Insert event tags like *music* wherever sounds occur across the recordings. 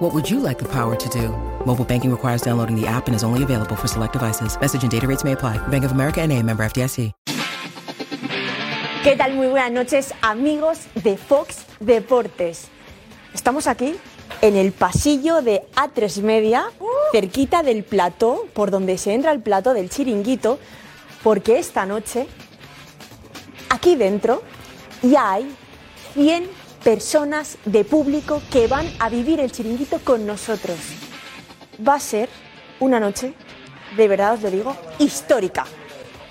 What would you like the power to do? Mobile banking requires downloading the app and is only available for select devices. Message and data rates may apply. Bank of America and a member FDIC. ¿Qué tal? Muy buenas noches, amigos de Fox Deportes. Estamos aquí en el pasillo de A3 Media, cerquita del plató, por donde se entra el plató del chiringuito, porque esta noche, aquí dentro, ya hay 100 personas de público que van a vivir el chiringuito con nosotros. Va a ser una noche, de verdad os lo digo, histórica.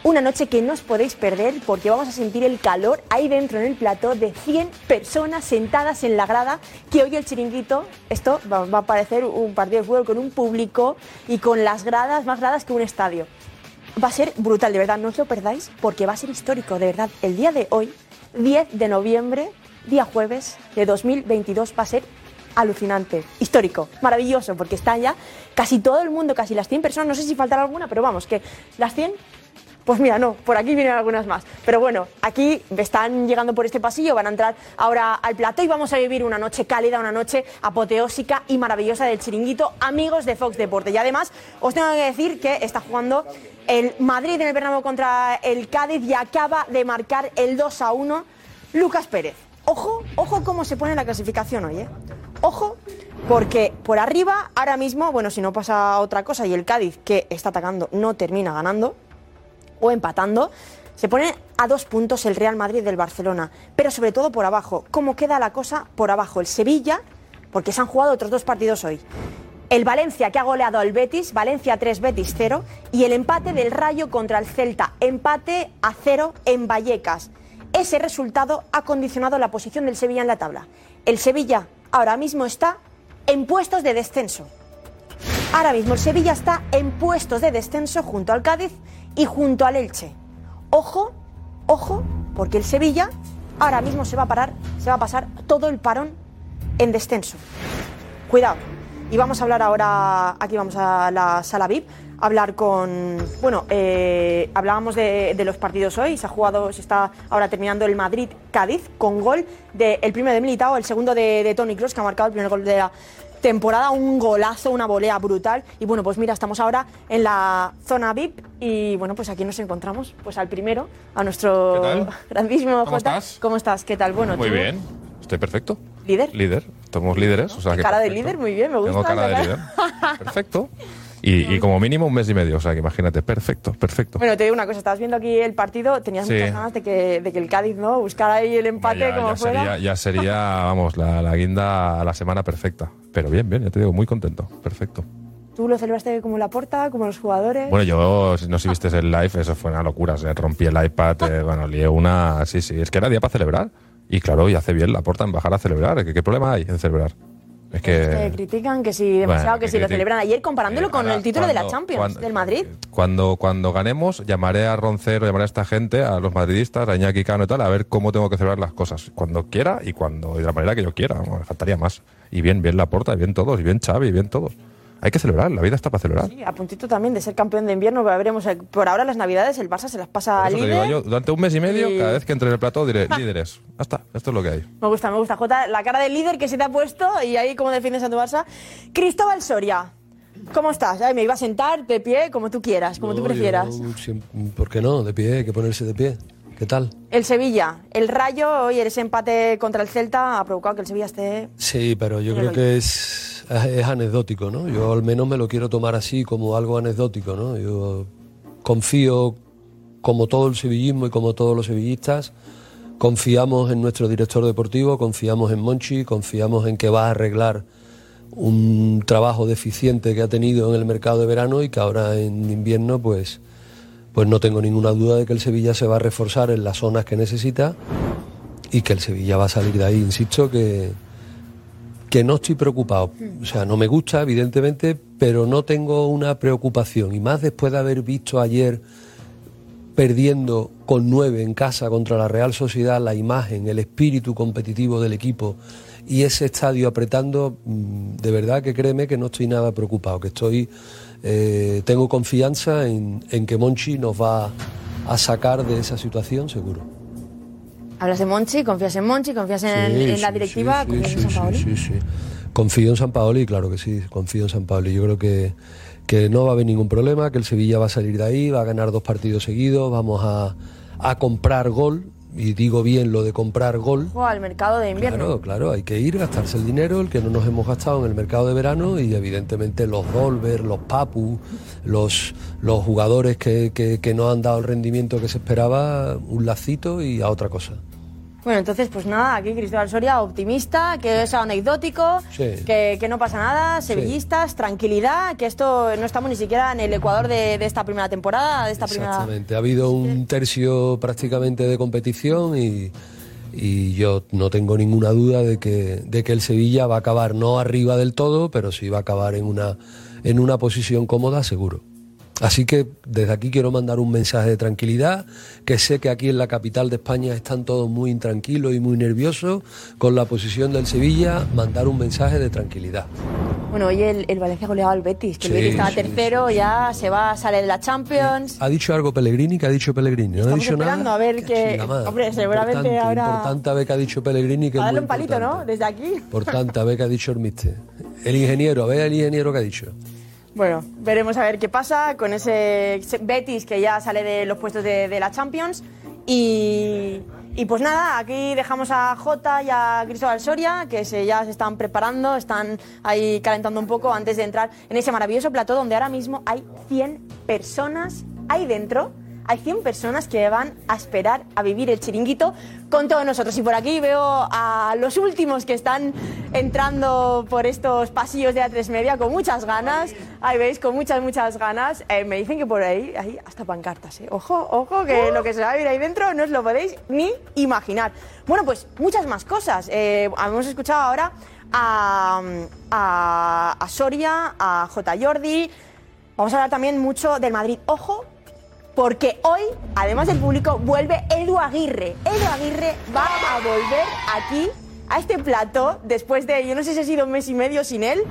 Una noche que no os podéis perder porque vamos a sentir el calor ahí dentro en el plató de 100 personas sentadas en la grada que hoy el chiringuito, esto va, va a parecer un partido de fútbol con un público y con las gradas, más gradas que un estadio. Va a ser brutal, de verdad, no os lo perdáis porque va a ser histórico, de verdad. El día de hoy, 10 de noviembre, día jueves de 2022, va a ser alucinante, histórico, maravilloso, porque están ya casi todo el mundo, casi las 100 personas, no sé si faltará alguna, pero vamos, que las 100 pues mira, no, por aquí vienen algunas más. Pero bueno, aquí están llegando por este pasillo, van a entrar ahora al plató y vamos a vivir una noche cálida, una noche apoteósica y maravillosa del chiringuito, amigos de Fox Deporte. Y además, os tengo que decir que está jugando el Madrid en el Bernabéu contra el Cádiz y acaba de marcar el 2 a 1 Lucas Pérez. Ojo, ojo cómo se pone la clasificación hoy, ¿eh? Ojo, porque por arriba, ahora mismo, bueno, si no pasa otra cosa y el Cádiz, que está atacando, no termina ganando, o empatando, se pone a dos puntos el Real Madrid del Barcelona, pero sobre todo por abajo. ¿Cómo queda la cosa por abajo? El Sevilla, porque se han jugado otros dos partidos hoy. El Valencia que ha goleado al Betis, Valencia 3, Betis 0, y el empate del Rayo contra el Celta, empate a 0 en Vallecas. Ese resultado ha condicionado la posición del Sevilla en la tabla. El Sevilla ahora mismo está en puestos de descenso. Ahora mismo el Sevilla está en puestos de descenso junto al Cádiz y junto al Elche. Ojo, ojo, porque el Sevilla ahora mismo se va a parar, se va a pasar todo el parón en descenso. Cuidado. Y vamos a hablar ahora, aquí vamos a la sala VIP, hablar con, bueno, eh, hablábamos de, de los partidos hoy, se ha jugado, se está ahora terminando el Madrid-Cádiz con gol del primero de Militao, el segundo de, de Tony Kroos, que ha marcado el primer gol de la temporada, un golazo, una volea brutal. Y bueno, pues mira, estamos ahora en la zona VIP y bueno, pues aquí nos encontramos pues al primero, a nuestro ¿Qué tal? grandísimo ¿Cómo Jota. estás? ¿Cómo estás? ¿Qué tal? Bueno, Muy tú, bien, estoy perfecto. ¿Líder? Líder, somos líderes. O sea que Cara de líder, muy bien, me gusta. Tengo cara de líder. *laughs* Perfecto. Y, y como mínimo un mes y medio, o sea que imagínate, perfecto, perfecto. Bueno, te digo una cosa, estabas viendo aquí el partido, tenías Sí. muchas ganas de que, de que el Cádiz, ¿no? Buscara ahí el empate ya, como ya fuera. sería, ya sería, *laughs* vamos, la, la guinda a la semana perfecta. Pero bien, bien, ya te digo, muy contento, perfecto. Tú lo celebraste como la porta, como los jugadores. Bueno, yo, si no si viste *laughs* el live, eso fue una locura. Se rompí el iPad, eh, *laughs* bueno, lié una. Sí, sí, es que era día para celebrar. Y claro, y hace bien la porta en bajar a celebrar. ¿Qué, qué problema hay en celebrar? Es que que. critican que si demasiado, Bueno, que que si lo celebran ayer comparándolo Eh, con ahora, el título de la Champions cuando- del Madrid. Cuando, cuando ganemos, llamaré a Roncero, llamaré a esta gente, a los madridistas, a Iñaki Cano y tal, a ver cómo tengo que celebrar las cosas. Cuando quiera y cuando y de la manera que yo quiera. Me faltaría más. Y bien, bien la porta, y bien todos, y bien Xavi, y bien todos. Hay que celebrar, la vida está para celebrar. Sí, a puntito también de ser campeón de invierno, veremos. eh, Por ahora las navidades el Barça se las pasa al líder. digo yo, durante un mes y medio, Y- cada vez que entre en el plató diré *laughs* líderes. Ya está, esto es lo que hay. Me gusta, me gusta. Jota, la cara del líder que se te ha puesto y ahí cómo defiendes a tu Barça. Cristóbal Soria, ¿cómo estás? Ay, me iba a sentar de pie, como tú quieras, como tú prefieras. yo ¿Por qué no? De pie, hay que ponerse de pie. ¿Qué tal? El Sevilla, el Rayo, hoy ese empate contra el Celta ha provocado que el Sevilla esté... Sí, pero yo creo que es, es anecdótico, ¿no? Yo al menos me lo quiero tomar así como algo anecdótico, ¿no? Yo confío, como todo el sevillismo y como todos los sevillistas, confiamos en nuestro director deportivo, confiamos en Monchi, confiamos en que va a arreglar un trabajo deficiente que ha tenido en el mercado de verano y que ahora en invierno pues pues no tengo ninguna duda de que el Sevilla se va a reforzar en las zonas que necesita y que el Sevilla va a salir de ahí. Insisto que, que no estoy preocupado. O sea, no me gusta, evidentemente, pero no tengo una preocupación. Y más después de haber visto ayer perdiendo con nueve en casa contra la Real Sociedad, la imagen, el espíritu competitivo del equipo y ese estadio apretando, mm, de verdad que créeme que no estoy nada preocupado, que estoy, eh, tengo confianza en, en que Monchi nos va a sacar de esa situación seguro. Hablas de Monchi, confías en Monchi, confías en, Sí, en la directiva, sí, confías en San Paoli. sí, sí. Confío en San Paoli, claro que sí, confío en San Paoli. Yo creo que, que no va a haber ningún problema, que el Sevilla va a salir de ahí, va a ganar dos partidos seguidos, vamos a, a comprar gol, y digo bien lo de comprar gol. Ojo al mercado de invierno. Claro, claro, hay que ir, gastarse el dinero, el que no nos hemos gastado en el mercado de verano y evidentemente los Dolber, los Papu, los, los jugadores que, que, que no han dado el rendimiento que se esperaba, un lacito y a otra cosa. Bueno, entonces, pues nada, aquí Cristóbal Soria, optimista, que es anecdótico, Sí. que, que no pasa nada, sevillistas, tranquilidad, que esto no estamos ni siquiera en el Ecuador de, de esta primera temporada, de esta primera... Exactamente, ha habido un tercio prácticamente de competición y, y yo no tengo ninguna duda de que, de que el Sevilla va a acabar no arriba del todo, pero sí va a acabar en una, en una posición cómoda, seguro. Así que desde aquí quiero mandar un mensaje de tranquilidad, que sé que aquí en la capital de España están todos muy intranquilos y muy nerviosos con la posición del Sevilla, mandar un mensaje de tranquilidad. Bueno, hoy el, el Valencia goleaba al Betis, que Sí, el Betis estaba sí, tercero, ya se va, sale de la Champions. ¿Ha dicho algo Pellegrini? ¿Qué ha dicho Pellegrini? ¿No ha Estamos dicho esperando nada? a ver qué- chinga madre. hombre, seguramente ahora- Importante a ver qué ha dicho Pellegrini. Que A es darle muy un palito, ¿no? importante. Desde aquí. Importante, a ver qué ha dicho el mister. El ingeniero, a ver el ingeniero que ha dicho. Bueno, veremos a ver qué pasa con ese Betis que ya sale de los puestos de, la Champions. Y, y pues nada, aquí dejamos a Jota y a Cristóbal Soria, que se, ya se están preparando, están ahí calentando un poco antes de entrar en ese maravilloso plató donde ahora mismo hay 100 personas ahí dentro. Hay 100 personas que van a esperar a vivir el chiringuito con todos nosotros. Y por aquí veo a los últimos que están entrando por estos pasillos de A3 Media con muchas ganas. Ahí veis, con muchas, muchas ganas. Eh, me dicen que por ahí hay hasta pancartas. ¿eh? Ojo, ojo, que lo que se va a vivir ahí dentro no os lo podéis ni imaginar. Bueno, pues muchas más cosas. Eh, hemos escuchado ahora a, a, a Soria, a J. Jordi. Vamos a hablar también mucho del Madrid. Ojo, porque hoy, además del público, vuelve Edu Aguirre. Edu Aguirre va a volver aquí, a este plató, después de, yo no sé si ha sido un mes y medio sin él,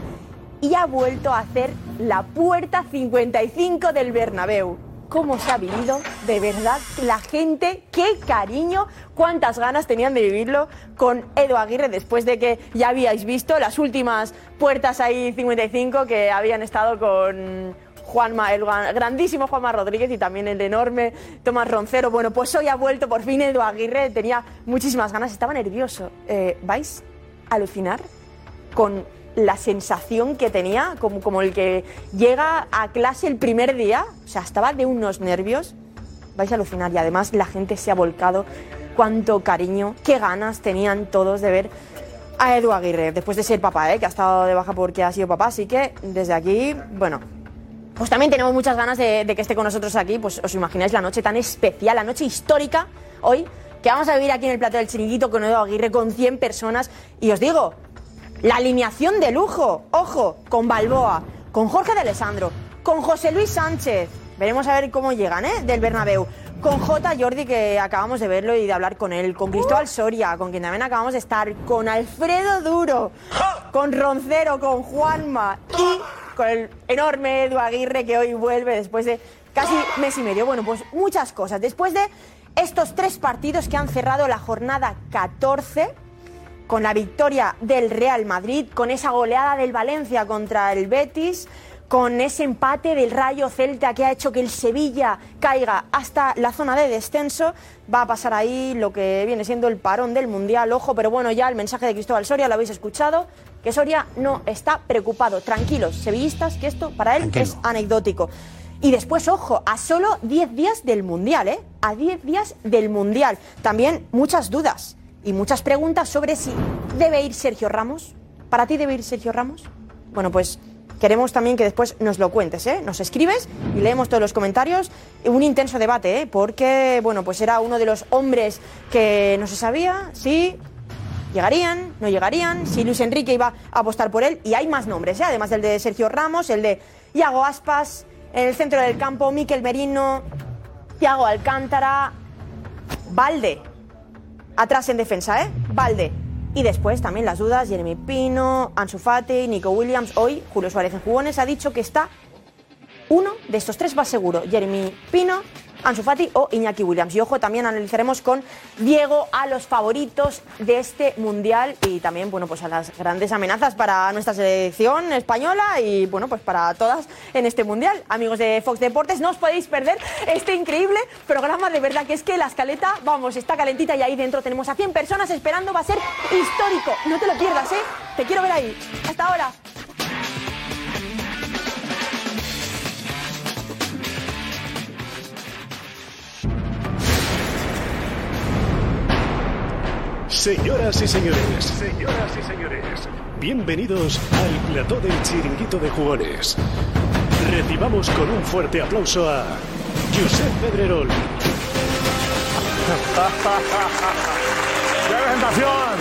y ha vuelto a hacer la puerta 55 del Bernabéu. ¿Cómo se ha vivido? De verdad, la gente, qué cariño, cuántas ganas tenían de vivirlo con Edu Aguirre después de que ya habíais visto las últimas puertas ahí 55 que habían estado con Juanma, el gran- grandísimo Juanma Rodríguez y también el enorme Tomás Roncero. Bueno, pues hoy ha vuelto por fin Edu Aguirre, tenía muchísimas ganas, estaba nervioso. Eh, ¿Vais a alucinar con la sensación que tenía, como, como el que llega a clase el primer día? O sea, estaba de unos nervios. Vais a alucinar y además la gente se ha volcado. Cuánto cariño, qué ganas tenían todos de ver a Edu Aguirre, después de ser papá, ¿eh? que ha estado de baja porque ha sido papá. Así que desde aquí, bueno, pues también tenemos muchas ganas de, de que esté con nosotros aquí. Pues os imagináis la noche tan especial, la noche histórica hoy, que vamos a vivir aquí en el plato del chiringuito con Edu Aguirre, con 100 personas. Y os digo, la alineación de lujo, ojo, con Balboa, con Jorge de Alessandro, con José Luis Sánchez. Veremos a ver cómo llegan, ¿eh? Del Bernabéu. Con J. Jordi, que acabamos de verlo y de hablar con él. Con Cristóbal Soria, con quien también acabamos de estar. Con Alfredo Duro. Con Roncero, con Juanma. Y con el enorme Edu Aguirre, que hoy vuelve después de casi mes y medio. Bueno, pues muchas cosas. Después de estos tres partidos que han cerrado la jornada 14 con la victoria del Real Madrid, con esa goleada del Valencia contra el Betis, con ese empate del Rayo Celta que ha hecho que el Sevilla caiga hasta la zona de descenso, va a pasar ahí lo que viene siendo el parón del Mundial, ojo, pero bueno, ya el mensaje de Cristóbal Soria lo habéis escuchado, que Soria no está preocupado, tranquilos, sevillistas, que esto para él es anecdótico. Y después, ojo, a solo 10 días del Mundial, ¿eh? A 10 días del Mundial. También muchas dudas y muchas preguntas sobre si debe ir Sergio Ramos. ¿Para ti debe ir Sergio Ramos? Bueno, pues queremos también que después nos lo cuentes, ¿eh? Nos escribes y leemos todos los comentarios. Un intenso debate, ¿eh? Porque, bueno, pues era uno de los hombres que no se sabía si llegarían, no llegarían, si Luis Enrique iba a apostar por él. Y hay más nombres, ¿eh? Además del de Sergio Ramos, el de Iago Aspas, en el centro del campo, Miquel Merino, Thiago Alcántara, Valde. Atrás en defensa, ¿eh? Valde. Y después también las dudas, Jeremy Pino, Ansu Fati, Nico Williams. Hoy Julio Suárez en Jugones ha dicho que está uno de estos tres va seguro. Jeremy Pino, Ansu Fati o Iñaki Williams. Y ojo, también analizaremos con Diego a los favoritos de este Mundial y también, bueno, pues a las grandes amenazas para nuestra selección española y, bueno, pues para todas en este Mundial. Amigos de Fox Deportes, no os podéis perder este increíble programa. De verdad que es que la escaleta, vamos, está calentita y ahí dentro tenemos a 100 personas esperando. Va a ser histórico. No te lo pierdas, ¿eh? Te quiero ver ahí. Hasta ahora. Señoras y señores, señoras y señores, bienvenidos al plató del chiringuito de jugones. Recibamos con un fuerte aplauso a Josep Pedrerol, *laughs* ¡Qué presentación!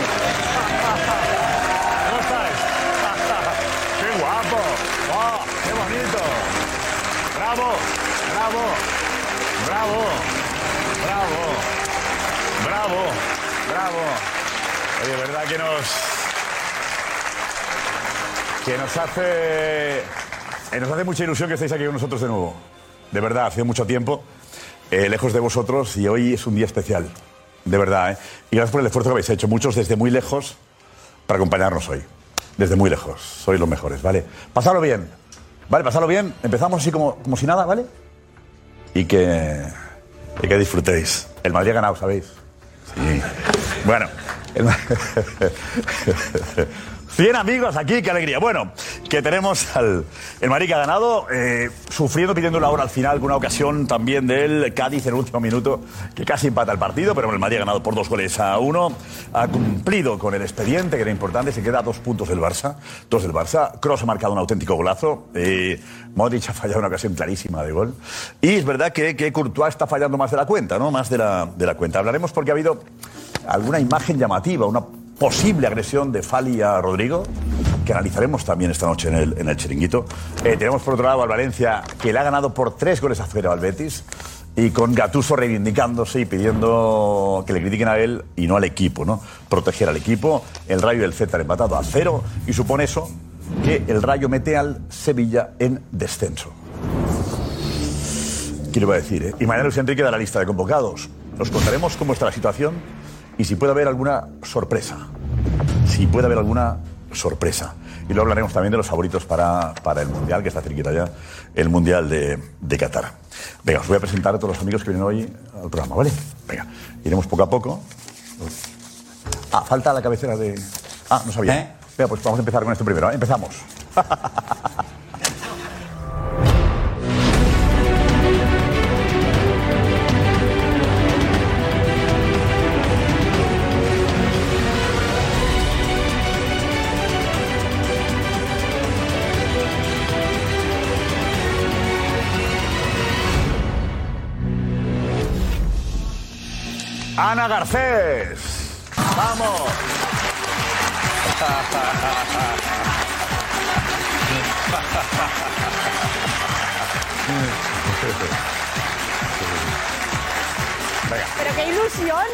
¿Cómo estáis? *laughs* ¡Qué guapo! ¡Oh, qué bonito! ¡Bravo! ¡Bravo! ¡Bravo! ¡Bravo! ¡Bravo! ¡Bravo! Oye, ¿verdad que nos... que nos hace... eh, nos hace mucha ilusión que estéis aquí con nosotros de nuevo. De verdad, hace mucho tiempo, eh, lejos de vosotros, y hoy es un día especial. De verdad, ¿eh? Y gracias por el esfuerzo que habéis hecho, muchos desde muy lejos, para acompañarnos hoy. Desde muy lejos. Sois los mejores, ¿vale? Pasadlo bien. ¿Vale? Pasadlo bien. Empezamos así como, como si nada, ¿vale? Y que, y que disfrutéis. El Madrid ha ganado, ¿sabéis? Bueno. *laughs* el Ma- 100 amigos aquí, qué alegría. Bueno, que tenemos al el Madrid que ha ganado, eh, sufriendo, pidiendo la hora al final, con una ocasión también del Cádiz en el último minuto, que casi empata el partido, pero el Madrid ha ganado por dos goles a uno. Ha cumplido con el expediente, que era importante, se queda dos puntos del Barça. Dos del Barça. Kroos ha marcado un auténtico golazo. Eh, Modric ha fallado una ocasión clarísima de gol. Y es verdad que, que Courtois está fallando más de la cuenta, ¿no? Más de la, de la cuenta. Hablaremos porque ha habido alguna imagen llamativa, una posible agresión de Fali a Rodrigo, que analizaremos también esta noche en el, en el chiringuito. Eh, tenemos por otro lado al Valencia, que le ha ganado por tres goles a cero al Betis, y con Gatuso reivindicándose y pidiendo que le critiquen a él y no al equipo, ¿no? Proteger al equipo. El Rayo y el Z han empatado a cero, y supone eso que el Rayo mete al Sevilla en descenso. ¿Qué le voy a decir? eh? Y mañana Luis Enrique da la lista de convocados. Nos contaremos cómo está la situación y si puede haber alguna sorpresa. Si puede haber alguna sorpresa. Y luego hablaremos también de los favoritos para, para el Mundial, que está cerquita ya, el Mundial de, de Qatar. Venga, os voy a presentar a todos los amigos que vienen hoy al programa, ¿vale? Venga, iremos poco a poco. Ah, falta la cabecera de... Ah, no sabía. Venga, pues vamos a empezar con esto primero. ¿eh? Empezamos. *laughs* Ana Garcés. Vamos. Pero qué ilusión,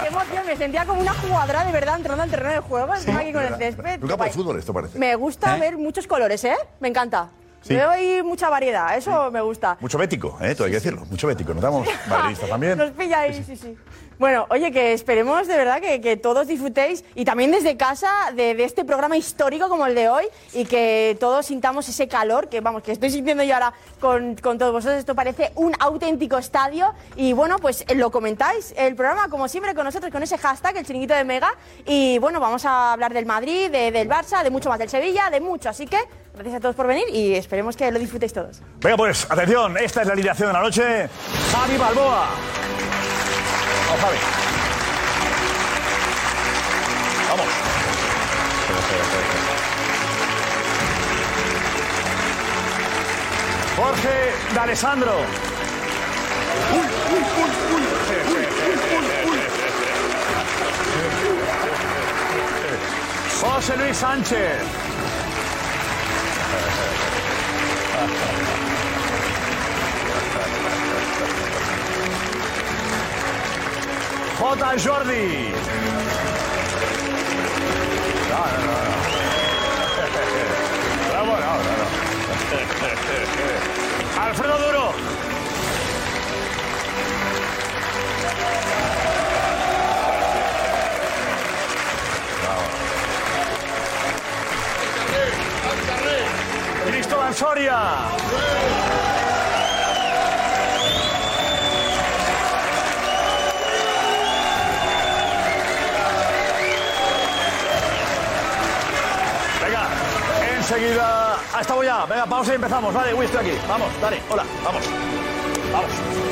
qué emoción. Me sentía como una jugadora de verdad entrando al terreno de juego. encima aquí con el césped. Un campo de fútbol esto parece. Me gusta ver muchos colores, ¿eh? Me encanta. Sí. Veo ahí mucha variedad, eso me gusta. Mucho bético, ¿eh? Todo hay que decirlo. Mucho bético. Nos damos *laughs* madridistas también. Nos pilla ahí, sí, sí. Bueno, oye, que esperemos de verdad que, que todos disfrutéis y también desde casa de, de este programa histórico como el de hoy y que todos sintamos ese calor que, vamos, que estoy sintiendo yo ahora con, con todos vosotros. Esto parece un auténtico estadio y bueno, pues eh, lo comentáis el programa como siempre con nosotros con ese hashtag, el chiringuito de Mega y bueno, vamos a hablar del Madrid, de- del Barça, de mucho más del Sevilla, de mucho. Así que gracias a todos por venir y esperemos que lo disfrutéis todos. Venga, pues, atención, esta es la alineación de la noche. Javi Balboa. Vamos. Vamos. Jorge D'Alessandro. José Luis Sánchez. J. Jordi. No, no, no, no. Bravo, no, no, no. Alfredo Duro. Cristóbal Soria. Enseguida. Ah, estamos ya. Venga, pausa y empezamos. Vale, uy, estoy aquí. Vamos, dale, hola, vamos. Vamos.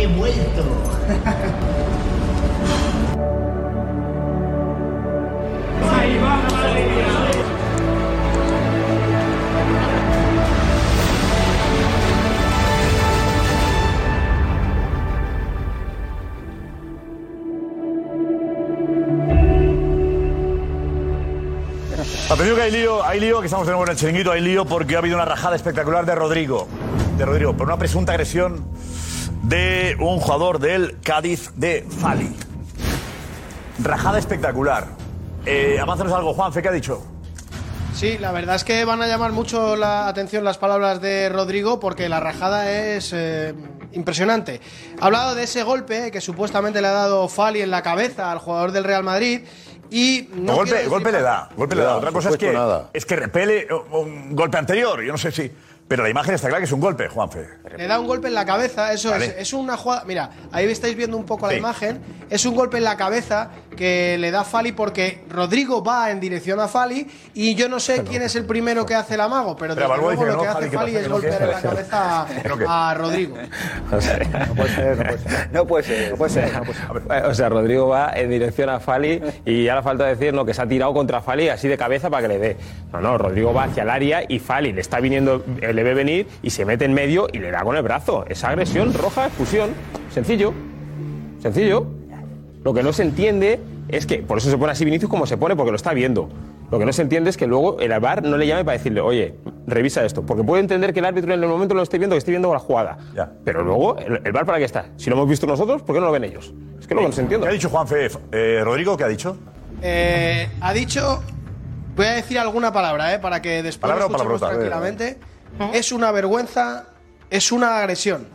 He vuelto. Ahí va la. Atención que hay lío, hay lío, que estamos de nuevo en el chiringuito, hay lío porque ha habido una rajada espectacular de Rodrigo. De Rodrigo, por una presunta agresión de un jugador del Cádiz de Fali. Rajada espectacular. Eh, avánzanos algo, Juanfe, ¿qué ha dicho? Sí, la verdad es que van a llamar mucho la atención las palabras de Rodrigo porque la rajada es eh, impresionante. Ha hablado de ese golpe que supuestamente le ha dado Fali en la cabeza al jugador del Real Madrid y no golpe, golpe le da, golpe le da. Otra cosa es que, nada. es que repele un golpe anterior, yo no sé si... Pero la imagen está clara que es un golpe, Juanfe. Le da un golpe en la cabeza, eso Vale. es. Es una jugada. Mira, ahí estáis viendo un poco la imagen. Es un golpe en la cabeza que le da Fali porque Rodrigo va en dirección a Fali y yo no sé quién es el primero que hace el amago, pero, Pero desde luego lo que que no, hace Fali, es ¿Que no golpear en la cabeza *laughs* a, a Rodrigo. *laughs* O sea, *laughs* no puede ser, no puede ser. No puede ser, no puede ser. O sea, Rodrigo va en dirección a Fali y ahora falta decir ¿no? que se ha tirado contra Fali así de cabeza para que le dé. No, no, Rodrigo va hacia el área y Fali le está viniendo, eh, le ve venir y se mete en medio y le da con el brazo. Esa agresión roja, expulsión. Sencillo. Sencillo. Lo que no se entiende es que, por eso se pone así Vinicius como se pone, porque lo está viendo. Lo que no se entiende es que luego el VAR no le llame para decirle, oye, revisa esto. Porque puede entender que el árbitro en el momento lo esté viendo, que esté viendo la jugada. Pero luego, ¿el, el VAR para qué está? Si lo hemos visto nosotros, ¿por qué no lo ven ellos? Es que lo que no se entiende. ¿Qué ha dicho Juanfe? Eh, Rodrigo, ¿qué ha dicho? Eh, ha dicho. Voy a decir alguna palabra, ¿eh? Para que después Palabra lo o escuchemos palabrota, tranquilamente. Es una vergüenza, es una agresión.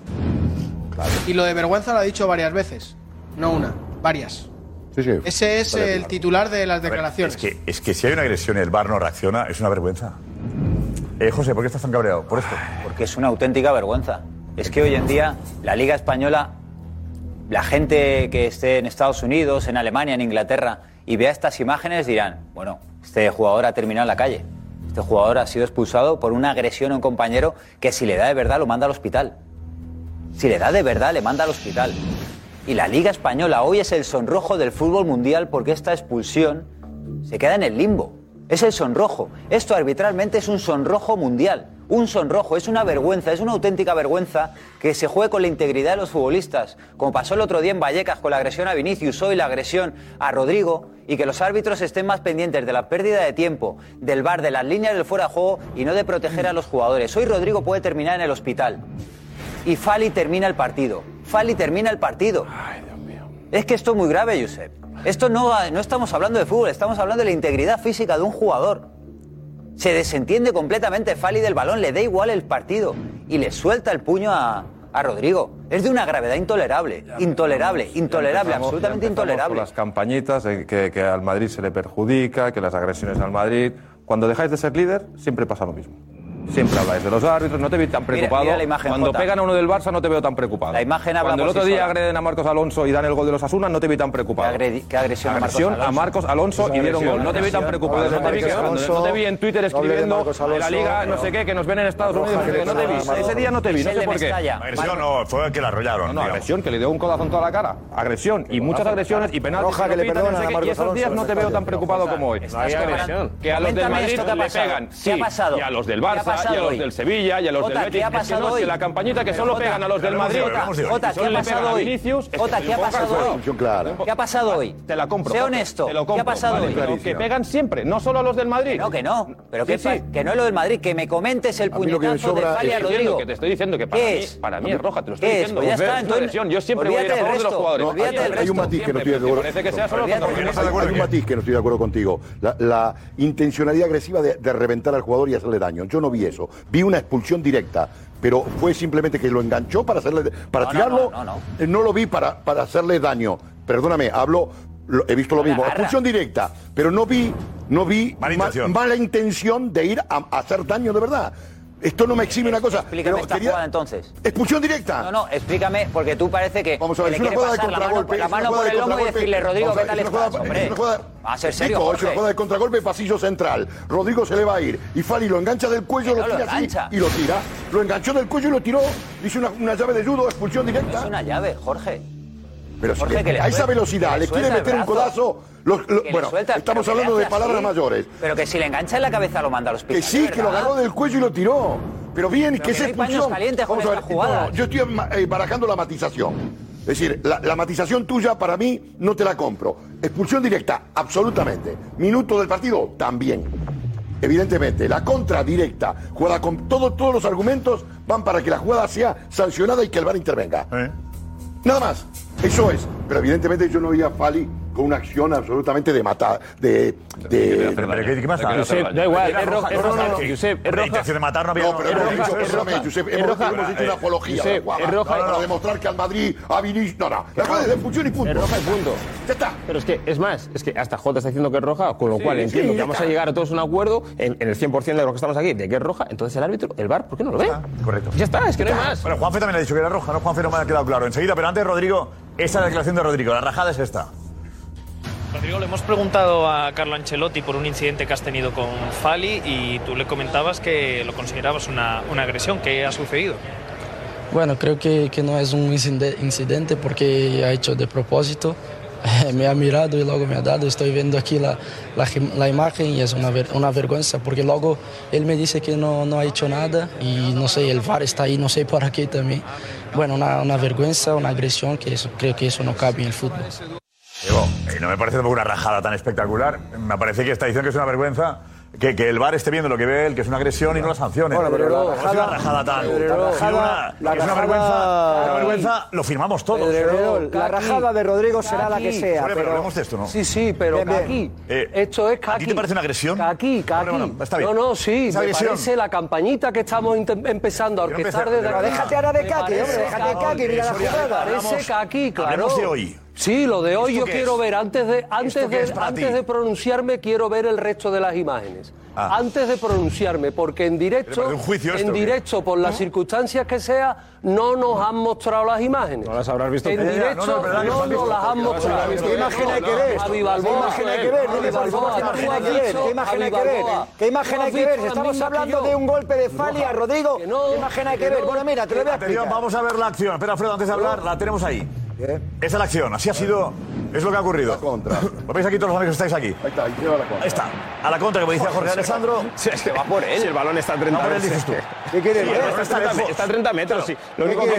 Y lo de vergüenza lo ha dicho varias veces. No una, varias. Sí, sí. Ese es Vale, el claro. titular de las ver, declaraciones. es, que, es que si hay una agresión y el bar no reacciona, es una vergüenza. Eh, José, ¿por qué estás tan cabreado? Por esto. Porque es una auténtica vergüenza. Es que hoy en día la Liga Española, la gente que esté en Estados Unidos, en Alemania, en Inglaterra, y vea estas imágenes dirán, bueno, este jugador ha terminado en la calle. Este jugador ha sido expulsado por una agresión a un compañero que si le da de verdad lo manda al hospital. Si le da de verdad le manda al hospital. Y la Liga Española hoy es el sonrojo del fútbol mundial porque esta expulsión se queda en el limbo. Es el sonrojo. Esto arbitralmente es un sonrojo mundial. Un sonrojo, es una vergüenza, es una auténtica vergüenza que se juegue con la integridad de los futbolistas, como pasó el otro día en Vallecas con la agresión a Vinicius, hoy la agresión a Rodrigo, y que los árbitros estén más pendientes de la pérdida de tiempo, del bar, de las líneas del fuera de juego y no de proteger a los jugadores. Hoy Rodrigo puede terminar en el hospital y Fali termina el partido. Fali termina el partido. Es que esto es muy grave, Josep. Esto no, no estamos hablando de fútbol, estamos hablando de la integridad física de un jugador. Se desentiende completamente Fali del balón, le da igual el partido y le suelta el puño a, a Rodrigo. Es de una gravedad intolerable, intolerable, intolerable, Empezamos- absolutamente intolerable. Con las campañitas de que, que al Madrid se le perjudica, que las agresiones al Madrid. Cuando dejáis de ser líder, siempre pasa lo mismo. Siempre habláis de los árbitros, no te vi tan preocupado. mira la imagen, Cuando Jota. pegan a uno del Barça no te veo tan preocupado. La imagen habla Cuando el por otro sí día sola. agreden a Marcos Alonso y dan el gol de los Asunas no te vi tan preocupado. ¿Qué agredi- qué agresión a Marcos Agresión Alonso? a Marcos Alonso y dieron gol. No te vi tan preocupado. No te vi, que- no te vi en Twitter escribiendo de la liga no sé qué, que nos ven en Estados Unidos. no sé qué. No te vi. Ese día no te vi, no sé por qué. Agresión no, fue que la arrollaron. No, agresión, que le dio un codazo en toda la cara. Agresión. Y muchas agresiones y penaltis. Roja que le pitan, no perdonan sé a qué, Marcos Y esos días Alonso, no te veo tan preocupado como hoy. Que a los del Coméntame Madrid esto que ha le pasado. pegan. ¿Qué Sí, ha pasado? Y a los del ¿Qué ha Barça, y a pasado los hoy? del Sevilla, y a los Jota, del ¿qué Betis. ha Es que pasado no, hoy? que la campañita que solo Jota, pegan a los del Madrid. Jota, ¿qué ha pasado hoy? Jota, ¿qué ha pasado hoy? ¿Qué ha pasado hoy? Te la compro. Sé honesto. Te lo ¿Qué compro. ha pasado Vale, hoy? pero Que pegan siempre, no solo a los del Madrid. No, que no. Pero que, no es lo del Madrid. Que me comentes el puñetazo de sobra Fali a es- estoy Rodrigo. que te estoy diciendo que para ¿Qué mí- es? para mí es roja, te lo estoy ¿Qué es? diciendo. Pues ya está, entonces. Yo siempre voy a ir a favor de los jugadores. olvídate del Hay- Hay un matiz que no estoy de acuerdo. Parece que sea solo Hay- un matiz que no estoy de acuerdo contigo. La, intencionalidad agresiva de, de reventar al jugador y hacerle daño. Yo no vi eso. Vi una expulsión directa. Pero fue simplemente que lo enganchó para hacerle para No, tirarlo. no, no, no. No lo vi para, para hacerle daño. Perdóname, hablo. lo- he visto lo mismo. Expulsión directa. Pero no vi, no vi Mala ma- intención. mala intención de ir a, a hacer daño de verdad. Esto no me exime una cosa. Explícame esta quería- jugada entonces. Expulsión directa. No, no, explícame, porque tú parece que, Vamos a que ver, le es una quiere jugada de pasar la mano, contragolpe. la es mano por el lomo y decirle, Rodrigo, ¿qué tal es estás? Hombre, es vamos a ser serio, es una jugada de contragolpe, pasillo central. Rodrigo se le va a ir. Y Fali lo engancha del cuello, Que lo no lo tira así y lo tira. Lo enganchó del cuello y lo tiró. Dice una, una llave de judo, expulsión Es directa. una llave, Jorge. Pero si Jorge, le- que le a esa suelta- velocidad le le quiere meter un codazo. bueno, suelta, estamos hablando de palabras así. mayores. Pero que si le engancha en la cabeza lo manda al hospital. Que sí, que lo agarró del cuello y lo tiró. Pero bien, Pero que que esa no expulsión. calientes con Vamos a ver, no, yo estoy eh, barajando la matización. Es decir, la, la matización tuya para mí no te la compro. Expulsión directa, absolutamente. Minuto del partido, también. Evidentemente, la contra directa, jugada con todo, todos los argumentos van para que la jugada sea sancionada y que el VAR intervenga. Nada más. Eso es. Pero evidentemente yo no vi a Fali con una acción absolutamente de matar. De. de Pero, ¿qué, más da? Josep, da igual, es roja. Josep, es roja. intención de matar no había. No, pero hemos dicho, perdóname, Josep, hemos, hecho Eh, una apología Josep, de roja. para demostrar que al Madrid ha venido. No, no, la jugada es de expulsión y punto. Es roja y punto. Ya está. Pero es que, es más, es que hasta Jota está diciendo que es roja, con lo cual entiendo que vamos a llegar a todos a un acuerdo en, en el 100% de los que estamos aquí de que es roja. Entonces el árbitro, el VAR, ¿por qué no lo ve? Correcto. Ya está, es que no hay más. Bueno, Juanfe también ha dicho que era roja, ¿no? Juanfe no me ha quedado claro. Enseguida, pero antes, Rodrigo, esa es la declaración de Rodrigo. La rajada es esta. Rodrigo, le hemos preguntado a Carlo Ancelotti por un incidente que has tenido con Fali y tú le comentabas que lo considerabas una, una agresión. ¿Qué ha sucedido? Bueno, creo que, que no es un incide- incidente porque ha hecho de propósito. *laughs* me ha mirado y luego me ha dado. Estoy viendo aquí la, la, la imagen y es una, ver- una vergüenza porque luego él me dice que no, no ha hecho nada y no sé, el VAR está ahí, no sé por qué también. Bueno, una, una vergüenza, una agresión que eso, creo que eso no cabe en el fútbol. Digo, eh, no me parece tampoco una rajada tan espectacular. Me parece que está diciendo que es una vergüenza que, que el VAR esté viendo lo que ve él, que es una agresión y no la sancione. Bueno, pero la no es una rajada- rajada tan. Pedrerol, una- la es una rajada- vergüenza, una vergüenza, lo firmamos todos. Pedrerol, la rajada de Rodrigo será la que sea. Vale, pero hablemos de esto, ¿no? Sí, sí, pero. Kaki. Eh, esto es ¿A Kaki. ti te parece una agresión? Kaki, Kaki. Bueno, bueno, está bien. No, no, sí, ¿Es me parece la campañita que estamos empezando a orquestar desde déjate ahora de Kaki, hombre, déjate de Kaki, mira la jugada. Parece Kaki, claro. hablemos de hoy. Sí, lo de hoy ¿Esto yo quiero es? ver, antes de, antes ¿Esto qué de, antes ti? de pronunciarme, quiero ver el resto de las imágenes. Ah. Antes de pronunciarme, porque en ¿Pero directo, esto en directo, por las circunstancias que sea, no nos han mostrado las imágenes. No las habrás visto En directo no, no, no, nadie las han No mostrado. ¿Qué imagen hay que ver? ¿Qué imagen hay que ver? ¿qué imagen hay que ver? ¿Qué imagen hay que ver? Estamos hablando de un golpe de Fali a Rodrigo. No, ¿Qué imagen hay que ver? no. Bueno, mira, te lo voy a explicar. vamos a ver la acción. Espera, Alfredo, antes de hablar, la tenemos ahí. Esa es la acción, así ha sido, es lo que ha ocurrido. contra. Lo veis aquí todos los amigos que estáis aquí. Ahí está, ahí lleva la contra. Ahí está, a la contra, como decía Jorge Alessandro. Sí, es que va por él. Si el balón está a 30 Va por él, metros. dices tú. ¿Qué quieres Sí, está a 30 metros, sí. Lo único que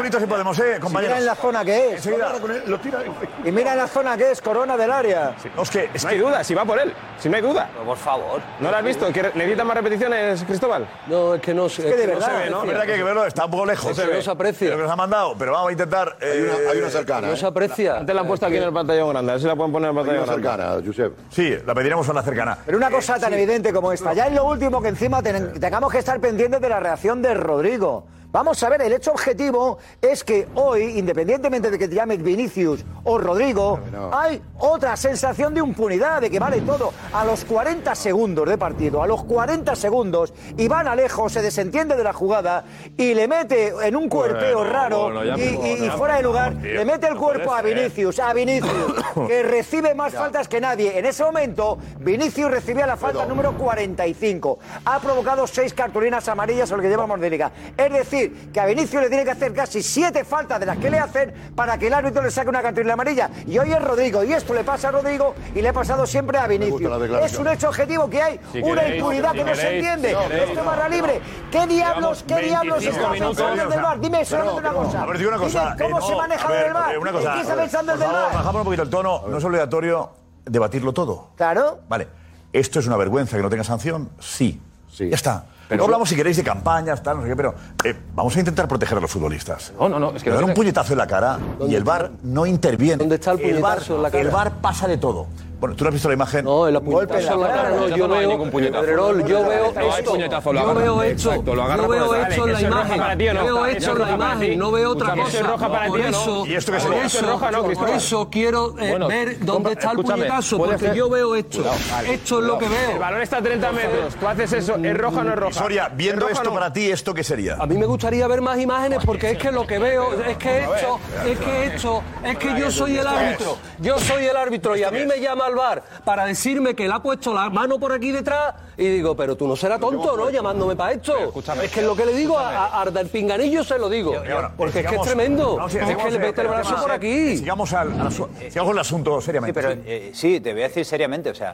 Mira si podemos, eh, Mira compañeros. en la zona que es. Enseguida. Lo tira. Y mira en la zona que es, corona del área. No, es que, es No hay que duda, si va por él. Si no hay duda. Pero por favor. ¿No lo has visto? ¿Que ¿Necesita más repeticiones, Cristóbal? No, es que no se que de no verdad, se ve, no, ¿no? es verdad que hay que verlo, está un poco lejos. se ve. No se aprecia. Lo que nos ha mandado, pero vamos a intentar. Hay eh, una, hay una cercana. No ¿eh? se aprecia. Te la han puesto aquí en el pantallón grande. A ver si la pueden poner en el una pantallón grande. cercana, Josep. Sí, la pediremos a la cercana. Pero una cosa Eh, tan sí. evidente como esta. Ya es lo último que encima ten- tengamos que estar pendientes de la reacción de Rodrigo. Vamos a ver, el hecho objetivo es que hoy, independientemente de que te llames Vinicius o Rodrigo, hay otra sensación de impunidad, de que vale todo. A los 40 segundos de partido, a los 40 segundos, Iván Alejo se desentiende de la jugada y le mete en un cuerpeo Bueno, raro bueno, y, me- y- y ya fuera de lugar, tío, le mete el no cuerpo a ser. Vinicius, a Vinicius, *coughs* que recibe más faltas que nadie. En ese momento, Vinicius recibía la falta número 45. Ha provocado seis cartulinas amarillas lo que llevamos de liga. Es decir, que a Vinicius le tiene que hacer casi siete faltas de las que le hacen para que el árbitro le saque una cartulina amarilla. Y hoy es Rodrigo. Y esto le pasa a Rodrigo y le ha pasado siempre a Vinicius. Es un hecho objetivo que hay Si una queréis, impunidad si que no se entiende. si queréis, Esto es barra libre. ¿Qué diablos, qué diablos 25 está pensando el del bar? Dime solamente una cosa. A ver, digo una Dime cosa. ¿Cómo eh, se maneja ver, del bar? eh, una cosa, ¿Qué está pensando el bar? Bajamos un poquito el tono. No es obligatorio debatirlo todo. Claro. Vale. ¿Esto es una vergüenza que no tenga sanción? Sí. Ya está. Pero hablamos, si queréis, de campañas, tal, no sé qué, pero eh, vamos a intentar proteger a los futbolistas. No, no, no. Es que Le dan no un puñetazo en la cara y el VAR no interviene. ¿Dónde está el puñetazo en la cara? El VAR pasa de todo. Bueno, tú no has visto la imagen. No, el puñetazo. en la cara, no, yo veo, Pedrerol, yo veo esto, yo veo hecho, Exacto, lo agarra yo veo hecho en la imagen, para ti o no. veo Eso es hecho en la imagen, no veo otra cosa. por eso, ¿Y esto por eso, quiero ver dónde está el puñetazo, porque yo veo vale, hecho es lo que veo. El balón está a 30 metros, tú haces eso, ¿es roja o no es roja? Soria, viendo ¿Es roja o esto para ti, ¿esto qué sería? A mí me gustaría ver más imágenes porque es que lo que veo es que he hecho, es que he hecho, es que yo soy el árbitro, yo soy el árbitro y a mí me llama al bar para decirme que le ha puesto la mano por aquí detrás y digo, pero tú no serás tonto, ¿no? Llamándome para esto. Es que es lo que le digo a, a, a del pinganillo se lo digo, porque es que es tremendo, no, sí, es sigamos, que le eh, mete el brazo por eh, aquí. Sigamos, al, al asu- sigamos con el asunto seriamente. Sí, pero eh, sí, te voy a decir seriamente, o sea.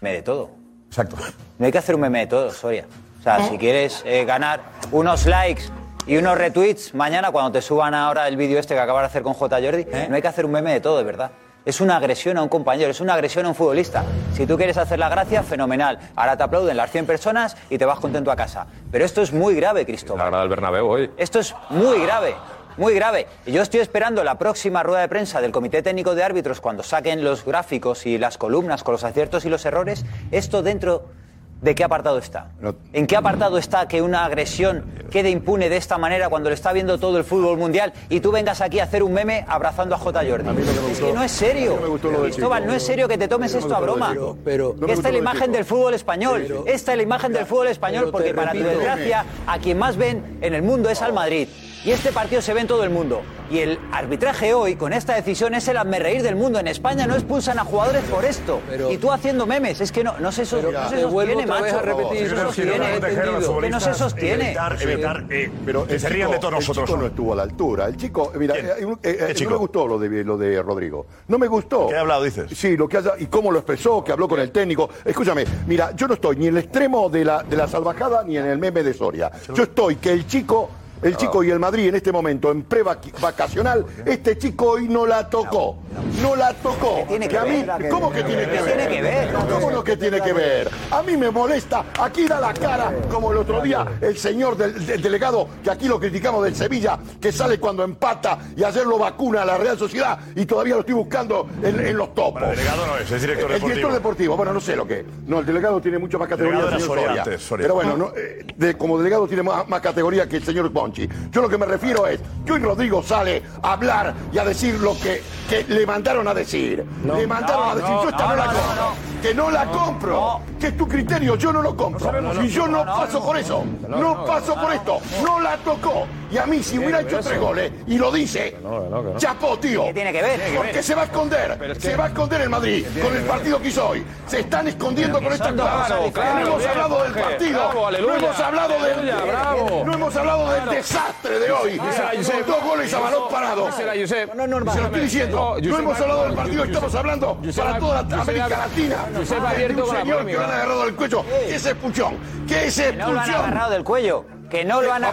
Meme de todo. Exacto. No hay que hacer un meme de todo, Soria. O sea, si quieres eh, ganar unos likes y unos retweets mañana cuando te suban ahora el vídeo este que acabas de hacer con J. Jordi, no hay que hacer un meme de todo, de verdad. Es una agresión a un compañero, es una agresión a un futbolista. Si tú quieres hacer la gracia, fenomenal. Ahora te aplauden las 100 personas y te vas contento a casa. Pero esto es muy grave, Cristóbal. Agrada el Bernabéu hoy. Esto es muy grave, muy grave. Y yo estoy esperando la próxima rueda de prensa del Comité Técnico de Árbitros cuando saquen los gráficos y las columnas con los aciertos y los errores. Esto dentro de qué apartado está. ¿En qué apartado está que una agresión quede impune de esta manera cuando lo está viendo todo el fútbol mundial y tú vengas aquí a hacer un meme abrazando a J. Jordi? es que no es serio. Cristóbal, no es serio que te tomes esto a broma. Pero, Esta es la imagen del fútbol español. Esta es la imagen del fútbol español porque para tu desgracia a quien más ven en el mundo es al Madrid. Y este partido se ve en todo el mundo. Y el arbitraje hoy, con esta decisión, es el reír del mundo. En España no expulsan a jugadores por esto. y tú haciendo memes. Es que no, no se, so- Pero no se sostiene, macho. a repetir, No se no, sostiene. Que no se sostiene. Evitar, evitar eh, Pero que se rían de todos nosotros. El chico no estuvo a la altura. El chico, mira, eh, eh, eh, ¿Qué no me gustó lo de, lo de Rodrigo. No me gustó. ¿Qué ha hablado, dices? Sí, lo que haya, y cómo lo expresó, que habló con el técnico. Escúchame, mira, yo no estoy ni en el extremo de la, de la salvajada ni en el meme de Soria. Yo estoy que el chico. El chico y el Madrid en este momento en pre-vacacional, este chico hoy no la tocó. No la tocó. tiene que a mí, ver? ¿Cómo que tiene que ¿Qué ver? tiene que ver? ¿Cómo lo que tiene que ver? A mí me molesta. Aquí da la cara, como el otro día, el señor del, del delegado, que aquí lo criticamos del Sevilla, que sale cuando empata y ayer lo vacuna a la Real Sociedad y todavía lo estoy buscando en, en los topos. Bueno, el delegado no es, es director el, deportivo. director deportivo, bueno, no sé lo que. No, el delegado tiene mucho más categoría que el señor Soria. Pero bueno, no, eh, de- como delegado tiene más, más categoría que el señor Yo lo que me refiero es que hoy Rodrigo sale a hablar y a decir lo que, que le mandaron a decir. le mandaron no, a decir, no, yo esta no, no, la compro. no. Que no la compro. Que es tu criterio, yo no lo compro. y yo no, paso por eso. No, paso por esto. No la tocó. Y a mí, si hubiera hecho tres goles y lo dice, chapó, tío. ¿Qué tiene que ver? Porque se va a esconder. Se va a esconder el Madrid con el partido que hizo hoy. Se están escondiendo con esta Claro, cosa. claro, no hemos hablado del partido. No hemos hablado del. No hemos hablado del desastre de hoy. Con dos goles a balón parado. Se lo estoy diciendo. No, hemos ha- hablado del partido. Estamos hablando para toda la América Latina. Un señor que lo han agarrado del cuello. ¿Qué es expulsión? ¿Qué es Que no lo han expulsión? agarrado del cuello. Que no lo han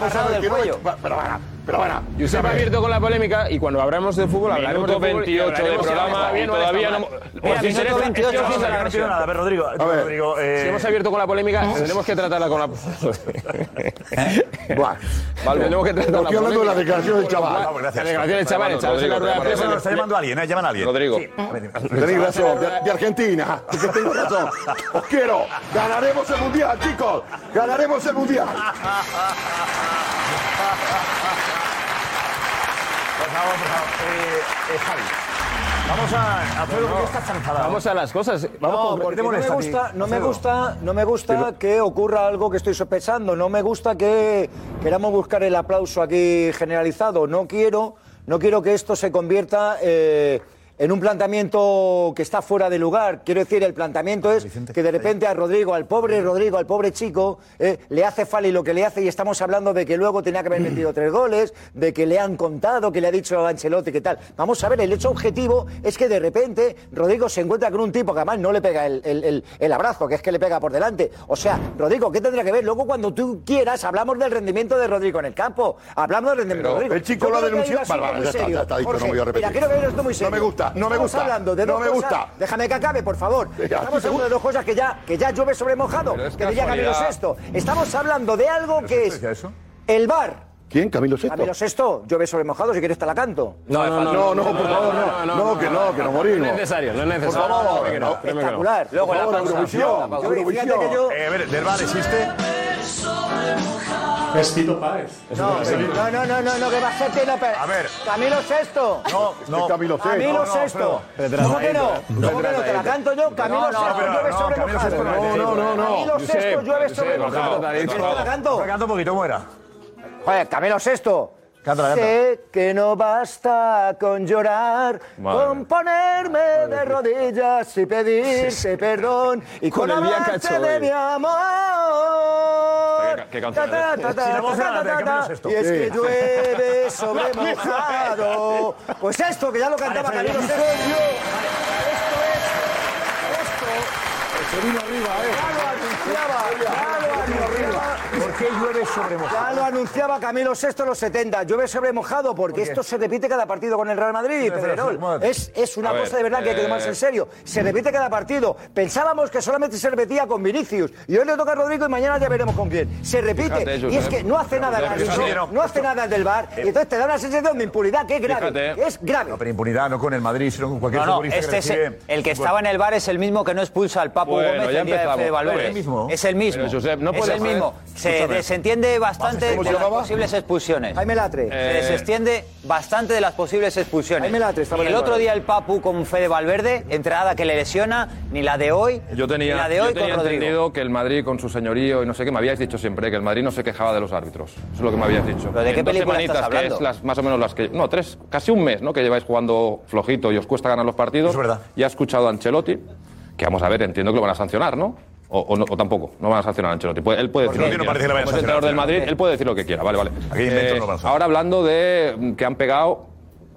pero bueno, yo se va abierto con la polémica y cuando hablamos de fútbol hablaremos de fútbol 28 del programa y todavía no... Os interesa 28 no nada, pero Rodrigo, Rodrigo eh. si hemos abierto con la polémica, tenemos que tratarla con la *laughs* ¿Eh? Vale, tenemos que tratarla. Estoy hablando de la declaración del chaval. La declaración del chaval, el chaval la rueda de prensa. Está llamando a alguien, ¿eh? llaman a alguien. Rodrigo. Tenéis razón, de Argentina, que tengo razón. Os quiero. Ganaremos el mundial, chicos. Ganaremos el mundial. Por favor, por favor. Eh, eh, Javi. Vamos a, a Vamos a las cosas. No, me gusta, no me gusta, que ocurra algo que estoy sospechando, no me gusta que queramos buscar el aplauso aquí generalizado, no quiero, no quiero que esto se convierta eh, en un planteamiento que está fuera de lugar. Quiero decir, el planteamiento es que de repente a Rodrigo, al pobre Rodrigo, al pobre chico, eh, le hace Fali lo que le hace y estamos hablando de que luego tenía que haber *clears throat* metido tres goles, de que le han contado, que le ha dicho a Ancelotti que tal. Vamos a ver, el hecho objetivo es que de repente Rodrigo se encuentra con un tipo que además no le pega el, abrazo, que es que le pega por delante. O sea, Rodrigo, ¿qué tendrá que ver? Luego cuando tú quieras hablamos del rendimiento de Rodrigo en el campo. Hablamos del rendimiento de Rodrigo. El chico lo ha denunciado. Está, ya está, ya está, voy a repetir. Mira, creo que esto muy serio. No me gusta no me gusta. hablando no me gusta. Déjame que acabe, por favor. Estamos hablando de dos cosas que ya, que ya llueve sobre mojado, que diría Camilo Sexto. Estamos hablando de algo que es eso? el bar. ¿Quién? ¿Camilo Sexto? Camilo Sexto, llueve sobremojado, si quieres te la canto. No, no, no, no, no por favor, no. No, que no, que no morimos. No es necesario, no es necesario. Por favor, no, espectacular. Luego la Eurovisión, Eurovisión. Eh, a ver, ¿del bar existe? Es Tito Páez. No, no, no, no, no, no, que va a ser Tito Páez. A ver. Camilo Sexto. No, no. Camilo Sexto. Camilo Sexto. ¿Cómo que no? ¿Cómo que no? ¿Te la canto yo? Camilo Sexto, llueve sobre mojado. No, no, no, no. Camilo Sexto, llueve sobre mojado. ¿Te la canto? Te la canto un poquito, ¿cómo era? Joder, Camilo Sexto. Sé que no basta con llorar, con ponerme de rodillas y pedirte perdón *laughs* y con, el cacho, de mi amor. Y es que llueve *laughs* sobre. Pues esto, que ya lo cantaba Freddy. Camilo Sesto. Esto es. Esto qué llueve sobre mojado? Ya lo anunciaba Camilo VI en los 70. Llueve sobre mojado porque esto se repite cada partido con el Real Madrid y Pedrerol. Es, es una cosa de verdad que hay que eh, tomarse en serio. Se repite cada partido. Pensábamos que solamente se repetía con Vinicius. Y hoy le toca a Rodrigo y mañana ya veremos con quién. Se repite. y es que no hace nada el árbitro, no hace nada del bar. Y entonces te da una sensación de impunidad que es grave. Es grave. No, pero impunidad no con el Madrid, sino con cualquier no, no, este es el, que estaba en el bar es el mismo que no expulsa al Papu bueno, Gómez el día de Valverde. Es el mismo. Es el mismo. Josep, no es el mismo se desentiende eh. bastante de las posibles expulsiones. Jaime Latre. Se desentiende bastante de las posibles expulsiones. Jaime Latre, el otro día el Papu con Fede Valverde, entrada que le lesiona, ni la de hoy, yo tenía, ni la de hoy yo tenía con entendido que el Madrid con su señorío y no sé qué, me habíais dicho siempre que el Madrid no se quejaba de los árbitros. Eso es lo que me habías dicho. ¿Pero de qué película? Que es más o menos las que... No, tres, casi un mes, ¿no? Que lleváis jugando flojito y os cuesta ganar los partidos. Es verdad. Ya he escuchado a Ancelotti, que vamos a ver, entiendo que lo van a sancionar, ¿no? O, o, no, o, tampoco, no van a sancionar a Ancelotti. Pues él puede decir lo que no entrenador del Madrid, él puede decir lo que quiera. Vale, vale. No eh, ahora hablando de que han pegado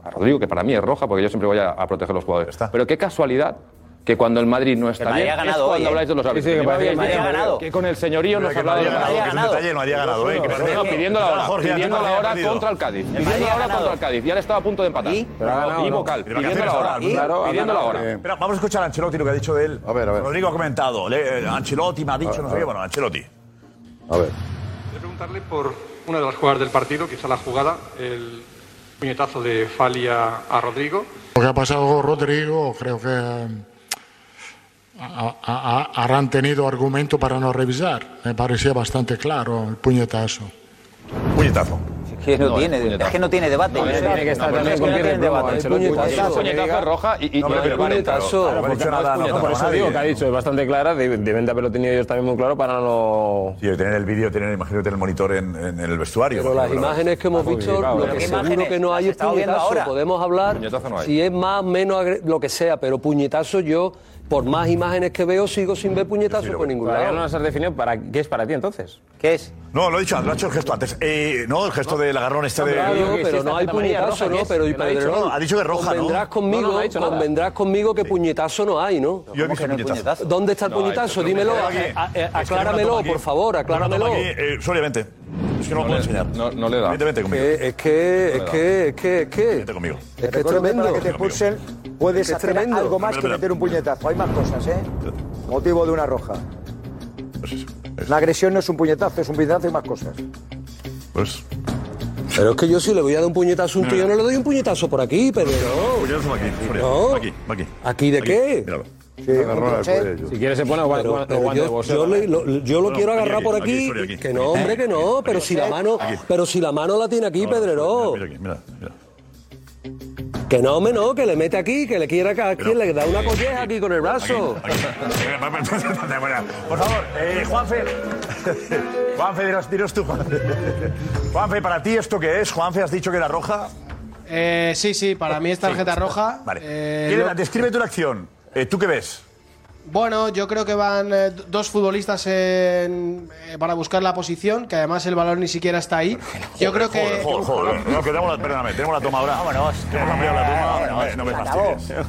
a Rodrigo, que para mí es roja, porque yo siempre voy a, a proteger a los jugadores. Pero qué casualidad que cuando el Madrid no está bien, es cuando hoy, habláis de los árbitros. Sí, que, con el señorío no se hablaba de los detalle no había eh, ganado. Pidiendo la hora, pidiendo la hora contra el Cádiz. Pidiendo la hora contra el Cádiz. Y ahora estaba a punto de empatar. Y, vocal. Pidiendo la hora. Eh. Vamos a escuchar a Ancelotti lo que ha dicho de él. A ver, a ver. Rodrigo ha comentado. Eh, Ancelotti me ha dicho, no sé. Bueno, Ancelotti. A ver. Quiero preguntarle por una de las jugadas del partido, quizá la jugada, el puñetazo de Falia a Rodrigo. Lo que ha pasado con Rodrigo, creo que a, a, harán tenido argumento para no revisar. Me parecía bastante claro el puñetazo. Puñetazo. Que no, no tiene, es, que no tiene debate. No, no tiene que estar no, también es que con tiene debate. El puñetazo, puñetazo roja y, y, no, el puñetazo. No por eso digo que ha dicho, es bastante clara, deben de haberlo tenido ellos también muy claro para no... Sí, tener el vídeo, tener, imagino, tener el monitor en, en el vestuario. Pero las imágenes que hemos visto, lo que seguro que no hay es puñetazo. Podemos hablar si es más, menos, lo que sea, pero puñetazo yo por más imágenes que veo, sigo sin ver puñetazos por ningún lado. No has definido qué es para ti entonces. ¿Qué es? No, lo he dicho, lo ha hecho el gesto antes. Eh, no, el gesto del agarrón este de. Claro, pero, no hay puñetazo, ¿no? Pero y Pedrerón. Ha dicho que roja, convendrás ¿no? Conmigo, convendrás conmigo que puñetazo no hay, ¿no? Yo he visto puñetazo. ¿Dónde está el puñetazo? Dímelo. Acláramelo, por favor, acláramelo. Eh, eh, Solamente. Es que no, no lo puedo enseñar. No, le da. Vete, conmigo. Es que, es, que, es que, es que, es conmigo. Es que es tremendo. Que te expulsen puedes Es hacer tremendo. algo más que meter un puñetazo. Hay más cosas, ¿eh? Motivo de una roja. Pues eso. eso. La agresión no es un puñetazo, es un puñetazo y más cosas. Pues. Pero es que yo si le voy a dar un puñetazo a un tío, no le doy un puñetazo por aquí, pero no. Puñetazo va aquí. No. Va aquí, va aquí. ¿Aquí de qué? Míralo. Si quieres se pone guante, yo, yo, le- también. lo, yo lo No, quiero aquí, agarrar aquí, por aquí, aquí. Aquí. Que no, hombre, que no. Pero si la mano, pero si la mano la tiene aquí, Pedreró. Mira aquí, mira, mira. Que no, hombre, no, que le mete aquí, que le quiera que aquí, le da una colleja aquí con el brazo. Por favor, eh, Juanfe. *laughs* Juanfe, dinos, dinos tú, Juanfe. *laughs* Juanfe, ¿para ti esto qué es? Juanfe, has dicho que era roja. Eh, sí, sí, para mí es tarjeta roja. Vale. Eh, ¿Qué- lo- Descríbete una acción. Eh, ¿Tú qué ves? Bueno, yo creo que van eh, dos futbolistas en- eh, para buscar la posición, que además el balón ni siquiera está ahí. Yo creo que. Joder, joder, joder. No, que tenemos la, perdóname, tenemos la toma ahora. Vámonos. Tenemos ampliado la toma. No, me- no me fastidies.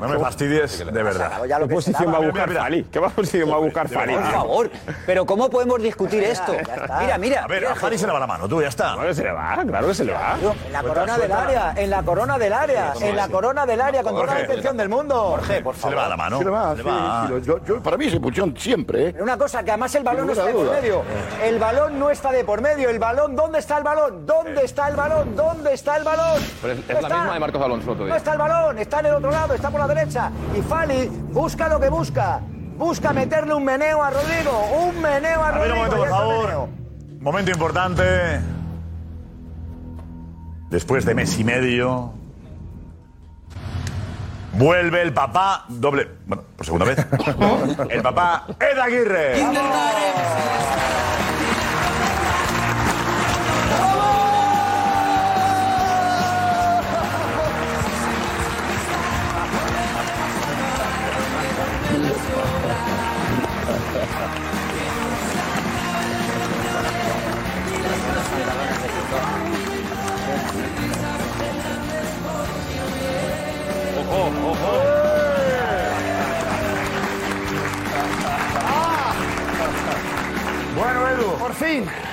No me fastidies, de verdad. Ya lo ¿Qué posición va a buscar mira, Fali? ¿Qué posición va a buscar Fali? Por favor, pero ¿cómo podemos discutir esto? Mira, mira. A ver, a Fali se le va la mano, tú, ya está. Claro que se le va, claro que se le va. En la corona del área, en la corona del área, en la corona del área, con toda la Jorge. intención del mundo. Jorge, por Se le va la mano. Se le va, Se sí, le va. sí, lo- yo- yo- para mí es expulsión siempre, ¿eh? Pero una cosa, que además el balón no está de por medio. El balón no está de por medio. El balón, ¿dónde está el balón? ¿Dónde está el balón? ¿Dónde está el balón? Pero es, la está. misma de Marcos Alonso otro No está el balón, está en el otro lado, está por la derecha. Y Fali busca lo que busca. Busca meterle un meneo a Rodrigo. Un meneo a A ver, Rodrigo. un momento, por favor. Momento importante. Después de mes y medio. Vuelve el papá doble. Bueno, por segunda vez. *laughs* El papá Ed Aguirre.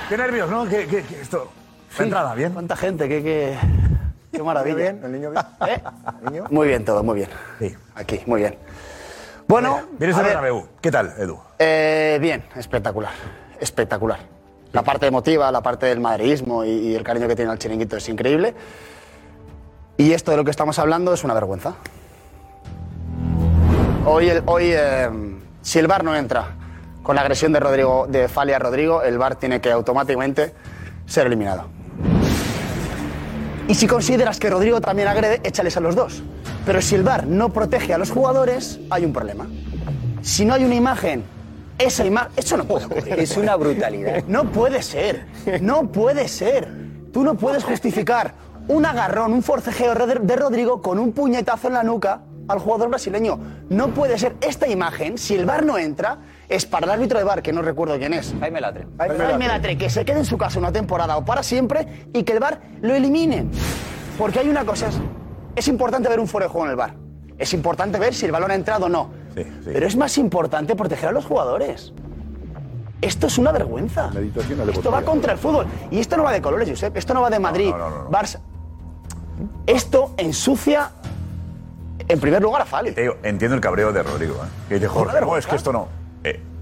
Qué nervios, ¿no? ¿Qué, qué- qué- esto? Entrada, ¿bien? ¿Cuánta gente? ¿Qué, qué, qué maravilla. bien? ¿El niño bien? ¿Eh? Muy bien todo, muy bien. Sí. Aquí, muy bien. Bueno, Vienes a ver, Bernabéu. ¿Qué tal, Edu? eh, bien, espectacular. Espectacular. La parte emotiva, la parte del madridismo y, y el cariño que tiene al chiringuito es increíble. Y esto de lo que estamos hablando es una vergüenza. Hoy, el- hoy eh, si el VAR no entra con la agresión de, Rodrigo, de Fali a Rodrigo, el VAR tiene que automáticamente ser eliminado. Y si consideras que Rodrigo también agrede, échales a los dos. Pero si el VAR no protege a los jugadores, hay un problema. Si no hay una imagen, esa imagen, eso no puede ocurrir. Es una brutalidad. No puede ser, no puede ser. Tú no puedes justificar un agarrón, un forcejeo de de Rodrigo con un puñetazo en la nuca al jugador brasileño. No puede ser. Esta imagen, si el VAR no entra, es para el árbitro de VAR, que no recuerdo quién es. Jaime Latre. Jaime Latre, que se quede en su casa una temporada o para siempre y que el VAR lo eliminen. Porque hay una cosa, es, es importante ver un fuera de juego en el VAR. Es importante ver si el balón ha entrado o no. Pero es más importante proteger a los jugadores. Esto es una vergüenza. Esto va contra el fútbol. Y esto no va de colores, Josep. Esto no va de Madrid, Barça. Esto ensucia, en primer lugar, a Fali. Te digo, entiendo el cabreo de Rodrigo. ¿eh? Que dice Jorge, es que esto no.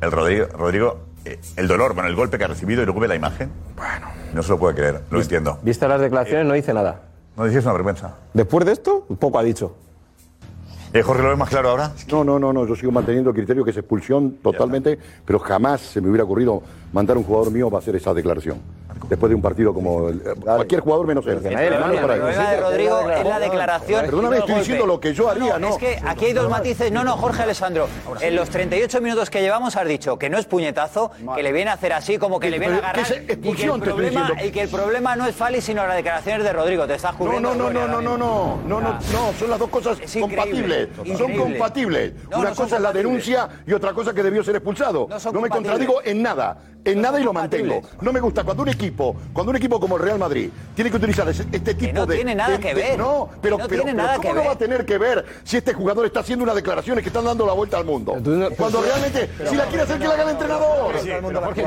Eh, el Rodrigo, Rodrigo eh, el dolor, bueno, el golpe que ha recibido y luego ve la imagen. Bueno, no se lo puede creer, lo entiendo. Vista las declaraciones, no dice nada. No dices una vergüenza. Después de esto, poco ha dicho. Eh, Jorge, ¿lo ves más claro ahora? No, no, no, no, yo sigo manteniendo el criterio que es expulsión totalmente, pero jamás se me hubiera ocurrido mandar a un jugador mío para hacer esa declaración. Después de un partido como el- cualquier jugador menos él. El problema de Rodrigo es la declaración. Perdóname, estoy diciendo lo que yo haría, ¿no? Es que aquí hay dos matices. No, no, Jorge Alessandro. En los 38 minutos que llevamos has dicho que no es puñetazo, que le viene a hacer así, como que le viene a Pero, ¿qué agarrar. es y, que el expulsión, te estoy problema, diciendo? y que el problema no es Fali, sino las declaraciones de Rodrigo. Te estás No, cubriendo. no, no, no, no, no, no, no, no, no, son las dos cosas compatibles. Son compatibles. Una cosa es la denuncia y otra cosa que debió ser expulsado. No me contradigo en nada, en nada y lo mantengo. No me gusta cuando un equipo cuando un equipo como el Real Madrid tiene que utilizar este tipo de. No tiene nada que ver. No, pero, no pero, ¿cómo va a tener que ver si este jugador está haciendo unas declaraciones que están dando la vuelta al mundo? Cuando pues, realmente, si la quiere hacer, que la haga el entrenador. Porque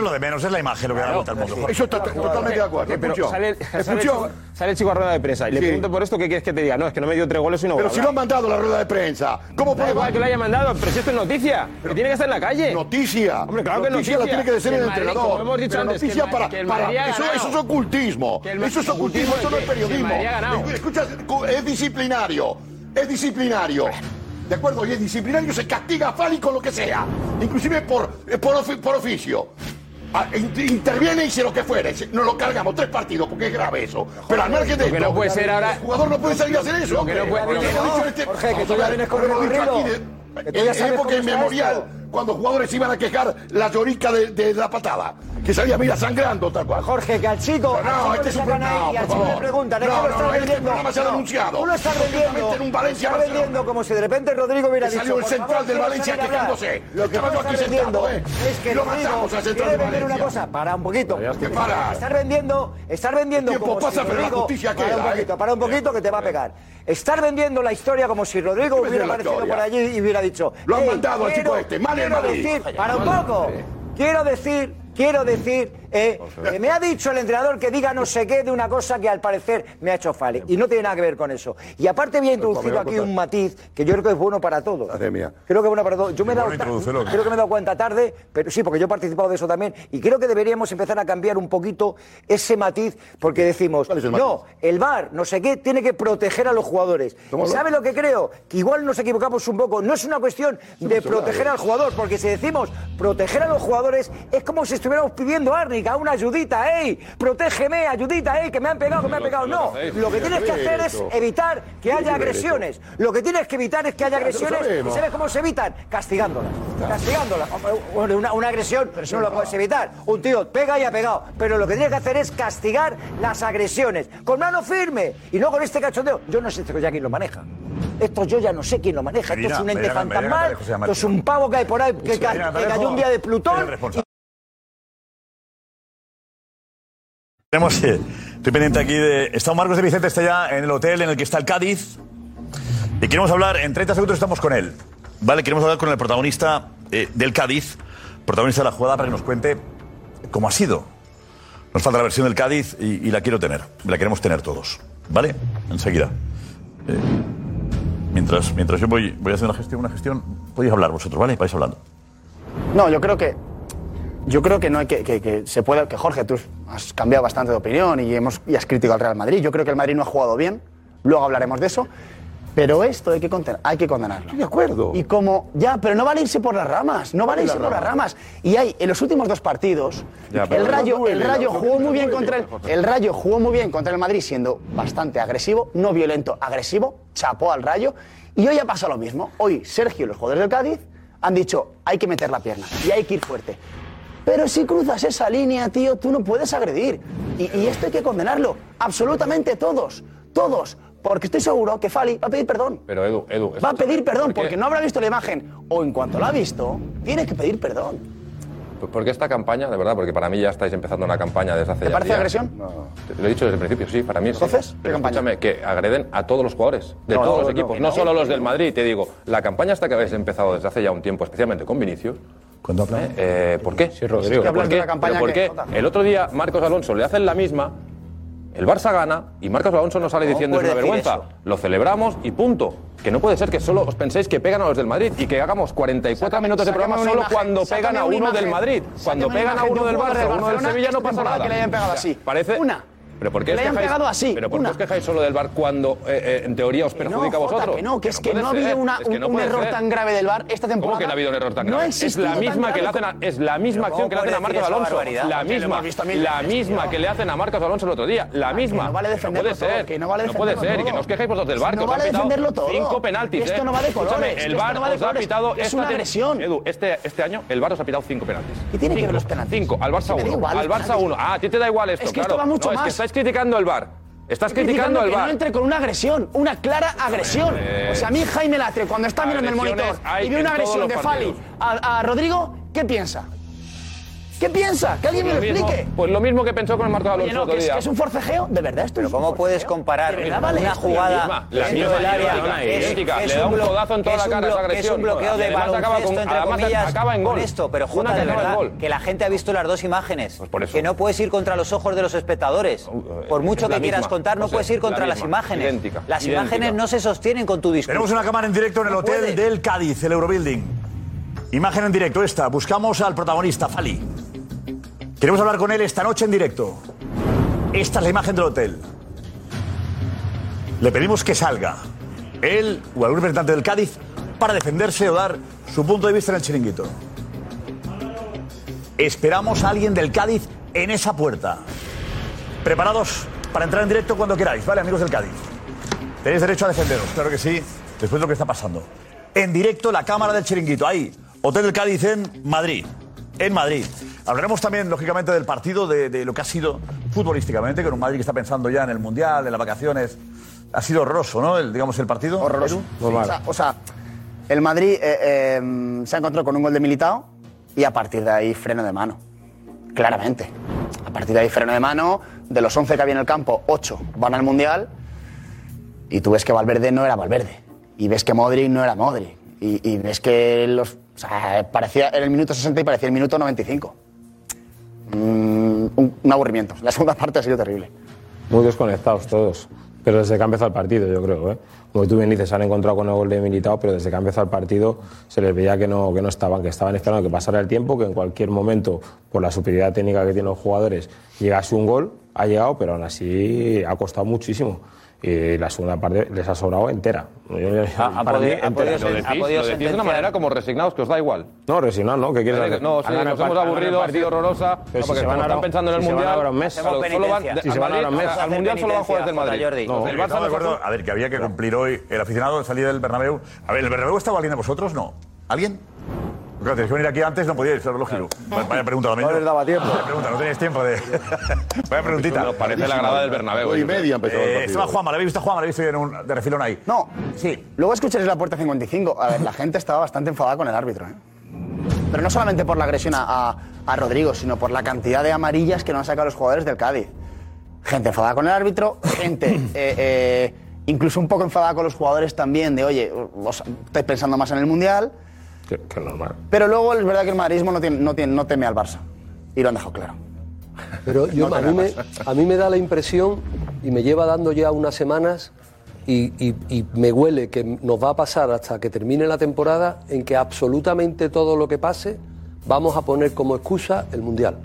lo de menos, es la imagen lo que da la vuelta al mundo. Eso está totalmente de acuerdo. Eh, pero sale el chico a rueda de prensa y le pregunto por esto, ¿qué quieres que te diga? No, es que no me dio tres goles y Pero si lo han mandado la rueda de prensa. ¿Cómo puede que lo haya mandado? Pero si esto es noticia, que tiene que estar en la calle. Noticia. Hombre, claro que noticia. la tiene que decir el entrenador. Noticia para, eso, es ocultismo. Eso es ocultismo, eso no es periodismo. Escucha, es disciplinario. Es disciplinario. ¿De acuerdo? Y es disciplinario, se castiga a Fali con lo que sea. Inclusive por, por, oficio. Ah, interviene y si lo que fuere, nos lo cargamos tres partidos porque es grave eso. Pero al margen de esto, no puede ser ahora, el jugador no puede salir a hacer eso. Lo que no puede, este- Jorge, que tú ya vienes con el En época inmemorial, cuando jugadores iban a quejar la llorica de la patada que salía, mira, sangrando, tal cual. Jorge, que al chico. No, no este es un problema. No, y al chico le preguntan, no, que lo estás este vendiendo? Este se ha denunciado. Tú lo estás vendiendo. En un Valencia, estás vendiendo Barcelona. como si de repente Rodrigo hubiera dicho. Salió el central del Valencia quejándose. Lo que estaba yo aquí sentado, ¿eh? Es que lo matamos al central del Valencia. una cosa, para un poquito. ¿Qué para? Estás vendiendo, estás vendiendo. El tiempo como pasa, pero Rodrigo, la justicia queda. Para un poquito, eh. para un poquito que te va a pegar. Estar vendiendo la historia como si Rodrigo hubiera aparecido por allí y hubiera dicho. Lo han mandado al chico este, mal en Madrid. Para un poco. Quiero decir Quiero decir eh, eh, me ha dicho el entrenador que diga no sé qué de una cosa que al parecer me ha hecho Fale. Y no tiene nada que ver con eso. Y aparte había introducido aquí un matiz que yo creo que es bueno para todos. Creo que es bueno para todos. Yo me he dado, creo que me he dado cuenta tarde, pero sí, porque yo he participado de eso también. Y creo que deberíamos empezar a cambiar un poquito ese matiz, porque decimos, no, el VAR, no sé qué, tiene que proteger a los jugadores. ¿Sabe lo que creo? Que igual nos equivocamos un poco. No es una cuestión de proteger al jugador, porque si decimos proteger a los jugadores, es como si estuviéramos pidiendo a diga una ayudita, ¡ey! ¡Protégeme, ayudita, ey! ¡Que me han pegado, que me han pegado! No, lo que tienes que hacer es evitar que haya agresiones. Lo que tienes que evitar es que haya agresiones. ¿Y sabes cómo se evitan? Castigándolas. Castigándolas. Una, una agresión no la puedes evitar. Un tío pega y ha pegado. Pero lo que tienes que hacer es castigar las agresiones. Con mano firme. Y no con este cachondeo. Yo no sé si ya quién lo maneja. Esto yo ya no sé quién lo maneja. Esto es un ente fantasmal. Esto es un pavo que hay por ahí que cayó un día de Plutón. Tenemos, estoy pendiente aquí de. Está Marcos de Vicente, está ya en el hotel en el que está el Cádiz. Y queremos hablar, en 30 segundos estamos con él. ¿Vale? Queremos hablar con el protagonista eh, del Cádiz, protagonista de la jugada, para que nos cuente cómo ha sido. Nos falta la versión del Cádiz y, y la quiero tener. La queremos tener todos. ¿Vale? Enseguida. Eh, mientras, mientras yo voy, voy a hacer una gestión, una gestión, podéis hablar vosotros, ¿vale? Vais hablando. No, yo creo que yo creo que no hay que, que, que, se puede que Jorge tú has cambiado bastante de opinión y hemos y has criticado al Real Madrid. Yo creo que el Madrid no ha jugado bien. Luego hablaremos de eso. Pero esto hay que, condenar, hay que condenarlo. Estoy de acuerdo. Y como, ya, pero no vale irse por las ramas, no vale irse por las ramas. Y hay, en los últimos dos partidos, ya, el Rayo, duele, el Rayo jugó muy bien contra el, el Rayo jugó muy bien contra el Madrid, siendo bastante agresivo, no violento, agresivo, chapó al Rayo. Y hoy ha pasado lo mismo. Hoy Sergio y los jugadores del Cádiz han dicho, hay que meter la pierna y hay que ir fuerte. Pero si cruzas esa línea, tío, tú no puedes agredir. Y, y esto hay que condenarlo. Absolutamente todos. Todos. Porque estoy seguro que Fali va a pedir perdón. Pero Edu, Edu. Va a pedir perdón porque no habrá visto la imagen. O en cuanto la ha visto, tiene que pedir perdón. Pues porque esta campaña, de verdad, porque para mí ya estáis empezando una campaña desde hace ¿Te ya parece agresión? No. Te Lo he dicho desde el principio, sí, para mí es. ¿Entonces? Sí. Escúchame, que agreden a todos los jugadores, de todos los equipos, no, solo los del Madrid. Te digo, la campaña esta que habéis empezado desde hace ya un tiempo, especialmente con Vinicius, eh, ¿Por qué? Sí, Rodrigo. ¿Por qué? El otro día Marcos Alonso le hacen la misma, el Barça gana y Marcos Alonso no sale diciendo es una vergüenza. Lo celebramos y punto. Que no puede ser que solo os penséis que pegan a los del Madrid y que hagamos 44 Saca, minutos de programa solo cuando pegan a uno del Madrid. Cuando pegan a uno del Barça, uno del Sevilla no pasa nada. Que le hayan pegado así. Parece una. ¿Pero por qué, os, quejáis, así, pero ¿por os quejáis solo del VAR cuando eh, eh, en teoría os perjudica a vosotros? Que no, que, es que no, ha habido un error tan grave del VAR esta temporada. ¿Cómo que no ha habido un error tan grave? es la misma que le hacen es la misma acción que le hacen a Marcos Alonso, la misma, la misma que le hacen a Marcos Alonso el otro día, la misma. No vale defenderlo que no vale No puede ser, que no os vosotros del VAR, que os pitado cinco penaltis. Esto ¿eh? no va colores. El VAR os ha pitado es una agresión. Edu, este este año el VAR os ha pitado cinco penaltis. ¿Qué tiene que ver los penaltis? Cinco, al Barça uno, al Barça uno. Ah, a ti te da igual esto. Es que esto que estáis criticando el bar. Estás criticando el que no bar. entre con una agresión, una clara agresión. O sea, a mí Jaime Latre, cuando está mirando el monitor y ve una agresión de Fali a Rodrigo, ¿qué piensa? ¿Qué piensa? Que alguien me lo mismo- explique. Pues lo mismo que pensó con el Marco Oye, Alonso no, otro que es, día. que es un forcejeo, de verdad esto Pero es un ¿cómo puedes comparar ¿De verdad vale una esto? jugada La misma, del área idéntica, Le da un codazo en toda la cara esa es un bloqueo de baloncesto, entre comillas, acaba en con gol. esto, pero Jota, de verdad, que la gente ha visto las dos imágenes. por eso. Que no puedes ir contra los ojos de los espectadores. Por mucho es la que quieras contar, no puedes ir contra las imágenes. Las imágenes no se sostienen con tu discurso. Tenemos una cámara en directo en el hotel del Cádiz, el Eurobuilding. Imagen en directo esta. Buscamos al protagonista, Fali. Queremos hablar con él esta noche en directo. Esta es la imagen del hotel. Le pedimos que salga. Él o algún representante del Cádiz para defenderse o dar su punto de vista en el chiringuito. Esperamos a alguien del Cádiz en esa puerta. Preparados para entrar en directo cuando queráis, ¿vale, amigos del Cádiz? Tenéis derecho a defenderos, claro que sí, después de lo que está pasando. En directo, la cámara del chiringuito, ahí, Hotel del Cádiz en Madrid. En Madrid. Hablaremos también, lógicamente, del partido, de, de lo que ha sido futbolísticamente, con un Madrid que está pensando ya en el Mundial, en las vacaciones. Ha sido horroroso, ¿no? El, digamos, el partido. Horroroso. Sí, o, sea, o sea, el Madrid eh, eh, se ha encontrado con un gol de Militao y a partir de ahí freno de mano. Claramente. A partir de ahí freno de mano. De los 11 que había en el campo, 8 van al Mundial. Y tú ves que Valverde no era Valverde. Y ves que Modric no era Modric. Y, y ves que los. O sea, parecía en el minuto 60 y parecía el minuto 95. Mm, un, un aburrimiento. La segunda parte ha sido terrible. Muy desconectados todos. Pero desde que ha empezado el partido, yo creo. ¿eh? Como tú bien dices, han encontrado con el gol de Militao, pero desde que ha empezado el partido se les veía que no, que no estaban, que estaban esperando que pasara el tiempo, que en cualquier momento, por la superioridad técnica que tienen los jugadores, llegase un gol. Ha llegado, pero aún así ha costado muchísimo. Y la segunda parte les ha sobrado entera. Yo- Ha- ha para mí, podido- ha Lo decís de una manera como resignados, que os da igual. No, resignados, ¿no? ¿Qué quieres hacer? no, sí, nos hemos aburrido, ha sido partido. horrorosa. Pero No, si porque se van ahora- están pensando en el si se van Mundial, ahora un mes. solo van- Si se van ahora un mes. al Mundial solo van jugadores del Madrid. No, el el Barça Estamos de no acuerdo, a ver, que había que cumplir hoy. El aficionado salía del Bernabéu. A ver, ¿el Bernabéu estaba alguien de vosotros? No. ¿Alguien? Claro, tenéis que venir aquí antes, no podíais, claro, lógico. Vaya vaya pregunta también. No les daba tiempo. Vaya pregunta, no tenéis tiempo de. *laughs* Vaya preguntita. Nos parece la grada del Bernabéu. Y media empezó el Eh, partido. estaba Juanma, ¿la habéis visto a Juanma? ¿La habéis visto en un, de refilón ahí? No. Sí. Luego escucharéis la puerta 55. A ver, la gente estaba bastante enfadada con el árbitro. ¿eh? Pero no solamente por la agresión a, a- a Rodrigo, sino por la cantidad de amarillas que nos han sacado los jugadores del Cádiz. Gente enfadada con el árbitro, gente *laughs* eh, eh, incluso un poco enfadada con los jugadores también, de oye, os estáis pensando más en el Mundial. Que, que normal. Pero luego es verdad que el madridismo no, tiene, no, tiene, no teme al Barça. Y lo han dejado claro. Pero yo, *laughs* No a, mí me, a mí me da la impresión, y me lleva dando ya unas semanas, y, y- y me huele que nos va a pasar hasta que termine la temporada, en que absolutamente todo lo que pase vamos a poner como excusa el Mundial.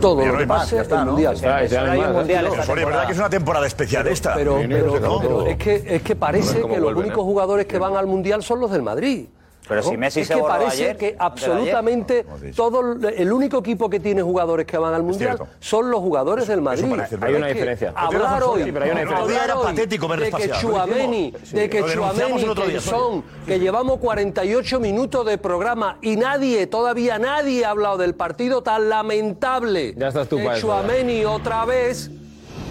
Todo Pero lo que pase está, el ¿no? Mundial. Temporada. ¿verdad que es una temporada especial esta? Pero, pero- ¿no? pero es, que, es que parece que los únicos ¿eh? jugadores que van al Mundial son los del Madrid. Pero si Messi es se que borró parece ayer, que absolutamente todo el único equipo que tiene jugadores que van al mundial son los jugadores del Madrid. parece, hay una diferencia. Hablar hoy, pero hay una diferencia. hablar Era hoy patético ver de que Chuameni, de que Chuameni, que son, que llevamos 48 minutos de programa y nadie, todavía nadie ha hablado del partido tan lamentable Ya estás tú Tchouaméni otra vez.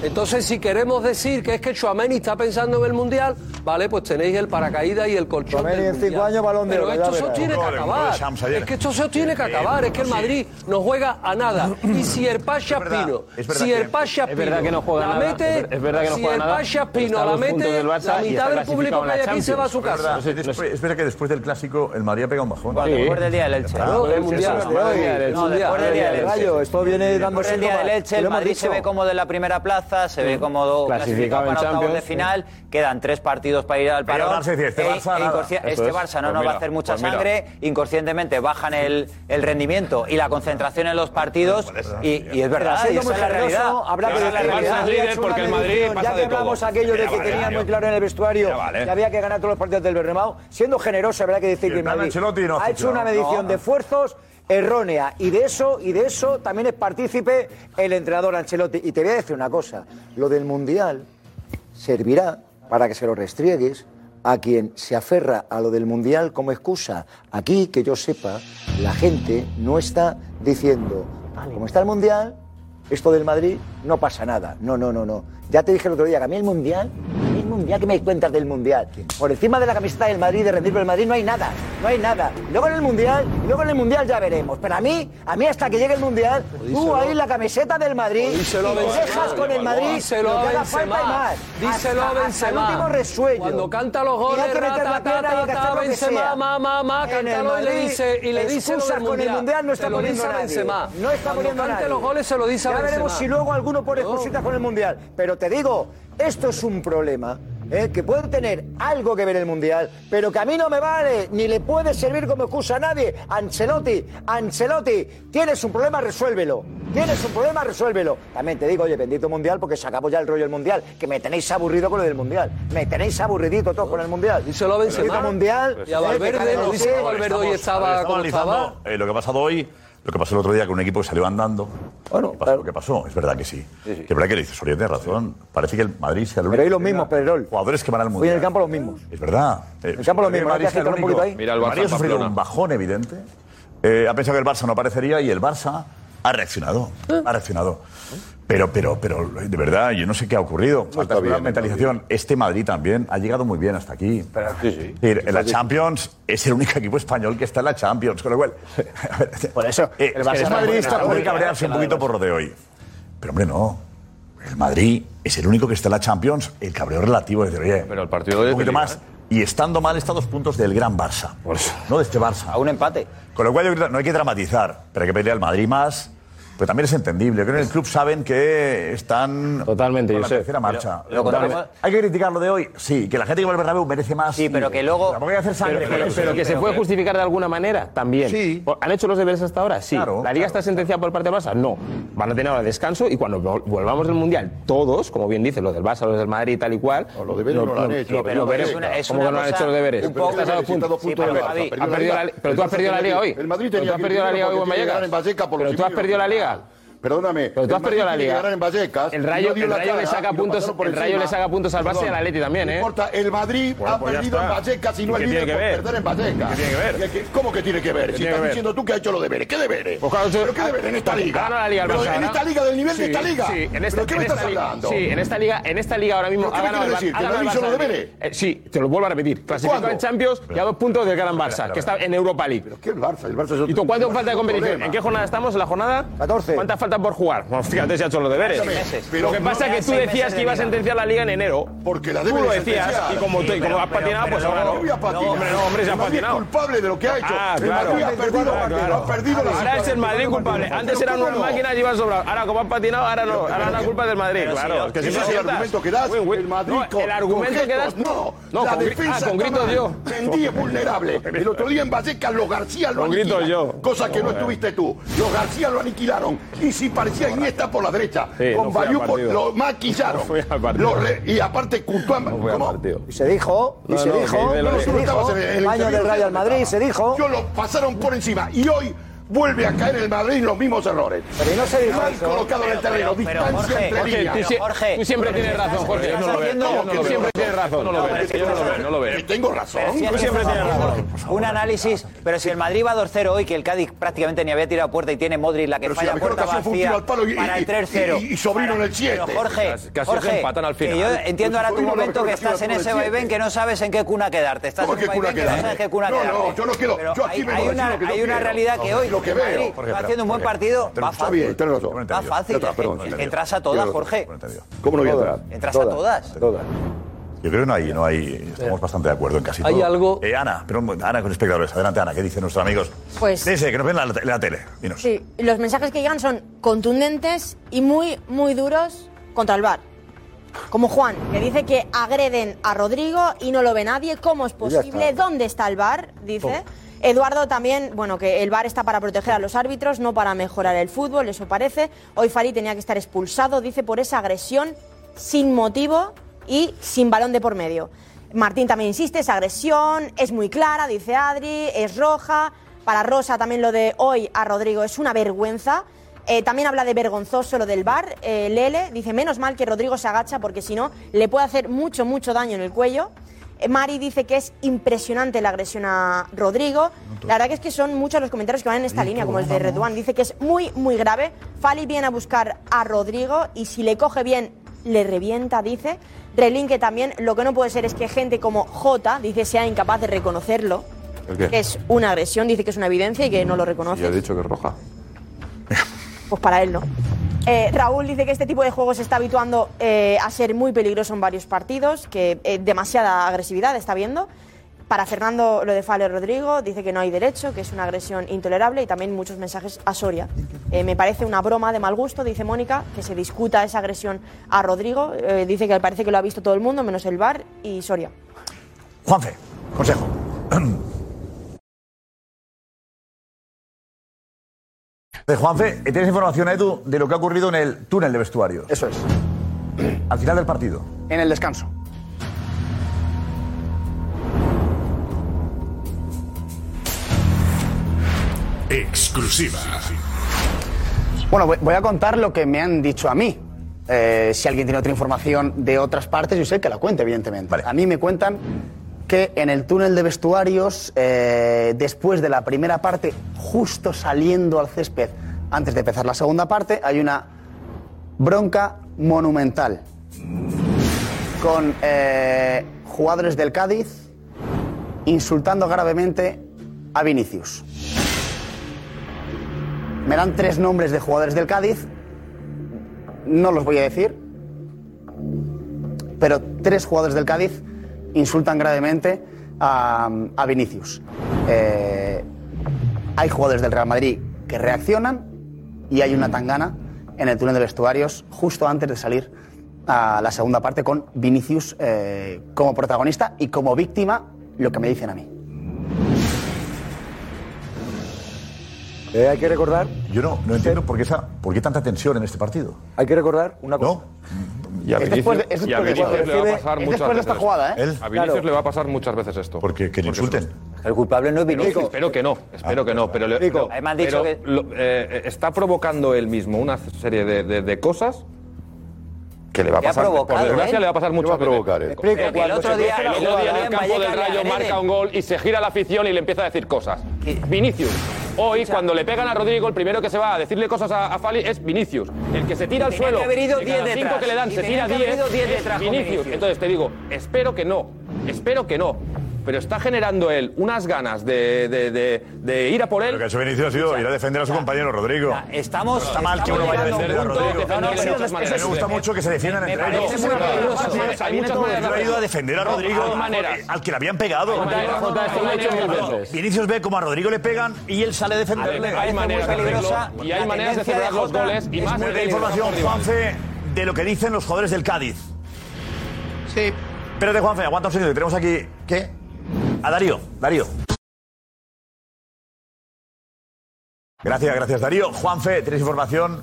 Entonces, si queremos decir que es que Chuameni está pensando en el Mundial, vale, pues tenéis el paracaídas y el colchón Tchouaméni del en cinco años, Balón de Pero Oro, esto se os tiene que acabar. Es que esto se os tiene que acabar. Es que el. Madrid no juega a nada. Y si el Pasha verdad, Pino, si el Pasha es verdad Pino que no juega la mete, es ver- es verdad que no si el pero Pino la mete, la mitad del público que hay aquí se va a su casa. No sé, no después- es verdad que después del clásico el Madrid ha pegado un bajón. Después del día del Elche. El Mundial. después del día del Elche. Esto viene dando Después del día del Elche, el Madrid se ve como de la primera plaza, se ve como clasificado para octavos de final, quedan tres partidos para ir al Pero parón. Este E- Barça e este es. Barça no Pues nos va a hacer mucha pues mira. sangre, inconscientemente bajan el, el rendimiento y la concentración en los partidos y, y es verdad, y Siendo esa es la realidad. habrá que el Barça es líder porque el Madrid pasa Ya que hablamos aquello de que vale, tenía ya. muy claro en el vestuario que había que ganar todos los partidos del Bernabéu, siendo generoso, habrá que decir que el Madrid ha hecho una medición No. de esfuerzos errónea y de eso y de eso también es partícipe el entrenador Ancelotti. Y te voy a decir una cosa, lo del Mundial servirá para que se lo restriegues a quien se aferra a lo del Mundial como excusa. Aquí, que yo sepa, la gente no está diciendo, como está el Mundial, esto del Madrid no pasa nada. No, no, no, no. Ya te dije el otro día que a mí el Mundial, Mundial, ¿qué me cuentas del Mundial? Por encima de la camiseta del Madrid, de rendir por el Madrid, no hay nada, no hay nada. Luego en el Mundial, luego en el Mundial ya veremos. Pero a mí, a mí hasta que llegue el Mundial, tú ahí la camiseta del Madrid, y dejas con el Madrid, díselo lo que haga falta y más. Díselo a Benzema. Hasta el último resuello. Cuando canta los goles, y hay que meter la pierna y hay que hacer lo que sea. Ma, ma, ma, y le dice, y le dice con el Mundial no está poniendo a nadie. No está poniendo a nadie. los goles se lo dice a Benzema. Ya veremos si luego alguno pone excusitas con el Mundial. Pero te digo, esto es un problema ¿eh? que puede tener algo que ver el Mundial, pero que a mí no me vale, ni le puede servir como excusa a nadie. Ancelotti, Ancelotti, tienes un problema, resuélvelo. Tienes un problema, resuélvelo. También te digo, oye, bendito Mundial, porque se acabó ya el rollo del Mundial, que me tenéis aburrido con lo del Mundial. Me tenéis aburridito todos con el Mundial. Y se lo Benzema. Bendito Mundial. Y a ¿eh? Valverde, eh. Valverde hoy estaba, estaba eh, lo que ha pasado hoy lo que pasó el otro día con un equipo que salió andando. Bueno, pasó lo pasó, es verdad que sí. sí. Es verdad que le dices, Soria tiene razón. Parece que el Madrid sea el. Pero hay los mismos, Pedrol. Jugadores que van al mundial. Hoy en el campo los mismos. Es verdad. En el eh, campo los mismos. Madrid, el Madrid ha sufrido un bajón evidente. Eh, ha pensado que el Barça no aparecería y el Barça ha reaccionado. ¿Eh? Ha reaccionado. Pero, pero, pero, de verdad, yo no sé qué ha ocurrido. Falta bien, mentalización. Este Madrid también ha llegado muy bien hasta aquí. Pero, sí, sí. Decir, la Champions es el único equipo español que está en la Champions, con lo cual. *laughs* Por eso. Eh, el es madridista puede buena, cabrearse un poquito por lo de hoy. Pero, hombre, no. El Madrid es el único que está en la Champions. El cabreo relativo es de oye. Pero el partido de. Un poquito más. ¿eh? Y estando mal, está a dos puntos del gran Barça. Por. No de este Barça. A un empate. Con lo cual, no hay que dramatizar. Pero hay que pelear al Madrid más pero también es entendible. Creo que en el club saben que están Totalmente, con la tercera marcha. Hay que criticar lo de hoy. Sí, que la gente que va al Bernabéu merece más. Sí, pero que luego- Pero, que se puede justificar de alguna manera, también. Sí. Pues, ¿Han hecho los deberes hasta ahora? Sí. Claro, ¿La Liga está sentenciada por parte del Barça? No. Van a tener ahora descanso y cuando volvamos del Mundial, todos, como bien dices, los del Barça, los del Madrid y tal y cual... los deberes no lo han hecho, pero es una- ¿Cómo que no han hecho los deberes? un poco- Estás puntos. Pero tú has perdido la Liga hoy. El Madrid tenía tú has que perdido la Liga hoy en Vallecas. Pero tú has perdido la Liga legal. Perdóname. Pero tú has perdido la liga. El Rayo, le saca puntos, el. Rayo le saca puntos al Barça y al Atleti también, ¿eh? No importa, el Madrid ha pues perdido en Vallecas y no el líder por perder en Vallecas. ¿Qué tiene que ver? ¿Cómo que tiene que ver? Si estás diciendo tú que ha hecho los deberes, ¿qué deberes? Pues ¿Pero qué deberes en esta liga? Gana la liga el Barça, en esta liga del nivel de esta liga. Sí, en esta, ¿Pero qué me estás hablando? Sí, en esta liga, en esta liga ahora mismo ha ganado el Barça. Los deberes? Eh, sí, te lo vuelvo a repetir. Clasificó en Champions y a dos puntos del gran Barça, que está en Europa League. ¿Pero qué el Barça? El Barça ¿Y tú cuánto falta de competición? ¿En qué jornada estamos? ¿En la jornada? 14. ¿Cuánta falta por jugar. Bueno, fíjate si ha hecho los deberes. Pero lo que pasa es que tú decías que ibas a sentenciar la liga en enero. Porque la Tú lo decías y como, tú, has patinado, pues ahora no. No, hombre, no, hombre, se ha patinado. culpable de lo que ha hecho. Ah, el. Madrid ha perdido, ah, Ahora es el Madrid culpable. Antes eran unas máquinas y iban sobrados. Ahora, como han patinado, ahora no. Ahora es la culpa del Madrid, claro. Ese es el argumento que das. El Madrid El argumento que das. No, la defensa ah, con gritos yo. Mendy vulnerable. *laughs* El otro día en Vallecas, los García lo aniquilaron. Cosa que no estuviste tú. Los García lo aniquilaron. Y sí parecía Iniesta por la derecha. Con lo maquillaron. Y aparte Courtois. No y se dijo, y se dijo, se dijo, del Real Madrid, se dijo. Lo pasaron por encima. Y hoy vuelve a caer el Madrid los mismos errores. Pero no se Mal colocado en el terreno, distancia entre. Jorge, tú siempre tienes razón, Jorge. No lo veo. Tú siempre tienes razón. No lo veo. Yo no lo veo. No lo veo. Y tengo razón. Tú siempre tienes razón. Un análisis, pero si el Madrid va 2-0 hoy, que el Cádiz prácticamente ni había tirado puerta y tiene Modric la que falla puerta vacía para el 3-0. Y sobrino en el 7. Jorge, Jorge, empatan al final. yo entiendo ahora tu momento que estás en ese vaivén que no sabes en qué cuna quedarte. Estás en un vaivén que en qué cuna quedarte. No, no, yo no quiero. Hay una realidad que hoy está haciendo un buen partido, va fácil. Razón. Va fácil. Entras a todas, Jorge. ¿Cómo no voy a entrar? Entras a todas. Yo creo que no hay, no hay, estamos bastante de acuerdo en casi todo. Hay algo. Eh, Ana, pero Ana con espectadores. Adelante, Ana, ¿qué dicen nuestros amigos? Pues. Dice que nos ven la, tele. Sí, los mensajes que llegan son contundentes y muy, muy duros contra el bar. Como Juan, que dice que agreden a Rodrigo y no lo ve nadie. ¿Cómo es posible? ¿Dónde está el bar? Dice. Eduardo también, bueno, que el VAR está para proteger a los árbitros, no para mejorar el fútbol, eso parece. Hoy Fali tenía que estar expulsado, dice, por esa agresión sin motivo y sin balón de por medio. Martín también insiste, esa agresión es muy clara, dice Adri, es roja. Para Rosa también lo de hoy a Rodrigo es una vergüenza. Eh, también habla de vergonzoso lo del bar. Lele dice, menos mal que Rodrigo se agacha porque si no le puede hacer mucho, mucho daño en el cuello. Eh, Mari dice que es impresionante la agresión a Rodrigo. La verdad que es que son muchos los comentarios que van en esta línea, como el de Redouan. Dice que es muy, muy grave. Fali viene a buscar a Rodrigo y si le coge bien, le revienta, dice. relinque también. Lo que no puede ser es que gente como J, dice, sea incapaz de reconocerlo. ¿El qué? Que es una agresión, dice que es una evidencia y que no lo reconoce. Ya he dicho que es roja. *laughs* Pues para él no. Eh, Raúl dice que este tipo de juegos se está habituando eh, a ser muy peligroso en varios partidos, que eh, demasiada agresividad está viendo. Para Fernando, lo de Fale Rodrigo, dice que no hay derecho, que es una agresión intolerable y también muchos mensajes a Soria. Me parece una broma de mal gusto, dice Mónica, que se discuta esa agresión a Rodrigo. Dice que parece que lo ha visto todo el mundo, menos el VAR y Soria. Juanfe, consejo. *clears throat* De Juanfe, ¿tienes información, Edu, de lo que ha ocurrido en el túnel de vestuarios? Eso es. Al final del partido. En el descanso. Exclusiva. Bueno, voy- a contar lo que me han dicho a mí. Eh, si alguien tiene otra información de otras partes, yo sé que la cuente, evidentemente. A mí me cuentan en el túnel de vestuarios, eh, después de la primera parte, justo saliendo al césped, antes de empezar la segunda parte, hay una bronca monumental con eh, jugadores del Cádiz insultando gravemente a Vinicius. Me dan tres nombres de jugadores del Cádiz, no los voy a decir, pero tres jugadores del Cádiz insultan gravemente a, a Vinicius. Eh, hay jugadores del Real Madrid que reaccionan y hay una tangana en el túnel de vestuarios justo antes de salir a la segunda parte con Vinicius eh, como protagonista y como víctima, lo que me dicen a mí. Eh, hay que recordar. Yo no, no entiendo por qué, esa, por qué tanta tensión en este partido. Hay que recordar una cosa. Y a es Vinicius, y a porque Vinicius cuando le va a pasar es muchas esta veces jugada, esto. ¿eh? A Vinicius Claro. le va a pasar muchas veces esto. Porque que le insulten. El culpable no es Vinicius. espero que no, espero que no, pero, le- Rico. pero- Ahí me han dicho pero que- lo- eh, está provocando él mismo una serie de, de- de cosas que le va a ¿Qué ha pasar. Por desgracia él? le va a pasar ¿Qué mucho va a provocar el otro día, el otro día en el campo del Rayo marca un gol y se gira la afición y le empieza a decir cosas. Vinicius. Hoy, cuando le pegan a Rodrigo, el primero que se va a decirle cosas a, a Fali es Vinicius. El que se tira al suelo. que haber ido de cada 10 cinco que le dan, Y se tira que haber 10. ido 10 es detrás con Vinicius. Vinicius. Entonces te digo, espero que no. Espero que no. Pero está generando él unas ganas de, de- de- de ir a por él. Lo que ha hecho Vinicius ha sido ir a defender a su compañero Rodrigo. Estamos. Está mal que uno vaya a defender a Rodrigo. No, no, A mí de muchas maneras. me gusta mucho que se defiendan entre ellos. Hay muchas maneras. He ido a defender a Rodrigo al que le habían pegado. Vinicius ve como a Rodrigo le pegan y él sale a defenderle. Hay maneras de hacerlo y hay maneras de celebrar los goles y Es más muy de de información, Juanfe, de lo que dicen los jugadores del Cádiz. Sí. Espérate, Juanfe, aguanta un segundo. Tenemos aquí, ¿qué? A Darío. Darío. Gracias, gracias, Darío. Juanfe, tienes información.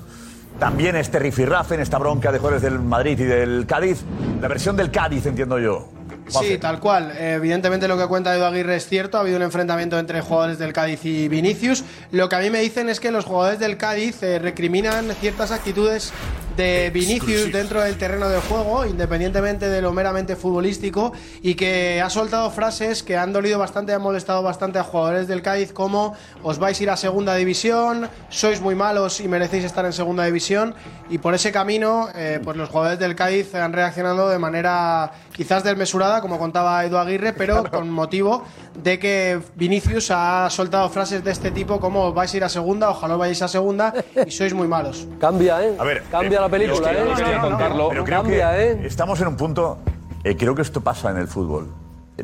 También este rifirrafe en esta bronca de jugadores del Madrid y del Cádiz. La versión del Cádiz, entiendo yo. Sí, tal cual. Evidentemente lo que cuenta Edu Aguirre es cierto. Ha habido un enfrentamiento entre jugadores del Cádiz y Vinicius. Lo que a mí me dicen es que los jugadores del Cádiz eh, recriminan ciertas actitudes de Vinicius dentro del terreno de juego, independientemente de lo meramente futbolístico, y que ha soltado frases que han dolido bastante, han molestado bastante a jugadores del Cádiz, como os vais a ir a segunda división, sois muy malos y merecéis estar en segunda división, y por ese camino, eh, pues los jugadores del Cádiz han reaccionado de manera quizás desmesurada, como contaba Edu Aguirre, pero con motivo de que Vinicius ha soltado frases de este tipo como vais a ir a segunda, ojalá vayáis a segunda y sois muy malos. Cambia, ¿eh? A ver, Cambia eh, la película, yo es que ¿eh? no pero creo Cambia, que ¿eh? estamos en un punto. eh, creo que esto pasa en el fútbol.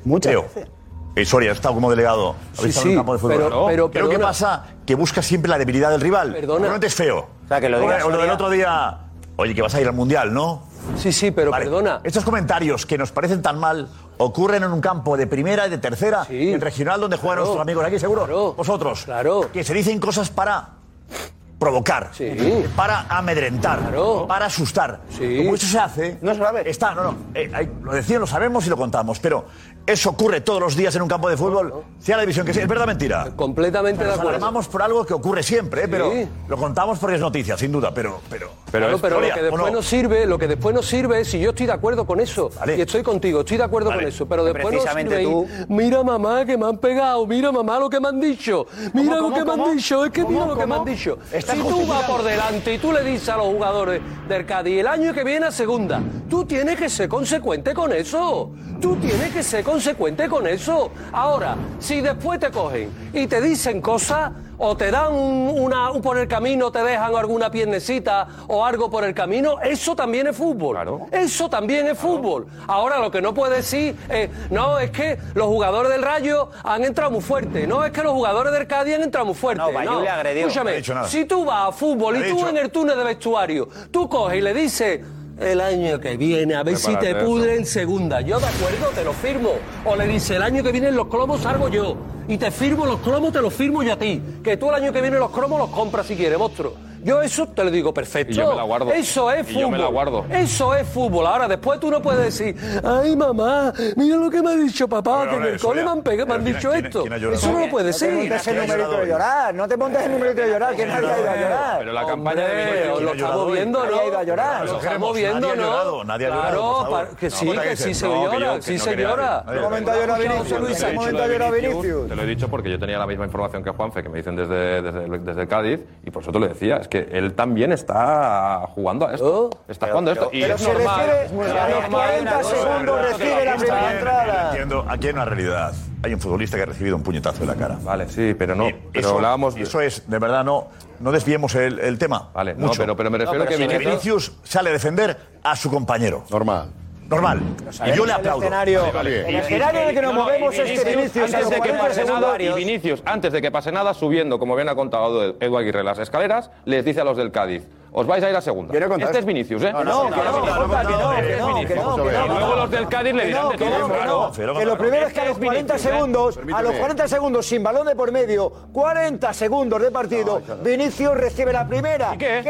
Muchas veces. Eh, Soria, como delegado. Sí, habéis estado sí, en un campo de fútbol. pero- pero, creo que perdona. pasa que busca siempre la debilidad del rival. Normalmente es feo. O sea, que lo diga o lo del otro día. Oye, que vas a ir al mundial, ¿no? Sí, sí, pero perdona. Estos comentarios que nos parecen tan mal ocurren en un campo de primera y de tercera, en regional donde juegan Claro. nuestros amigos aquí, seguro. Vosotros. Claro. Que se dicen cosas para provocar, para amedrentar, para asustar. Como eso se hace, no se Está, no, no, eh, hay- lo decían, lo sabemos y lo contamos, pero eso ocurre todos los días en un campo de fútbol, sea la división que sea, es verdad o mentira. Completamente de Nos acuerdo. alarmamos por algo que ocurre siempre, eh, pero Sí. lo contamos porque es noticia, sin duda, pero pero Claro, es pero lo que ¿o después no? nos sirve, lo que después nos sirve es si yo estoy de acuerdo con eso y estoy contigo, estoy de acuerdo Vale. con eso, pero después nos precisamente sirve tú- ir, mira mamá que me han pegado, mira mamá lo que me han dicho, mira ¿Cómo, lo que cómo, me han dicho, es que mira ¿Cómo, lo que me han si tú vas por delante y tú le dices a los jugadores del Cádiz el año que viene a segunda, tú tienes que ser consecuente con eso. Tú tienes que ser consecuente con eso. Ahora, si después te cogen y te dicen cosas, o te dan una, por el camino, te dejan alguna piernecita o algo por el camino, eso también es fútbol. Eso también es fútbol. Ahora lo que no puede decir es, no, es que los jugadores del Rayo han entrado muy fuerte, no, es que los jugadores del Cádiz han entrado muy fuerte. No. Le. Escúchame, si tú vas a fútbol y tú en el túnel de vestuario, tú coges y le dices el año que viene, a ver si te pudre en segunda. Yo de acuerdo, te lo firmo. O le dice, el año que viene en los clomos salgo yo y te firmo los cromos, te los firmo yo a ti. Que tú el año que viene los cromos los compras si quieres, monstruo. Yo eso te lo digo perfecto. Y yo me la guardo. Eso es y fútbol. Yo me la guardo. Eso es fútbol. Ahora, después tú no puedes decir, ay mamá, mira lo que me ha dicho papá, pero, que en el cole me han, pegado, me han dicho ¿quién, esto. ¿quién, eso no lo puedes decir. No te montes el numerito de llorar, no te montes el numerito de llorar, que nadie ha ido a llorar. Pero la campaña de lo estamos viendo, ¿no? ha ido a llorar. Lo estamos viendo, ¿no? Nadie ha llorado. que sí, que sí se llora, sí se llora. Un momento ha llorado Vinicius, un momento ha llorado Vinicius lo he dicho porque yo tenía la misma información que Juanfe, que me dicen desde, desde, desde Cádiz, y por eso te lo decía. Es que él también está jugando a esto. Oh. está jugando a esto. y es normal. a los 40 segundos recibe la primera entrada. Entiendo, aquí hay una realidad. Hay un futbolista que ha recibido un puñetazo en la cara. Vale, sí, pero no. Pero hablábamos. Eso es, de verdad, no no desviemos el, el tema. Vale, mucho. No, pero, pero me refiero no, pero a que Vinicius... Vinicius... sale a defender a su compañero. Normal normal. Y yo le aplaudo. El escenario, vale, vale. el escenario en el que nos no, movemos es que Vinicius antes de que pase nada y Vinicius antes de que pase nada subiendo, como bien ha contado Edu Aguirre, las escaleras, les dice a los del Cádiz, os vais a ir a segunda. Este es Vinicius, ¿eh? No, no, que no, que no, luego los del Cádiz le dirán de todo. Que lo primero es que a los 40 segundos, a los 40 segundos sin balón de por medio, 40 segundos de partido, Vinicius recibe la primera. ¿Y qué?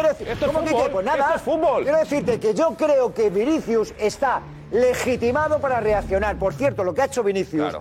¿Cómo que qué? Pues nada. Quiero decirte que yo creo que Vinicius está legitimado para reaccionar. Por cierto, lo que ha hecho Vinicius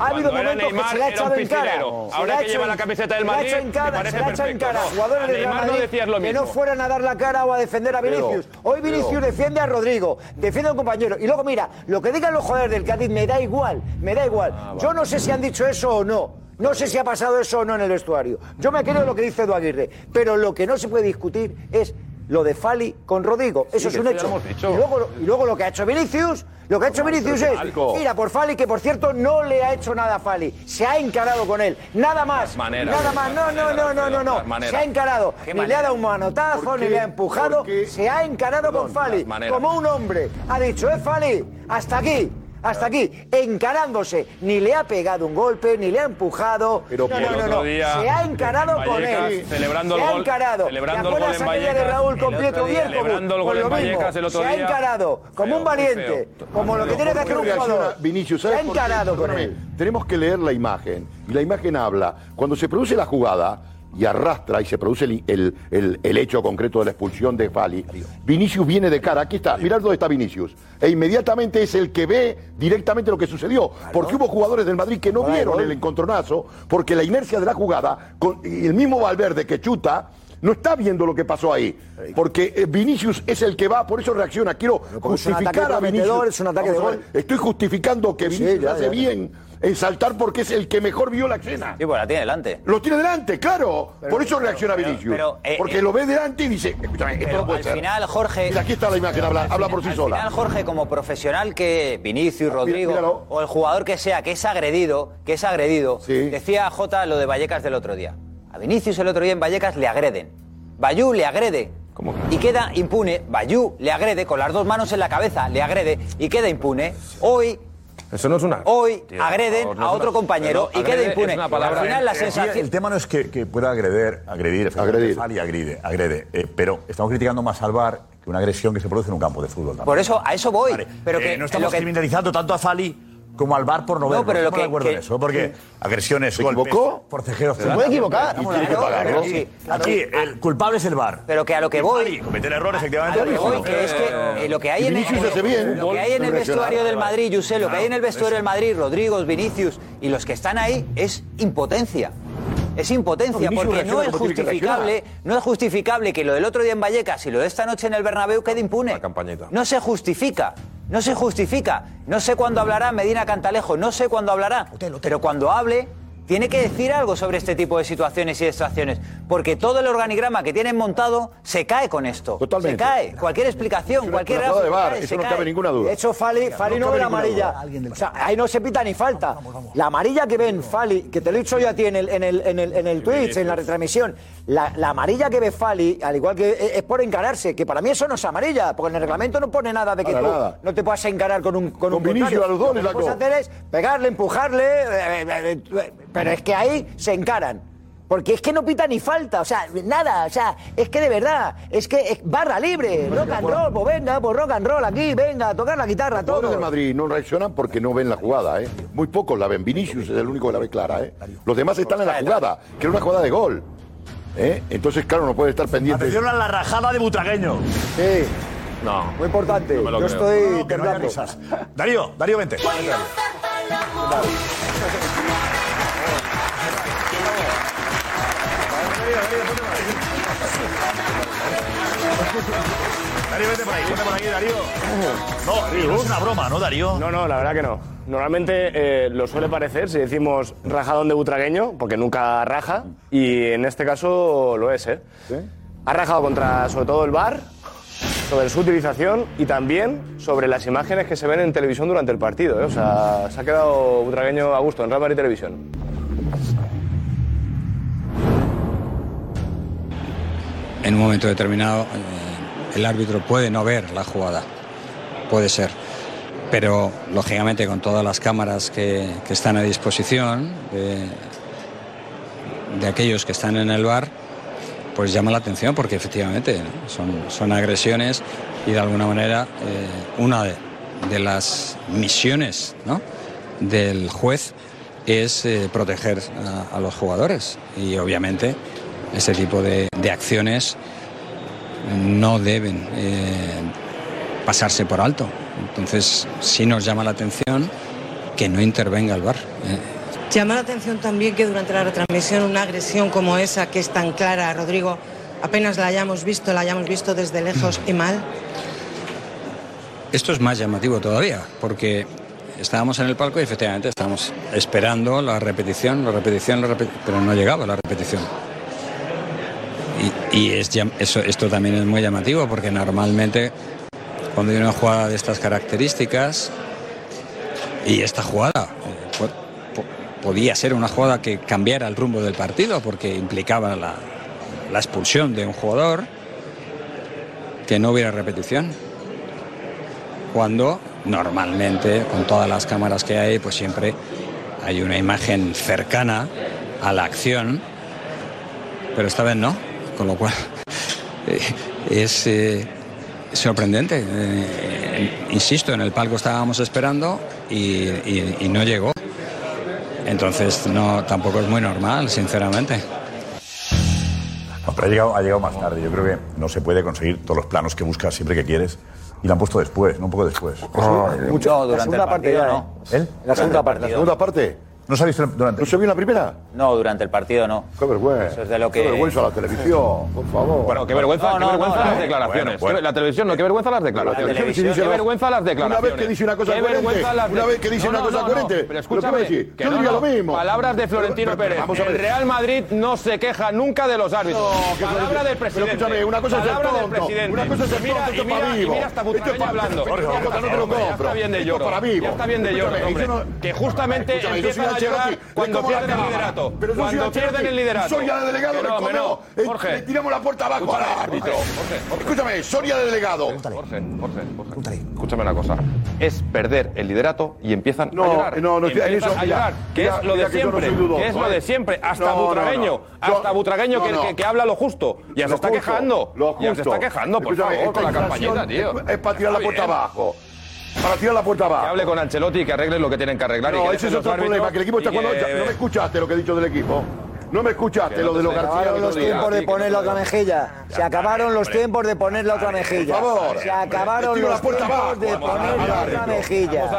ha habido momentos Neymar, que se le ha echado en cara. Ahora que lleva la camiseta del Madrid, en cara, se le ha echado en cara jugadores del Real Madrid que no fueran a dar la cara o a defender a Vinicius. Hoy Vinicius defiende a Rodrigo, defiende a un compañero. Y luego, mira, lo que digan los jugadores del Cádiz me da igual, me da igual. Yo no sé si han dicho eso o no. No sé si ha pasado eso o no en el vestuario. Yo me creo lo que dice Edu Aguirre, pero lo que no se puede discutir es lo de Fali con Rodrigo. Eso es un hecho. Y, luego, y, luego, lo que ha hecho Vinicius, lo que ha hecho no, Vinicius es mira por Fali, que por cierto no le ha hecho nada a Fali. Se ha encarado con él. Nada más. Maneras, nada más. No, no, no, no, no, no. Se ha encarado. Ni le ha dado un manotazo, ni le ha empujado. Se ha encarado con Fali. Como un hombre. Ha dicho, eh, Fali, hasta aquí. Hasta aquí, encarándose. Ni le ha pegado un golpe, ni le ha empujado. Pero no, no, no, no. Se ha encarado con él. Celebrando se el gol, ha encarado. Celebrando el gol en de Raúl con Pietro Celebrando el gol en Se ha encarado como un valiente, como lo que tiene que hacer un jugador. Vinicius, se ha encarado con él. Tenemos que leer la imagen. Y la imagen habla. Cuando se produce la jugada y arrastra y se produce el, el, el, hecho concreto de la expulsión de Fali. Vinicius viene de cara, aquí está, mirad dónde está Vinicius. E inmediatamente es el que ve directamente lo que sucedió, porque hubo jugadores del Madrid que no vieron el encontronazo, porque la inercia de la jugada, y el mismo Valverde que chuta, no está viendo lo que pasó ahí. Porque eh, Vinicius es el que va, por eso reacciona. Quiero justificar a Vinicius. Es un ataque de gol. Estoy justificando que Vinicius hace bien en saltar porque es el que mejor vio la escena. Sí, pues la tiene delante. Lo tiene delante, claro. Por eso reacciona Vinicius. Eh, porque eh, lo ve delante y dice, esto no puede al ser. final, Jorge... Aquí está la imagen, habla, habla por sí sola. Al final, Jorge, como profesional que Vinicius, ah, Rodrigo, o el jugador que sea, que es agredido, que es agredido, decía Jota lo de Vallecas del otro día. A Vinicius el otro día en Vallecas le agreden. Bayú le agrede. Y queda impune. Bayú le agrede con las dos manos en la cabeza, le agrede y queda impune. Hoy eso no es una. Hoy agreden a otro compañero y queda impune. Al final, la sensación. El, tema no es que, pueda agreder, agredir, agredir. y agrede. agrede pero estamos criticando más al VAR que una agresión que se produce en un campo de fútbol. Por eso, a eso voy. Pero eh, que, no estamos que... criminalizando tanto a Fali como al bar por 90. No, pero lo que, de acuerdo que, en eso, porque agresiones, ¿Se golpes, equivocó? forcejeos... Se puede equivocar. Y tiene que. Sí, claro. Aquí el culpable es el bar. Pero que a lo que voy... cometer errores, efectivamente. A lo que voy, que es que eh, lo que hay en el, lo que hay en el vestuario del Madrid, José, lo que hay en el vestuario del Madrid, Rodrigo, Vinicius y los que están ahí, es impotencia es impotencia, no, porque no es justificable, no es justificable que lo del otro día en Vallecas y lo de esta noche en el Bernabéu quede impune. La campañita. No se justifica. No se justifica. No sé cuándo hablará Medina Cantalejo, no sé cuándo hablará. Pero cuando hable, tiene que decir algo sobre este tipo de situaciones y distracciones, porque todo el organigrama que tienen montado se cae con esto. Totalmente. Se cae. Cualquier explicación, cualquier de se eso no cae. cabe ninguna duda. De hecho, Fali, Fali no, cabe ve la amarilla. O sea, ahí no se pita ni falta. La amarilla que ven Fali, que te lo he dicho yo a ti en el, en el, en el, en el Twitch, en la retransmisión, la, la amarilla que ve Fali, al igual que es, es por encararse, que para mí eso no es amarilla, porque en el reglamento no pone nada de que tú nada. no te puedas encarar con un con, un Vinicius a los dos Lo que puedes hacer es pegarle, empujarle, eh, eh, eh, pero es que ahí se encaran. Porque es que no pita ni falta, o sea, nada, o sea, es que de verdad, es que es barra libre, rock and roll, pues venga, pues rock and roll aquí, venga, a tocar la guitarra, Los todo. del Madrid no reaccionan porque no ven la jugada, ¿eh? Muy pocos la ven. Vinicius es el único que la ve clara, ¿eh? Los demás están en la jugada, que era una jugada de gol. ¿eh? Entonces, claro, no puede estar pendiente. Atención a la rajada de Butragueño. Sí. No. Muy importante. No me lo Yo creo. estoy No, que. Darío, Darío, vente. Darío, vete por ahí, vete por ahí, Darío. No, no es una broma, ¿no, Darío? No, no, la verdad que no. Normalmente eh, lo suele parecer si decimos rajadón de butragueño, porque nunca raja, y en este caso lo es, ¿eh? Ha rajado contra, sobre todo, el bar, sobre su utilización y también sobre las imágenes que se ven en televisión durante el partido, ¿eh? O sea, se ha quedado butragueño a gusto en Real Madrid Televisión. en un momento determinado eh, el árbitro puede no ver la jugada, puede ser, pero lógicamente con todas las cámaras que, que están a disposición de, aquellos que están en el bar, pues llama la atención porque efectivamente son, son agresiones y de alguna manera eh, una de, las misiones ¿no? del juez es eh, proteger a, los jugadores y obviamente ese tipo de, de acciones no deben eh, pasarse por alto. Entonces sí nos llama la atención que no intervenga el VAR. eh. Llama la atención también que durante la retransmisión una agresión como esa, que es tan clara, Rodrigo, apenas la hayamos visto, la hayamos visto desde lejos y mal. Esto es más llamativo todavía, porque estábamos en el palco y efectivamente estábamos esperando la repetición, la repetición, la repetición, pero no llegaba la repetición. Y, es, eso, esto también es muy llamativo, porque normalmente cuando hay una jugada de estas características, y esta jugada eh, po- po- podía ser una jugada que cambiara el rumbo del partido, porque implicaba la expulsión de un jugador, que no hubiera repetición cuando normalmente con todas las cámaras que hay pues siempre hay una imagen cercana a la acción pero esta vez no con lo cual eh, es eh, sorprendente Eh, insisto en el palco estábamos esperando y, y- y no llegó entonces no tampoco es muy normal sinceramente No, pero ha llegado, ha llegado más tarde. Yo creo que no se puede conseguir todos los planos que buscas siempre que quieres. Y lo han puesto después, no un poco después. Mucho, No, durante la segunda el parte partido ya, no. ¿eh? ¿El? La segunda parte. ¿La segunda parte? ¿No se ha visto durante? ¿No se vio en la primera? No, durante el partido no. Qué vergüenza. Eso es de lo que... Qué vergüenza la televisión, por favor. Bueno, qué vergüenza, No, qué no, vergüenza no, las declaraciones. Bueno, bueno. Qué- La televisión no, qué vergüenza las declaraciones. televisión, qué vergüenza las una vez declaraciones. que dice una cosa Qué coherente, vergüenza las una vez que dice No, una cosa no, no, coherente, Pero ¿pero qué escúchame, decir? que Yo no, diría no. lo mismo. Palabras de Florentino Pero, pero, Pérez. El Real Madrid no se queja nunca de los árbitros. Palabra del presidente. Pero escúchame, una cosa es del tonto, presidente. una cosa es mira, tonto, esto es para vivo. mira hasta Butragueño hablando. Está, no te lo hombre, ya compro. está bien de lloro. Ya está bien de lloro, Que justamente a llorar cuando pierden el liderato. Pero Cuando pierden el liderato. Soria de delegado, no, no. eh, Jorge. le tiramos la puerta abajo al árbitro. Escúchame, Soria de delegado. Jorge, Jorge, Jorge. Escúchame una cosa. Es perder el liderato y empiezan No, a llorar. no, no, Empiezan a llorar. Que es lo de siempre. Que es lo de siempre. Hasta No, no, Butragueño. no. Hasta Butragueño que, habla lo justo. Ya se está quejando. Ya se está quejando, por favor, con la campañita, tío. Es, para tirar la puerta abajo. Para tirar la puerta abajo. Que hable con Ancelotti y que arregle lo que tienen que arreglar. y No, que ese es otro árbitros problema, que el equipo está jugando. que- No me escuchaste lo que he dicho del equipo. No me escuchaste no lo de los García. acabaron que los tiempos de poner la otra mejilla. Se acabaron los tiempos de poner la otra mejilla. Por favor. Se acabaron los tiempos de poner la otra mejilla.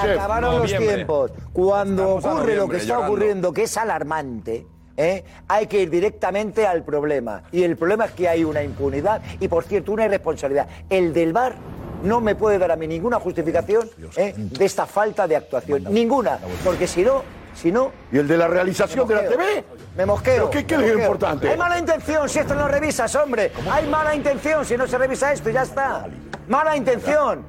Se acabaron los tiempos. Cuando ocurre lo que está ocurriendo, que es alarmante, ¿eh? hay que ir directamente al problema. Y el problema es que hay una impunidad y, por cierto, una irresponsabilidad. El del VAR no me puede dar a mí ninguna justificación ¿eh? de esta falta de actuación. Ninguna. Porque si no, Si no. ¿Y el de la realización de la. TV? Me mosqueo. ¿Pero qué- qué me es mosqueo. importante? Hay mala intención si esto no lo revisas, hombre. Hay mala intención si no se revisa esto y ya está. Mala intención.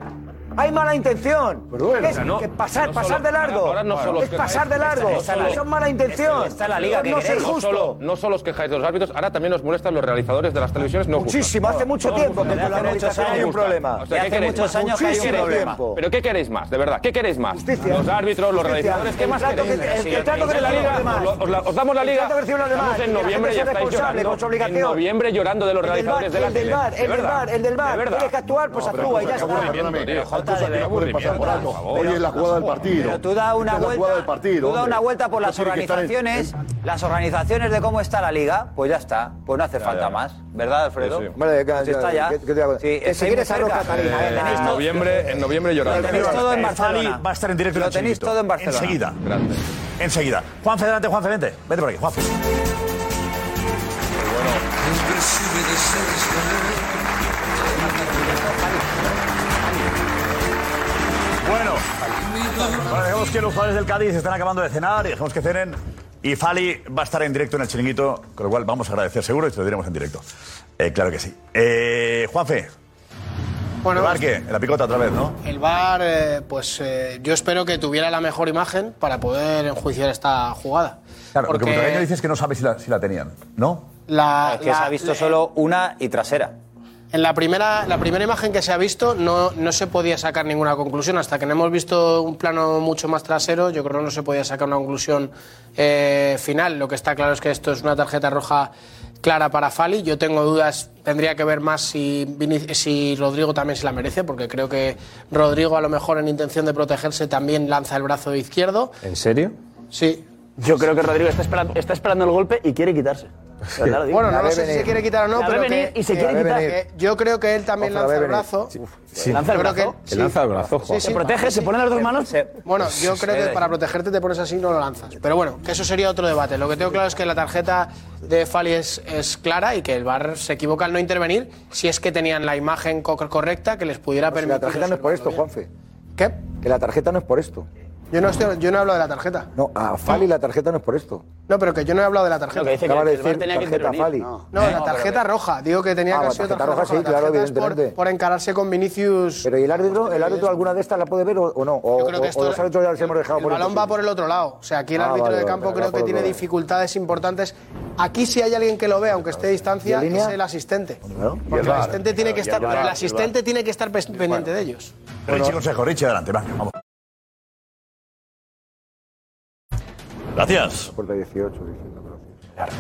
Hay mala intención. bueno. es no- que pasar, no pasar solo- de largo. ahora no solo es pasar de largo. Eso es mala intención. está la liga que no. No justo. solo, no solo os quejáis de los árbitros, ahora también os molestan los realizadores de las televisiones no. Muchísimo, hace mucho tiempo que con la realización años hay un problema. O sea, Y ¿qué hace muchos años que hay un ¿Qué queréis problema. más? ¿Pero qué queréis más? De verdad, ¿qué queréis más? Justicia. Los árbitros, los Justicia. realizadores, ¿qué más queréis? os, damos la El liga. trato que reciben los demás. Estamos en noviembre y estáis es llorando. En noviembre llorando de los realizadores de la el del tele. el del bar, el del de bar. Tienes que actuar, pues pero actúa y ya está. Que no pasar por alto. Hoy es la jugada del partido. Pero tú da una Esta vuelta, jugada del partido. tú da una vuelta por las en- organizaciones, las organizaciones de cómo está la liga, pues ya está, pues no hace falta ya. más, ¿verdad, Alfredo? Sí, sí. Que- Pues está ya. te Sí, si quieres arroz. Catalina, Eh, En noviembre, en noviembre Lo llorando. tenéis todo en Barcelona. va a estar en directo en Lo tenéis todo en Barcelona. Enseguida. Grande. Enseguida. Juanfe, delante, Juanfe, vente. Vete por aquí, Juanfe. Bueno, dejemos que los jugadores del Cádiz están acabando de cenar y dejemos que cenen. Y Fali va a estar en directo en el chiringuito, con lo cual vamos a agradecer seguro y te lo diremos en directo. Eh, claro que sí. Eh, Juanfe, Bueno, ¿el bar qué? En la picota otra vez, ¿no? El VAR, eh, pues eh, yo espero que tuviera la mejor imagen para poder enjuiciar esta jugada. Claro, lo que Porque dice es que no sabe si la, si la tenían, ¿no? la, Es que se la- ha visto la- solo una y trasera. En la primera, la primera imagen que se ha visto no, no se podía sacar ninguna conclusión. Hasta que no hemos visto un plano mucho más trasero, yo creo que no se podía sacar una conclusión eh, final. Lo que está claro es que esto es una tarjeta roja clara para Fali. Yo tengo dudas, tendría que ver más si, si Rodrigo también se la merece, porque creo que Rodrigo a lo mejor en intención de protegerse también lanza el brazo izquierdo. ¿En serio? Sí. Yo creo que Rodrigo está esperando, está esperando el golpe y quiere quitarse. *laughs* Bueno, no ve sé si se quiere quitar o no, La pero que- y se que- quiere quitar. Yo creo que él también lanza el brazo. Sí. ¿Lanza el brazo? que- Se sí. lanza el brazo. ¿Se protege? ¿Se ponen las dos manos? Bueno, yo creo que para protegerte te pones así y no lo lanzas. Pero bueno, que eso sería otro debate. Lo que tengo claro es que la tarjeta de Fali es, es clara y que el VAR se equivoca al no intervenir si es que tenían la imagen co- correcta que les pudiera Si permitir. la tarjeta no es por esto. Juanfe. ¿Qué? Que la tarjeta no es por esto. Yo no, estoy, yo no hablo de la tarjeta. No, a Fali la tarjeta no es por esto. No, pero que yo no he hablado de la tarjeta. Lo que dice Acaba que de el VAR decir tenía que tarjeta intervenir. Fali. No. No, la tarjeta roja. Digo que tenía Ah, que la haber sido tarjeta tarjeta roja, roja. sí, La claro, tarjeta es por, evidentemente. por encararse con Vinicius. Pero ¿y el árbitro? ¿El árbitro alguna de estas la puede ver o, o no? O, Yo creo que o- esto- o los árbitros ya les hemos dejado el por balón va por el otro lado. O sea, aquí el Ah, árbitro vale, de vale, campo vale, creo que tiene lado. dificultades importantes. Aquí si hay alguien que lo vea, aunque esté a distancia, ¿Y en línea? es el asistente. Claro. Porque el asistente tiene que estar, pero el asistente tiene que estar pes- pendiente de ellos. Richie Consejo, Richie, adelante, va, vamos. Gracias. Puerta 18, diciendo, gracias.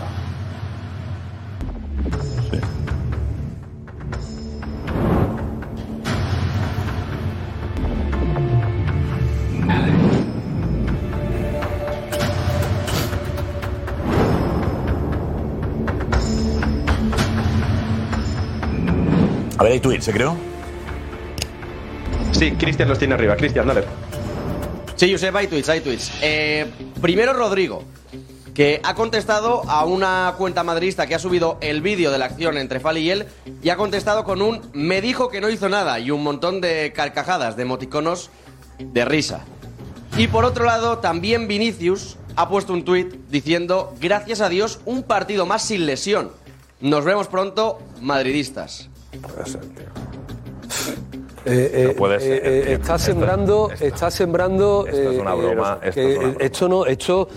A ver, hay tweets, ¿se creo? Sí, Cristian los tiene arriba. Cristian, dale. Sí, Josep, hay tweets, hay tweets. Primero Rodrigo, que ha contestado a una cuenta madrista que ha subido el vídeo de la acción entre Fali y él y ha contestado con un me dijo que no hizo nada y un montón de carcajadas, de emoticonos de risa. Y por otro lado, también Vinicius ha puesto un tuit diciendo gracias a Dios un partido más sin lesión. Nos vemos pronto, madridistas. Eh, eh, No puede ser, eh, eh, tío. está Esto- sembrando, esto- está sembrando. esto es una broma, esto es una broma. esto no, esto,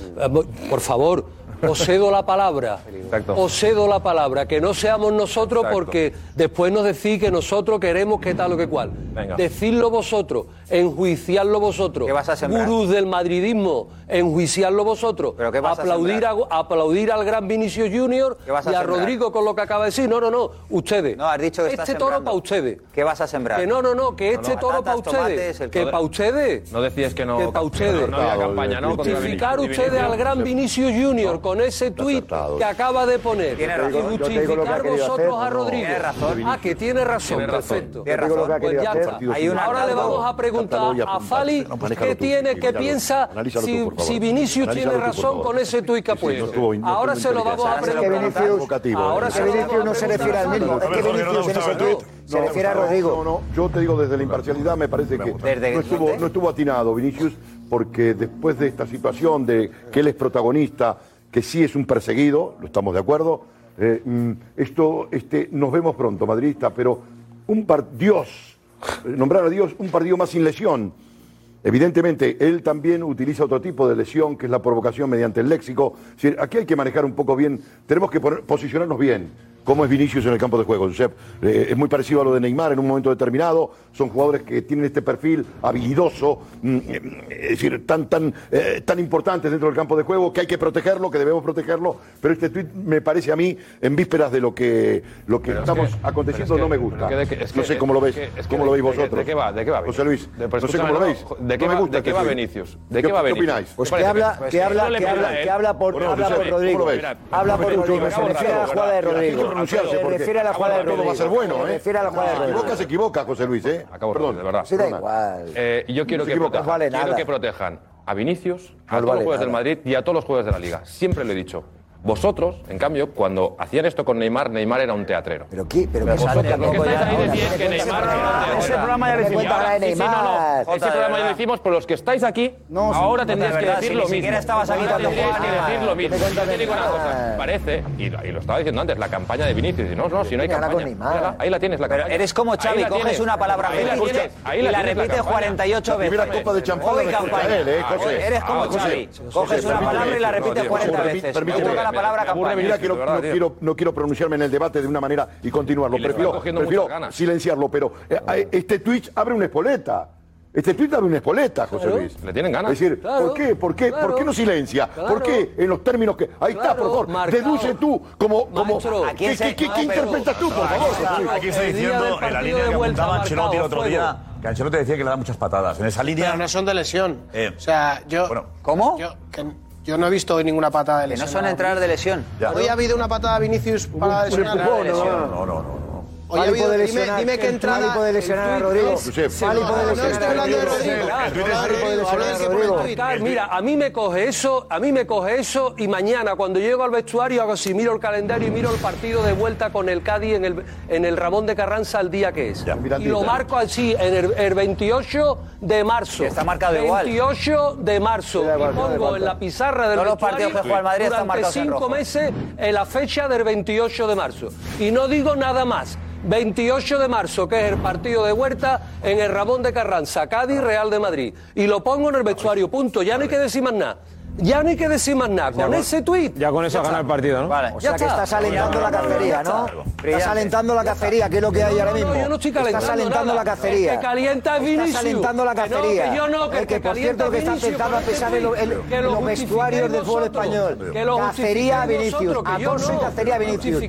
por favor, os cedo la palabra. Exacto. Os cedo la palabra, que no seamos nosotros Exacto. porque después nos decís que nosotros queremos que tal o que cual. Venga. Decidlo vosotros, enjuiciarlo vosotros. ¿Qué vas a sembrar? Gurús del madridismo, enjuiciarlo vosotros. ¿Pero qué vas a aplaudir, sembrar? a, aplaudir al gran Vinicius Junior ¿Qué vas a y a sembrar? Rodrigo con lo que acaba de decir. No, no, no, ustedes. No, has dicho que Este toro para ustedes. ¿Qué vas a sembrar? Que no, no, no, que este no. toro para ustedes. tomates, el Que para ustedes. No decías que no. Que pa' ustedes. No, había campaña, ¿no? Justificar ustedes al gran Sí. Vinicius Junior con ese tuit que acaba de poner. Y justificar vosotros a Rodríguez. Tiene razón. Ah, que tiene razón, perfecto. Pues ya está. Ahora le vamos a preguntar a Fali qué tiene, qué piensa si, Vinicius tiene razón con ese tuit que ha puesto. Ahora se lo vamos a preguntar. Ahora se no se refiere. Es que Vinicius en se refiere a Rodrigo. No, yo te digo desde la imparcialidad me parece que no estuvo, no estuvo atinado Vinicius porque después de esta situación de que él es protagonista que sí es un perseguido, lo estamos de acuerdo. Eh, mm, esto, este, nos vemos pronto, madridista, pero un par Dios, eh, nombrar a Dios un partido más sin lesión. Evidentemente, él también utiliza otro tipo de lesión, que es la provocación mediante el léxico. Aquí hay que manejar un poco bien, tenemos que poner, posicionarnos bien cómo es Vinicius en el campo de juego, Josep. Eh, es muy parecido a lo de Neymar en un momento determinado. Son jugadores que tienen este perfil habilidoso, mm, eh, es decir, tan, tan, eh, tan importantes dentro del campo de juego que hay que protegerlo, que debemos protegerlo. Pero este tuit me parece a mí, en vísperas de lo que, lo que estamos aconteciendo, no me gusta. No sé cómo lo ves, cómo lo veis vosotros. De, qué va? ¿De qué va? José Luis, de, no sé cómo lo veis. ¿De qué, no va, de este Vinicius? ¿De qué, va Vinicius? ¿Qué opináis? Pues que habla, que habla, que habla, por, habla Rodrigo. Habla por Rodrigo. Se la jugada de Rodrigo pronunciarse porque ¿eh? refiere a la jugada de todo va a ser bueno, ¿eh? refiere a la jugada de Se equivoca, se equivoca, José Luis, ¿eh? Acabo, Perdón, de verdad. Se da igual. Eh, yo quiero, que protejan, quiero que protejan a Vinicius, a todos los jugadores del Madrid y a todos los jugadores de la Liga. Siempre lo he dicho. Vosotros, en cambio, cuando hacían esto con Neymar, Neymar era un teatrero. ¿Pero qué? ¿Pero qué vosotros, ¿no? que estáis ahí decís que Neymar. Ese programa ya decimos. Sí, sí, no, no. Ese programa ya decimos, pero los que estáis aquí, no, ahora tendríais que decir lo mismo. Ni siquiera estabas aquí cuando Tendríais que decir lo mismo. Yo te digo una cosa. Parece, y lo estaba diciendo antes, la campaña de Vinicius. No, no, si no hay campaña. Ahí la tienes, la campaña. Eres como Xavi, coges una palabra y la repites 48 veces. Mira copa de champán. Eres como Xavi. Coges una palabra y la repites 40 veces la palabra que no, quiero, pronunciarme en el debate de una manera y continuarlo. Prefiero, silenciarlo, pero eh, eh, este Twitch abre una espoleta. Este tuit abre una espoleta, José. Luis. Le tienen ganas. Es decir, ¿por qué? ¿Por qué? ¿Por qué no silencia? ¿Por qué? En los términos que. Ahí está, por favor. Deduce tú como. como ¿Qué, qué, qué, qué interpretas tú, por favor? Está, aquí estoy diciendo en la línea que apuntaba Ancelotti el otro día. Que Ancelotti decía que le da muchas patadas. En esa línea. Pero no son de lesión. Eh. O sea, yo. ¿Cómo? Yo no he visto hoy ninguna patada de lesión. Que no son entradas de lesión. Hoy ha habido una patada de Vinicius para lesionar. No, no. no, no. Oye, Fali puede lesionar, dime, dime que entrada... Fali puede lesionar a Rodrigo. Fali puede lesionar. No estoy hablando de Rodrigo. Mira, a mí me coge eso, a mí me coge eso y mañana cuando llego al vestuario hago así, miro el calendario y miro el partido de vuelta con el Cádiz en el, en el Ramón de Carranza al día que es. Ya, y lo marco así, en el, el 28 de marzo. Está marcado 28 de marzo. Y pongo en la pizarra del vestuario los partidos que juega Madrid durante cinco meses en la fecha del 28 de marzo. Y no digo nada más. 28 de marzo, que es el partido de Huerta en el Ramón de Carranza, Cádiz, Real de Madrid. Y lo pongo en el vestuario, punto. Ya no hay que decir más nada ya no hay que decir más nada. Con, con ese tuit. Ya con eso ha ganado el partido, ¿no? Vale. O sea ya que está. estás alentando la cacería, ¿no? Estás alentando la cacería, que es lo que hay ahora mismo. yo no estoy calentando. Estás alentando la cacería. Que calienta Vinicius. Estás alentando la cacería. yo no, que, que por cierto, que está empezando a pesar en los vestuarios del fútbol español. Cacería a Vinicius. Alonso y cacería a Vinicius.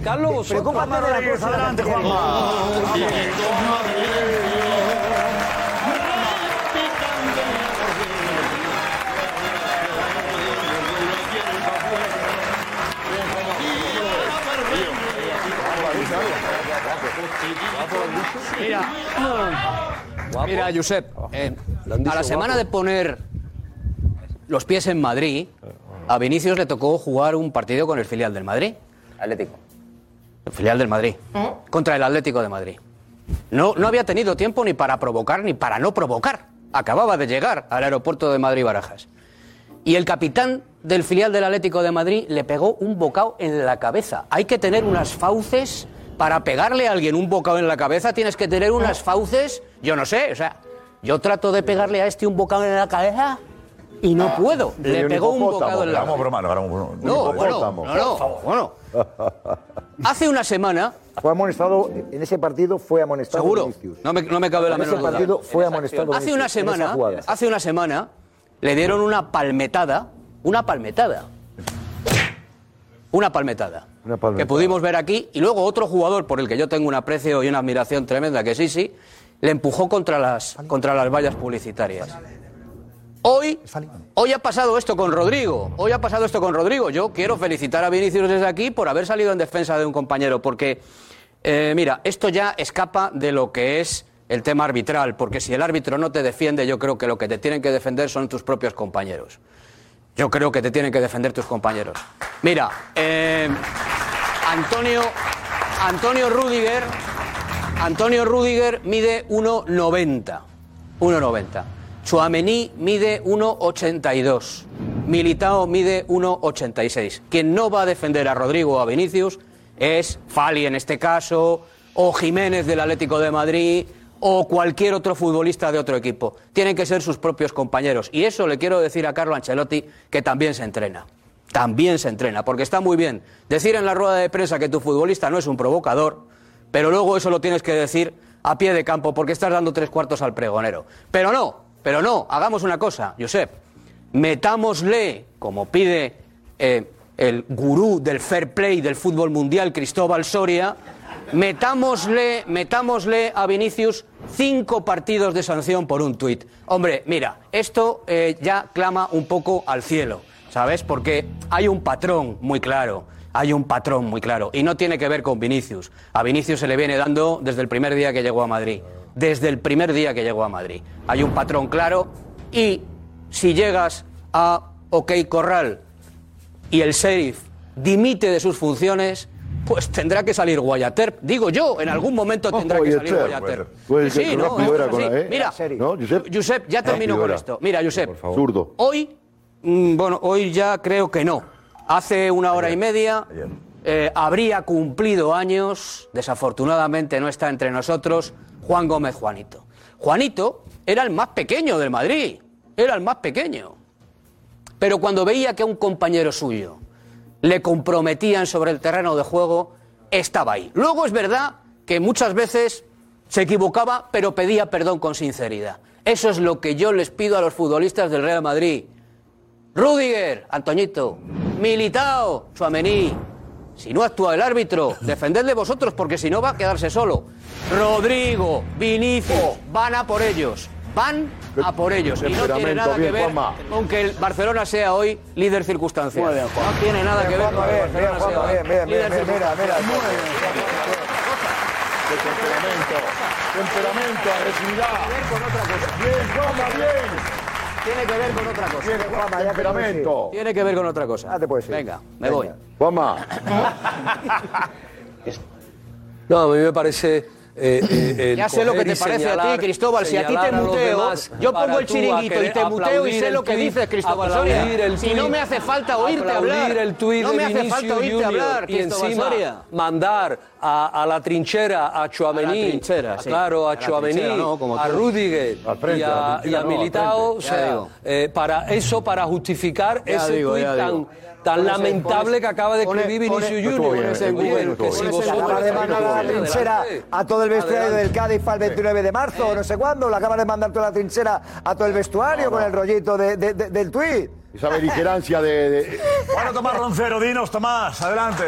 Preocúpate de la cosa. Adelante, Juanma. Mira, mira Josep, eh, a la semana de poner los pies en Madrid, a Vinicius le tocó jugar un partido con el filial del Madrid. Atlético. El filial del Madrid. ¿Eh? Contra el Atlético de Madrid. No, no había tenido tiempo ni para provocar ni para no provocar. Acababa de llegar al aeropuerto de Madrid-Barajas. Y el capitán del filial del Atlético de Madrid le pegó un bocado en la cabeza. Hay que tener unas fauces para pegarle a alguien un bocado en la cabeza tienes que tener unas ah. fauces, yo no sé, o sea, yo trato de pegarle a este un bocado en la cabeza y no ah, puedo. Le pegó un bocado en la cabeza. Bromano, bromano, no, bueno, no, no, bueno. *laughs* Hace una semana... Fue amonestado, en ese partido fue amonestado Seguro, no me, cabe la menor duda. En ese partido fue amonestado Hace una semana, hace una semana, le dieron una palmetada, una palmetada, una palmetada que pudimos ver aquí. Y luego otro jugador por el que yo tengo un aprecio y una admiración tremenda, que sí, sí, le empujó contra las, contra las vallas publicitarias. Hoy, hoy ha pasado esto con Rodrigo. Hoy ha pasado esto con Rodrigo. Yo quiero felicitar a Vinicius desde aquí por haber salido en defensa de un compañero, porque, eh, mira, esto ya escapa de lo que es el tema arbitral, porque si el árbitro no te defiende, yo creo que lo que te tienen que defender son tus propios compañeros yo creo que te tienen que defender tus compañeros. Mira, eh, Antonio, Antonio Rudiger, Antonio Rudiger mide 1,90. 1,90. Chuamení mide 1,82. Militao mide 1,86. Quien no va a defender a Rodrigo o a Vinicius es Fali en este caso, o Jiménez del Atlético de Madrid, o cualquier otro futbolista de otro equipo. Tienen que ser sus propios compañeros. Y eso le quiero decir a Carlo Ancelotti, que también se entrena. También se entrena, porque está muy bien decir en la rueda de prensa que tu futbolista no es un provocador, pero luego eso lo tienes que decir a pie de campo, porque estás dando tres cuartos al pregonero. Pero no, pero no, hagamos una cosa, Josep, metámosle, como pide eh, el gurú del fair play del fútbol mundial, Cristóbal Soria, metámosle, metámosle a Vinicius cinco partidos de sanción por un tuit. Hombre, mira, esto eh, ya clama un poco al cielo, ¿sabes? Porque hay un patrón muy claro. Hay un patrón muy claro y no tiene que ver con Vinicius. A Vinicius se le viene dando desde el primer día que llegó a Madrid. Desde el primer día que llegó a Madrid. Hay un patrón claro y si llegas a OK Corral y el sheriff dimite de sus funciones, pues tendrá que salir Guayater. Digo yo, en algún momento tendrá que salir Guayater. Pues Sí, no, con la E. Mira, ¿No, Josep? Josep, ya termino Rápido con esto. Mira, Josep, Zurdo. hoy, mm, bueno, hoy ya creo que no. Hace una hora y media eh, habría cumplido años, desafortunadamente no está entre nosotros, Juan Gómez Juanito. Juanito era el más pequeño del Madrid, era el más pequeño. Pero cuando veía que un compañero suyo le comprometían sobre el terreno de juego, estaba ahí. Luego es verdad que muchas veces se equivocaba, pero pedía perdón con sinceridad. Eso es lo que yo les pido a los futbolistas del Real Madrid. Rudiger, Antoñito, Militao, Suamení. Si no actúa el árbitro, *laughs* defendedle vosotros porque si no va a quedarse solo. Rodrigo, Vinicius, van a por ellos. Van a por ellos. Y no tiene nada que ver con que el Barcelona sea hoy líder circunstancial. Muy bien, Juanma. no tiene nada que ver con que el Barcelona sea hoy líder mira, mira. circunstancial. De temperamento. Temperamento, agresividad. con otra cosa. Bien, Juanma, bien. Tiene que ver con otra cosa. Bien, Juanma, temperamento. Tiene que ver con otra cosa. Ah, te puedes ir. Venga, me voy. Juanma. *laughs* No, a mí me parece. Eh, eh, el Ya sé lo que te y parece a ti, Cristóbal. Si a ti te muteo, demás yo pongo el chiringuito y te muteo y sé lo que dices, Cristóbal Soria. tuit, no me hace falta oírte hablar. el tuit No de me hace Vinicius falta oírte Junior hablar, y encima Soria. mandar a, a la trinchera a Chouameni, A la trinchera, sí. claro, a A no, como a. Rudiger y a y no, Militao, o sea, eh, para eso, para justificar Ya ese tuit tan, digo. Tan lamentable que acaba de escribir Vinicius Junior. estáis mandar a la trinchera a todo el vestuario del Cádiz para el 29 de marzo, o no sé cuándo. Le acaba de mandar toda la trinchera a todo el vestuario con el rollito de- de- de- del tuit. Esa beligerancia de... de- Bueno, Tomás Roncero, dinos, Tomás, adelante.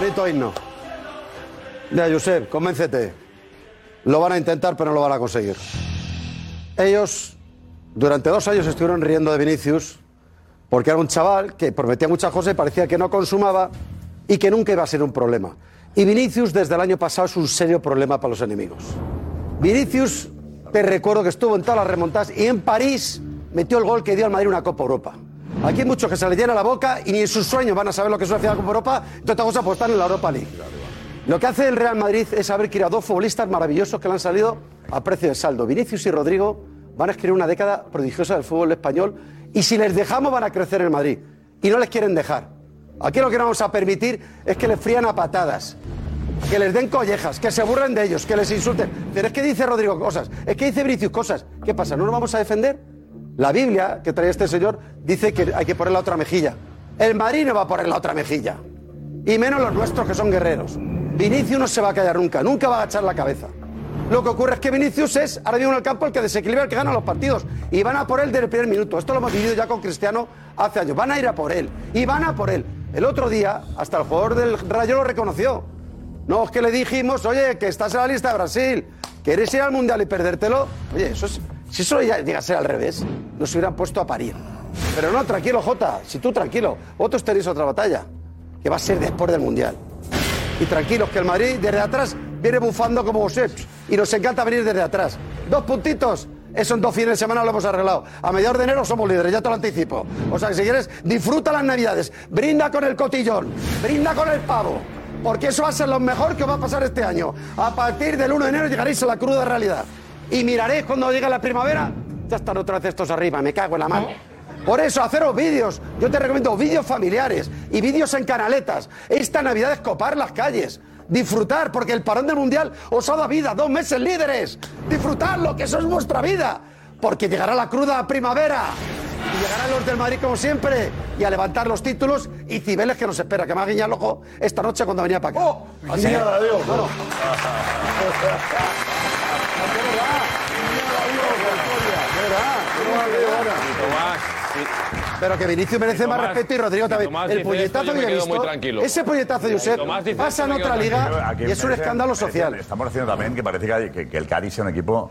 Bonito himno. Ya, Josep, convéncete. Lo van a intentar, pero no lo van a conseguir. Ellos, durante dos años, estuvieron riendo de Vinicius porque era un chaval que prometía muchas cosas y parecía que no consumaba y que nunca iba a ser un problema. Y Vinicius, desde el año pasado, es un serio problema para los enemigos. Vinicius, te recuerdo que estuvo en todas las remontadas y en París metió el gol que dio al Madrid una Copa Europa. Aquí hay muchos que se les llena la boca y ni en sus sueños van a saber lo que es una final Copa Europa, entonces vamos a apostar en la Europa League. Lo que hace el Real Madrid es haber creado dos futbolistas maravillosos que le han salido a precio de saldo. Vinicius y Rodrigo van a escribir una década prodigiosa del fútbol español y si les dejamos van a crecer en Madrid. Y no les quieren dejar. Aquí lo que no vamos a permitir es que les frían a patadas, que les den collejas, que se burlen de ellos, que les insulten. Pero es que dice Rodrigo cosas, es que dice Vinicius cosas. ¿Qué pasa? ¿No nos vamos a defender? La Biblia que trae este señor dice que hay que poner la otra mejilla. El Madrid no va a poner la otra mejilla. Y menos los nuestros que son guerreros. Vinicius no se va a callar nunca, nunca va a agachar la cabeza. Lo que ocurre es que Vinicius es ahora mismo en el campo el que desequilibra, el que gana los partidos. Y van a por él desde el primer minuto. Esto lo hemos vivido ya con Cristiano hace años. Van a ir a por él. Y van a por él. El otro día, hasta el jugador del Rayo lo reconoció. No, es que le dijimos, oye, que estás en la lista de Brasil, ¿quieres ir al Mundial y perdértelo? Oye, eso es, si eso llega a al revés, nos hubieran puesto a parir. Pero no, tranquilo, Jota, si tú tranquilo, vosotros tenéis otra batalla, que va a ser después del Mundial. Y tranquilos, que el Madrid desde atrás viene bufando como Josep y nos encanta venir desde atrás. Dos puntitos. Eso en dos fines de semana lo hemos arreglado. A mediados de enero somos líderes, ya te lo anticipo. O sea que si quieres, disfruta las navidades. Brinda con el cotillón. Brinda con el pavo. Porque eso va a ser lo mejor que va a pasar este año. A partir del 1 de enero llegaréis a la cruda realidad. Y miraréis cuando llegue la primavera. Ya están otra vez estos arriba, me cago en la mano. Por eso, haceros vídeos. Yo te recomiendo vídeos familiares y vídeos en canaletas. Esta Navidad es copar las calles. Disfrutar, porque el parón del Mundial os ha dado vida. Dos meses líderes. Disfrutadlo, que eso es vuestra vida. Porque llegará la cruda primavera. Y llegarán los del Madrid como siempre. Y a levantar los títulos y Cibeles que nos espera. Que me ha guiñado el ojo esta noche cuando venía para acá. Así que- Guiñada, Dios. Bueno. *laughs* Pero que Vinicius merece más Tomás- respeto y Rodrigo también. Tomás El puñetazo que he visto, ese puñetazo de Josep pasa en otra liga y es un escándalo social. Estamos diciendo también que parece que, que- que el Cádiz sea un equipo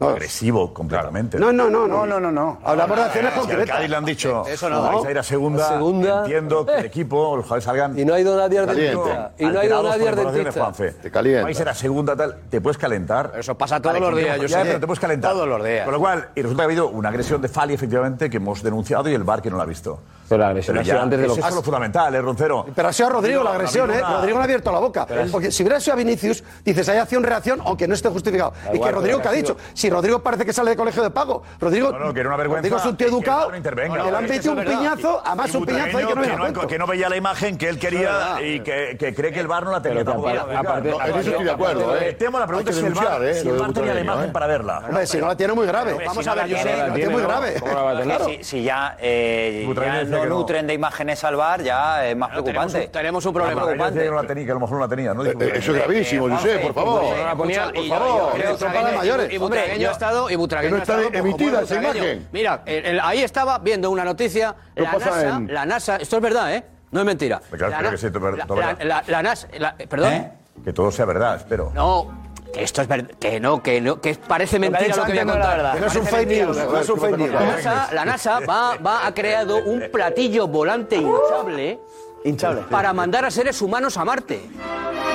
agresivo completamente. No, no, no, no. No, no, no. Hablamos de acciones concretas. Cádiz le han dicho, Eso no. vais a ir a segunda, A segunda. entiendo que el equipo, los jugadores salgan... Y no ha ido nadie al Caliente. dentista. Y no ha ido nadie al dentista. Te calienta. Vais a ir a segunda, tal, te puedes calentar. Eso pasa todos los días, yo ya, sé. pero te puedes calentar. Todos los días. Con lo cual, y resulta que ha habido una agresión de Fali, efectivamente, que hemos denunciado y el bar que no la ha visto. Pero la agresión Pero ha sido ya, antes de lo eso es lo fundamental, ¿eh, Roncero? Pero ha sido Rodrigo la agresión, ¿eh? Rodrigo no ha abierto la boca. Porque si hubiera sido a Vinicius, dices, hay acción-reacción, aunque no esté justificado. y que Rodrigo, ¿qué ha dicho? Si Rodrigo parece que sale de colegio de pago. Rodrigo, No, no, que era una vergüenza. Rodrigo es un tío que educado. no que le han metido un verdad. piñazo, además un piñazo ahí que no a que cuento. que no veía la imagen que él quería y que, que cree que el bar no la tenía tampoco. aparte- eso estoy de acuerdo, ¿eh? El tema, la pregunta es si el bar, ¿eh? tenía la imagen ¿eh? para verla. Hombre, si no la tiene muy grave. Vamos a ver, no Josep, la tiene muy grave. ¿Cómo la va a si ya, eh, no que no. nutren de imágenes al bar, ya es más preocupante. Tenemos un problema. decía que no la tenía, que a lo mejor no la tenía, ¿no? Eh, Eso es gravísimo, Eh, Juanfe, por favor. Por favor, mayores. Y Butragueño ha estado. Y Butragueño no ha estado está emitida esa imagen. Mira, el- el- ahí estaba viendo una noticia. ¿Qué La pasa NASA, la NASA, esto es verdad, ¿eh? No es mentira. Claro, La que sí, la- la- la- la NASA, la- perdón. ¿Eh? Que todo sea verdad, espero. No, que esto es verdad, que no, que no, que parece mentira lo que voy a no contar. Que no es un fake news. Josep. No es un fake news. La NASA, la NASA va, va, ha creado un platillo volante hinchable Hinchable. para mandar a seres humanos a Marte.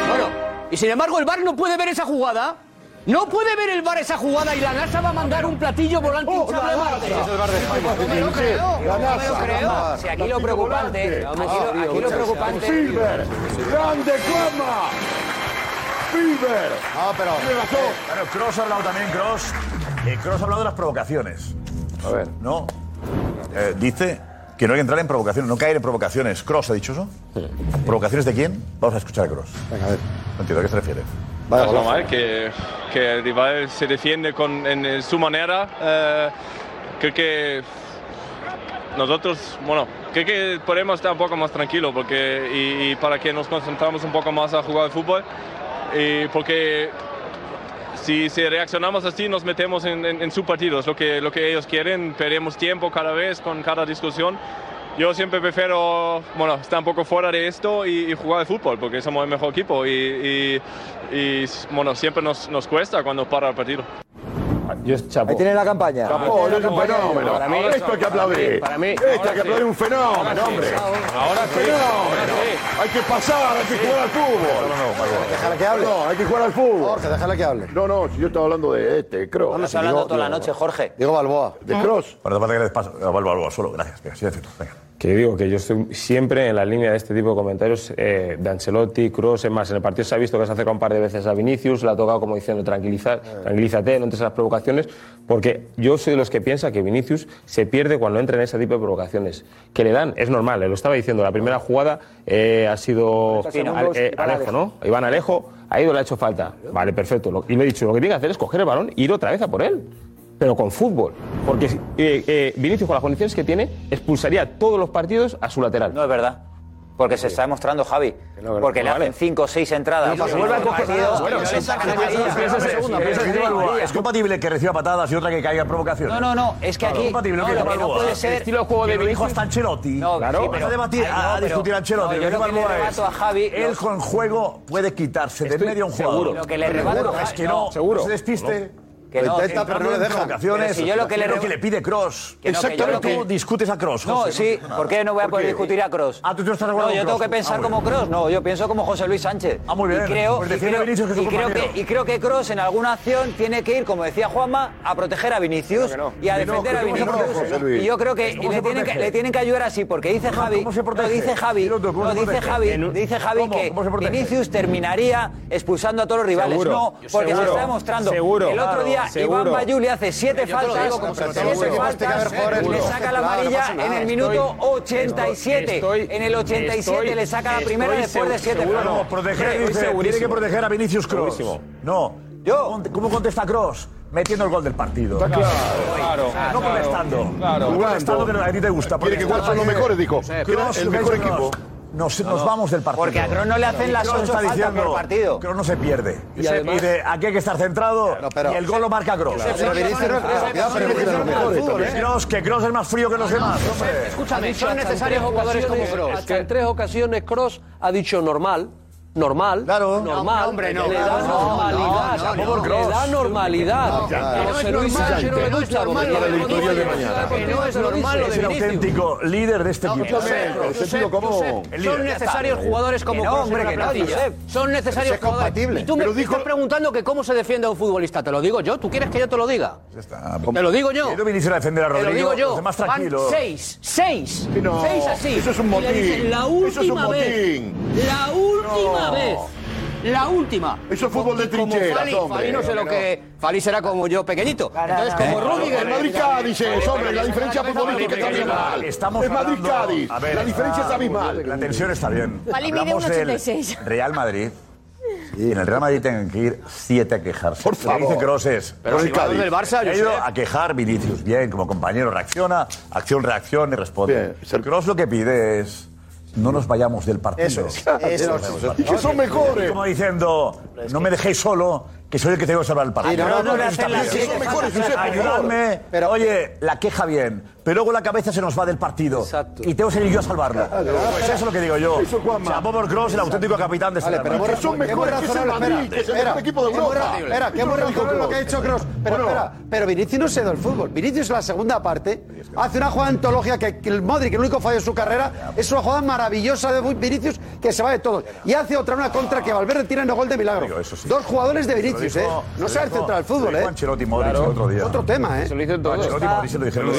Bueno, y sin embargo el VAR no puede ver esa jugada. No puede ver el VAR esa jugada y la NASA va a mandar un platillo volante hinchable a Marte. No me lo creo, no me lo creo. Si aquí lo preocupante, aquí lo, aquí lo preocupante. Silver, grande clama. Silver. No, pero. Razón. Bueno, Cross ha hablado también, Cross. Eh, Cross ha hablado de las provocaciones. A ver. ¿No? Eh, dice que no hay que entrar en provocaciones, no caer en provocaciones. ¿Cross ha dicho eso? ¿Provocaciones de quién? Vamos a escuchar a Cross. Venga, a ver. No entiendo a qué se refiere. Vaya es normal que, que el rival se defiende con, en, en su manera. eh, creo que nosotros, bueno, creo que podemos estar un poco más tranquilos porque, y, y para que nos concentramos un poco más a jugar al fútbol. Y porque si, si reaccionamos así nos metemos en, en, en su partido, es lo que, lo que ellos quieren, perdemos tiempo cada vez con cada discusión. Yo siempre prefiero bueno, estar un poco fuera de esto y, y jugar al fútbol porque somos el mejor equipo y, y- y, bueno, siempre nos, nos cuesta cuando para el partido. Yo, chapo. Ahí tiene la campaña. Chapo, es un fenómeno. Para mí- Ahora esto hay que aplaudir. para mí- Esto ahora hay que sí. aplaudir un fenómeno, Ahora sí. hombre. Ahora fenómeno. Hay que pasar, hay que jugar al fútbol. Déjale que hable. No, hay que jugar al fútbol. Jorge, déjale que hable. No, no, si yo estaba hablando de este, Cross. Estamos hablando toda la noche, Jorge. Diego Balboa. De Cross. Bueno, te falta que le des paso. Al solo, gracias. Venga, silencio. Venga. Que digo que yo estoy siempre en la línea de este tipo de comentarios eh, de Ancelotti, Kroos, es más, en el partido se ha visto que se ha acercado un par de veces a Vinicius, le ha tocado como diciendo tranquilizar, tranquilízate, no entres a las provocaciones, porque yo soy de los que piensa que Vinicius se pierde cuando entra en ese tipo de provocaciones. Que le dan, es normal, eh, lo estaba diciendo, la primera jugada eh, ha sido segundos, eh, Alejo. ¿no? Iván Alejo, ha ido, le ha hecho falta. Vale, perfecto. Y le he dicho, lo que tiene que hacer es coger el balón e ir otra vez a por él. Pero con fútbol. Porque eh, eh, Vinicius, con las condiciones que tiene, expulsaría todos los partidos a su lateral. No es verdad. Porque se está demostrando Javi. no, porque no le vale. hacen 5 o 6 entradas. No vuelve a coger. ¿Es compatible que reciba patadas y otra que caiga en provocaciones? No, no, no, es que aquí- Es compatible no, que lo lleva que no puede ser- El estilo de juego de dijo hasta Ancelotti. No, claro. sí, Vas pero- a debatir, Ay, no, a discutir a Ancelotti. no, yo lo que le rebato a Javi- Él con juego puede quitarse de medio a un seguro. jugador. Lo que le rebato a Es que no, Seguro. no se despiste. Que no, está, pero no le si yo lo que, le, pide Cross. Que no, Exactamente. Que discutes a Cross. No, José, sí. No ¿Por qué no voy a poder discutir a Cross? Ah, tú estás de. No, yo tengo que pensar como Cross. No, yo pienso como José Luis Sánchez. Ah, muy bien. Y creo, y, creo, que y, creo que, Cross en alguna acción tiene que ir, como decía Juanma, a proteger a Vinicius y a defender a Vinicius. Y yo creo que le tienen que, ayudar así, porque dice Javi. No, dice Javi. No, dice Javi. Dice Javi que Vinicius terminaría expulsando a todos los rivales. No, porque se está demostrando. El otro día Seguro. Iván Bayuli hace siete faltas, siete faltas le saca la amarilla en el minuto 87. En el 87 le saca la primera después de siete faltas. No, proteger, dice, tiene que proteger a Vinicius Kroos. No. Yo. ¿Cómo contesta Kroos? metiendo el gol del partido. Está claro, no claro, protestando. Claro. Jugando. Protestando que a ti te gusta. Tiene que jugar son los mejores, dijo. El mejor equipo nos, vamos del partido. Porque a Kroos no le hacen las ocho faltas diciendo, por partido. Kroos no se pierde. Y, además, aquí hay que estar centrado y el gol lo marca Kroos. Claro, que Kroos, que Kroos es más frío que los demás. Escúchame, son necesarios jugadores como Kroos. en tres ocasiones Kroos ha dicho normal, normal, claro. normal, hombre, no, le da normalidad, le da normalidad. No de mañana. No auténtico líder de este equipo. Son necesarios jugadores como hombre que Son necesarios. Y tú me estás preguntando que cómo se defiende a un futbolista, te lo digo yo, ¿tú quieres que yo te lo diga? Te lo digo yo. Yo viniste a defender a Rodrigo, más tranquilos. Seis, seis, seis así. Eso es un la última una vez. La última. Eso es fútbol de trincheras, Fali, hombre. Fali no sé lo que... Fali será como yo pequeñito. Entonces, como ¿Eh? Es Madrid-Cádiz, eh, hombre. La diferencia futbolística es abismal. Estamos es Madrid-Cádiz. La diferencia es abismal. La tensión está bien. Fali mide 1,86. Real Madrid... Sí. En el Real Madrid tienen que ir siete a quejarse. Por favor. dice Kroos es. Pero el si Cádiz. del Barça, ha ido a quejar Vinicius. Bien, como compañero reacciona, acción, reacción y responde. Bien. El lo que pide es no nos vayamos del partido. Eso es. Eso. Que son mejores. Como diciendo, no me dejéis solo, que soy el que tengo que salvar el partido. no. Pero, oye, la queja bien, pero luego la cabeza se nos va del partido. Exacto. Y tengo que salir yo a salvarlo. Pues eso es lo que digo yo. O sea, Bobo Cross, el auténtico capitán de esta vale, pero que son mejores que el Madrid, que es equipo de Europa. Espera, qué bueno lo que ha hecho Cross. Pero espera, pero Vinicius no se da el fútbol. Vinicius en la segunda parte hace una jugada antológica que el Modric, el único fallo de su carrera, pues. es una jugada maravillosa de Vinicius que se va de todo. Y hace otra, una contra que Valverde tira en el gol de milagro. Dos jugadores de Vinicius. Modric, ¿eh? No se ha centrado el fútbol, ¿eh? Ancelotti Modric el otro día. Otro tema, ¿eh? Se lo dicen todos. Ancelotti Modric se lo dijeron.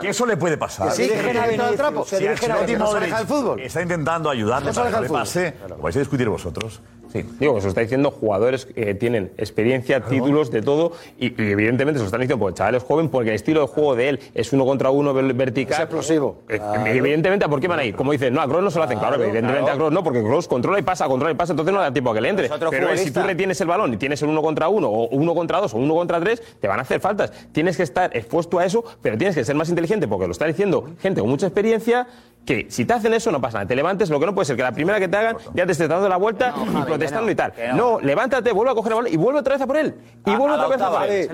Que eso le puede pasar. Sí, que el trapo. Si Ancelotti Modric el fútbol. está intentando ayudarle para que le pase, lo vais a discutir vosotros. Sí. Digo, que se está diciendo jugadores que tienen experiencia, títulos, de todo, y, evidentemente se lo están diciendo porque el chaval es joven, porque el estilo de juego de él es uno contra uno vertical. Es explosivo. Eh, evidentemente, ¿a por qué van a ir? Como dicen, no, a Kroos no se lo hacen, claro, evidentemente a Kroos no, porque Kroos controla y pasa, controla y pasa, entonces no da tiempo a que le entre. Pero si tú retienes el balón y tienes el uno contra uno, o uno contra dos, o uno contra tres, te van a hacer faltas. Tienes que estar expuesto a eso, pero tienes que ser más inteligente, porque lo está diciendo gente con mucha experiencia que si te hacen eso no pasa nada, te levantes, lo que no puede ser que la primera que te hagan ya te estés dando la vuelta y protestando y tal. No. levántate, vuelve a coger el balón y vuelve otra vez a por él. Y vuelve otra vez a por él.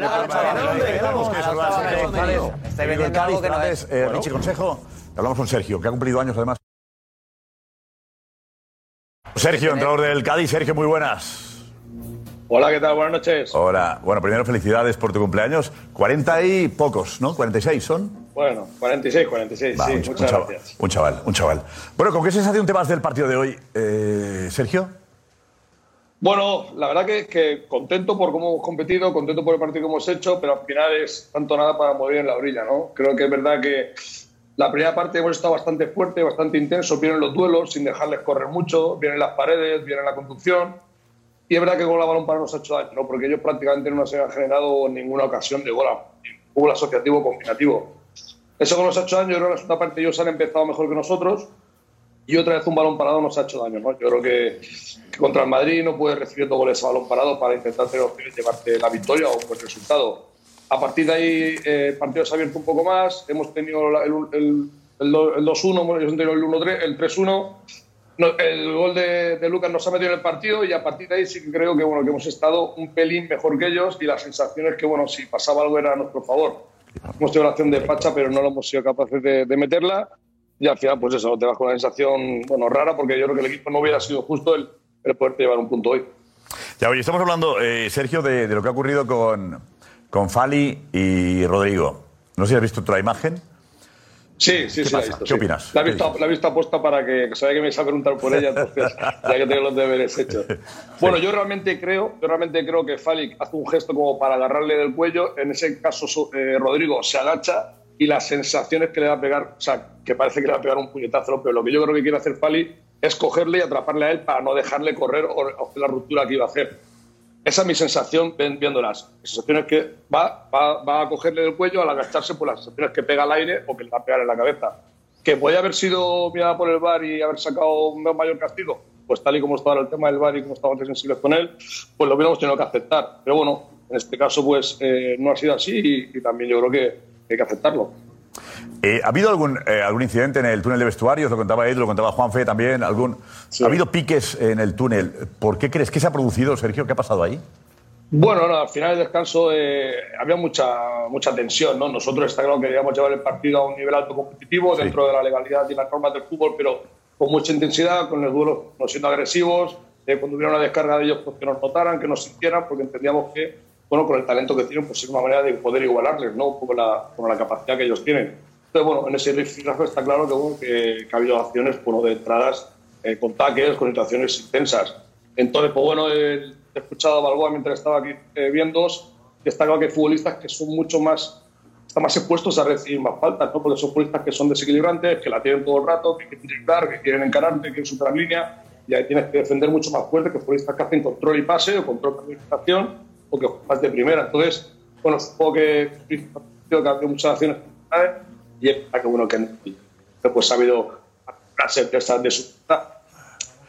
Que Richie Consejo, hablamos con Sergio, que ha cumplido años además. Sergio, entrador del Cádiz. Sergio, muy buenas. Hola, ¿qué tal? Buenas noches. Hola. Bueno, primero felicidades por tu cumpleaños. 40 y pocos, ¿no? 46 son. Bueno, 46, 46, sí, muchas gracias. Un chaval, un chaval. Bueno, ¿con qué sensación te vas del partido de hoy, eh, Sergio? Bueno, la verdad que, que, contento por cómo hemos competido, contento por el partido que hemos hecho, pero al final es tanto nada para morir en la orilla, ¿no? Creo que es verdad que la primera parte hemos estado bastante fuerte, bastante intenso. Vienen los duelos sin dejarles correr mucho, vienen las paredes, viene la conducción. Y es verdad que con la balón para nos ha hecho daño, ¿no? porque ellos prácticamente no se han generado ninguna ocasión de gol, fútbol asociativo combinativo. Eso con los ha hecho daño, yo creo que la segunda parte ellos han empezado mejor que nosotros y otra vez un balón parado nos ha hecho daño. ¿no? Yo creo que, contra el Madrid no puedes recibir dos goles a balón parado para intentar tener opciones de llevarte la victoria o un buen resultado. A partir de ahí, eh, partidos abiertos un poco más. Hemos tenido el, el, el 2-1, ellos tenido el 1-3, el 3-1. El gol de, de, Lucas nos ha metido en el partido y a partir de ahí sí que creo que, bueno, que hemos estado un pelín mejor que ellos y las sensaciones que, bueno, si pasaba algo era a nuestro favor. Hemos tenido la acción de Pacha, pero no lo hemos sido capaces de, meterla. Y al final, pues eso, te vas con una sensación, bueno, rara, porque yo creo que el equipo no hubiera sido justo el, el poderte llevar un punto hoy. Ya, oye, estamos hablando, eh, Sergio, de, lo que ha ocurrido con, con Fali y Rodrigo. No sé si has visto otra imagen. Sí, sí, ¿Qué sí. la he visto, ¿Qué sí. opinas? La he ¿Qué visto, la he visto apuesta para que, que sabía que me ibas a preguntar por ella, entonces *laughs* ya que tengo los deberes hechos. Bueno, yo realmente creo, yo realmente creo que Fali hace un gesto como para agarrarle del cuello. En ese caso, eh, Rodrigo se agacha y las sensaciones que le va a pegar, o sea, que parece que le va a pegar un puñetazo, pero lo que yo creo que quiere hacer Fali es cogerle y atraparle a él para no dejarle correr o hacer la ruptura que iba a hacer. Esa es mi sensación viéndolas. La sensación es que va, va, va a cogerle del cuello al agacharse por las sensaciones que pega al aire o que le va a pegar en la cabeza. Que puede haber sido mirada por el bar y haber sacado un mayor castigo, pues tal y como estaba el tema del bar y como estaban de sensibles con él, pues lo hubiéramos tenido que aceptar. Pero bueno, en este caso pues eh, no ha sido así y también yo creo que hay que aceptarlo. Eh, ¿Ha habido algún, eh, algún incidente en el túnel de vestuarios? Lo contaba Ed, lo contaba Juanfe también. Algún, ¿Ha habido piques en el túnel? ¿Por qué crees que se ha producido, Sergio? ¿Qué ha pasado ahí? Bueno, no, al final del descanso eh, había mucha, mucha tensión. ¿no? Nosotros está claro que queríamos llevar el partido a un nivel alto competitivo dentro de la legalidad y las normas del fútbol, pero con mucha intensidad, con el duelo no siendo agresivos. eh, cuando hubiera una descarga de ellos, pues que nos notaran, que nos sintieran, porque entendíamos que, bueno, con el talento que tienen, pues es una manera de poder igualarles, ¿no? Poco la, con la capacidad que ellos tienen. Entonces, bueno, en ese rifirrafe está claro que, bueno, que, que ha habido acciones bueno, de entradas eh, con taques, con situaciones intensas. Entonces, pues bueno, eh, he escuchado a Balboa mientras estaba aquí eh, viendo, está claro que hay futbolistas que son mucho más, están más expuestos a recibir más faltas, ¿no? porque son futbolistas que son desequilibrantes, que la tienen todo el rato, que quieren driblar, que quieren encararte, que quieren superar línea, y ahí tienes que defender mucho más fuerte que futbolistas que hacen control y pase, o control de administración, o que juegas de primera. Entonces, bueno, supongo que, que ha habido muchas acciones y es que bueno que pues ha habido frases de esas de su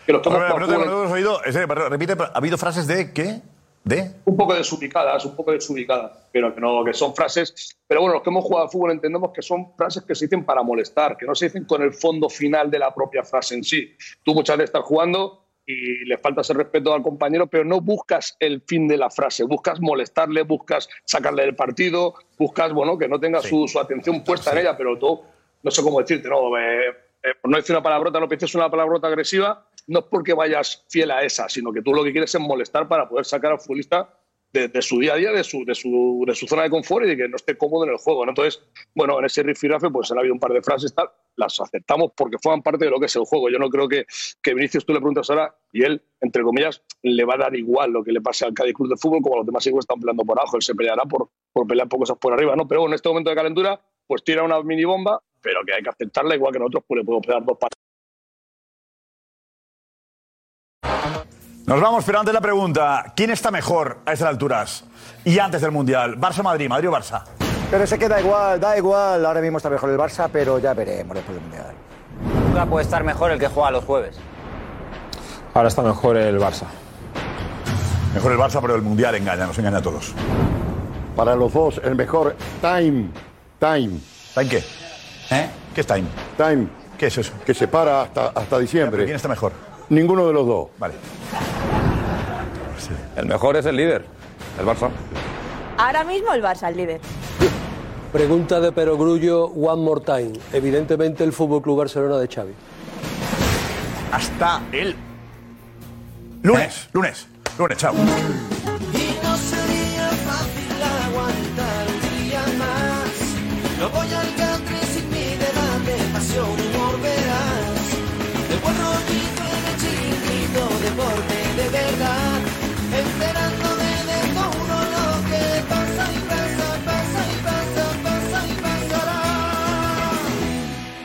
que los pero, no hemos oído, perdón, repite, ¿ha habido frases de qué? ¿De? un poco desubicadas, un poco desubicadas, pero que no, que son frases. Pero bueno, los que hemos jugado al fútbol entendemos que son frases que se dicen para molestar, que no se dicen con el fondo final de la propia frase en sí. Tú muchas veces estás jugando y le faltas el respeto al compañero, pero no buscas el fin de la frase, buscas molestarle, buscas sacarle del partido, buscas, bueno, que no tenga su, su atención puesta en ella, pero tú, no sé cómo decirte, no, eh, eh, no decir una palabrota, no pienses una palabrota agresiva, no es porque vayas fiel a esa, sino que tú lo que quieres es molestar para poder sacar al futbolista de, su día a día, de su, de, su, de su zona de confort y de que no esté cómodo en el juego. ¿no? Entonces, bueno, en ese rifirafe pues han habido un par de frases tal, las aceptamos porque forman parte de lo que es el juego. Yo no creo que, que Vinicius tú le preguntas ahora y él, entre comillas, le va a dar igual lo que le pase al Cádiz Club de Fútbol como los demás equipos están peleando por abajo. Él se peleará por, por pelear por cosas por arriba, ¿no? Pero en este momento de calentura, pues tira una mini bomba, pero que hay que aceptarla igual que nosotros pues le podemos pegar dos patas. Nos vamos, pero antes la pregunta: ¿quién está mejor a estas alturas y antes del Mundial? ¿Barça-Madrid? ¿Madrid o Barça? Pero se queda igual, da igual. Ahora mismo está mejor el Barça, pero ya veremos después del Mundial. Nunca puede estar mejor el que juega los jueves. Ahora está mejor el Barça. Mejor el Barça, pero el Mundial engaña, nos engaña a todos. Para los dos, el mejor time. Time. ¿Time qué? ¿Eh? ¿Qué es time? Time. ¿Qué es eso? Que se para hasta, hasta diciembre. ¿Quién está mejor? Ninguno de los dos. Vale. El mejor es el líder, el Barça. Ahora mismo el Barça, el líder. Pregunta de Perogrullo, one more time. Evidentemente el Fútbol Club Barcelona de Xavi. Hasta el lunes. Lunes. Lunes, chao. Y no sería fácil aguantar un día más. No voy al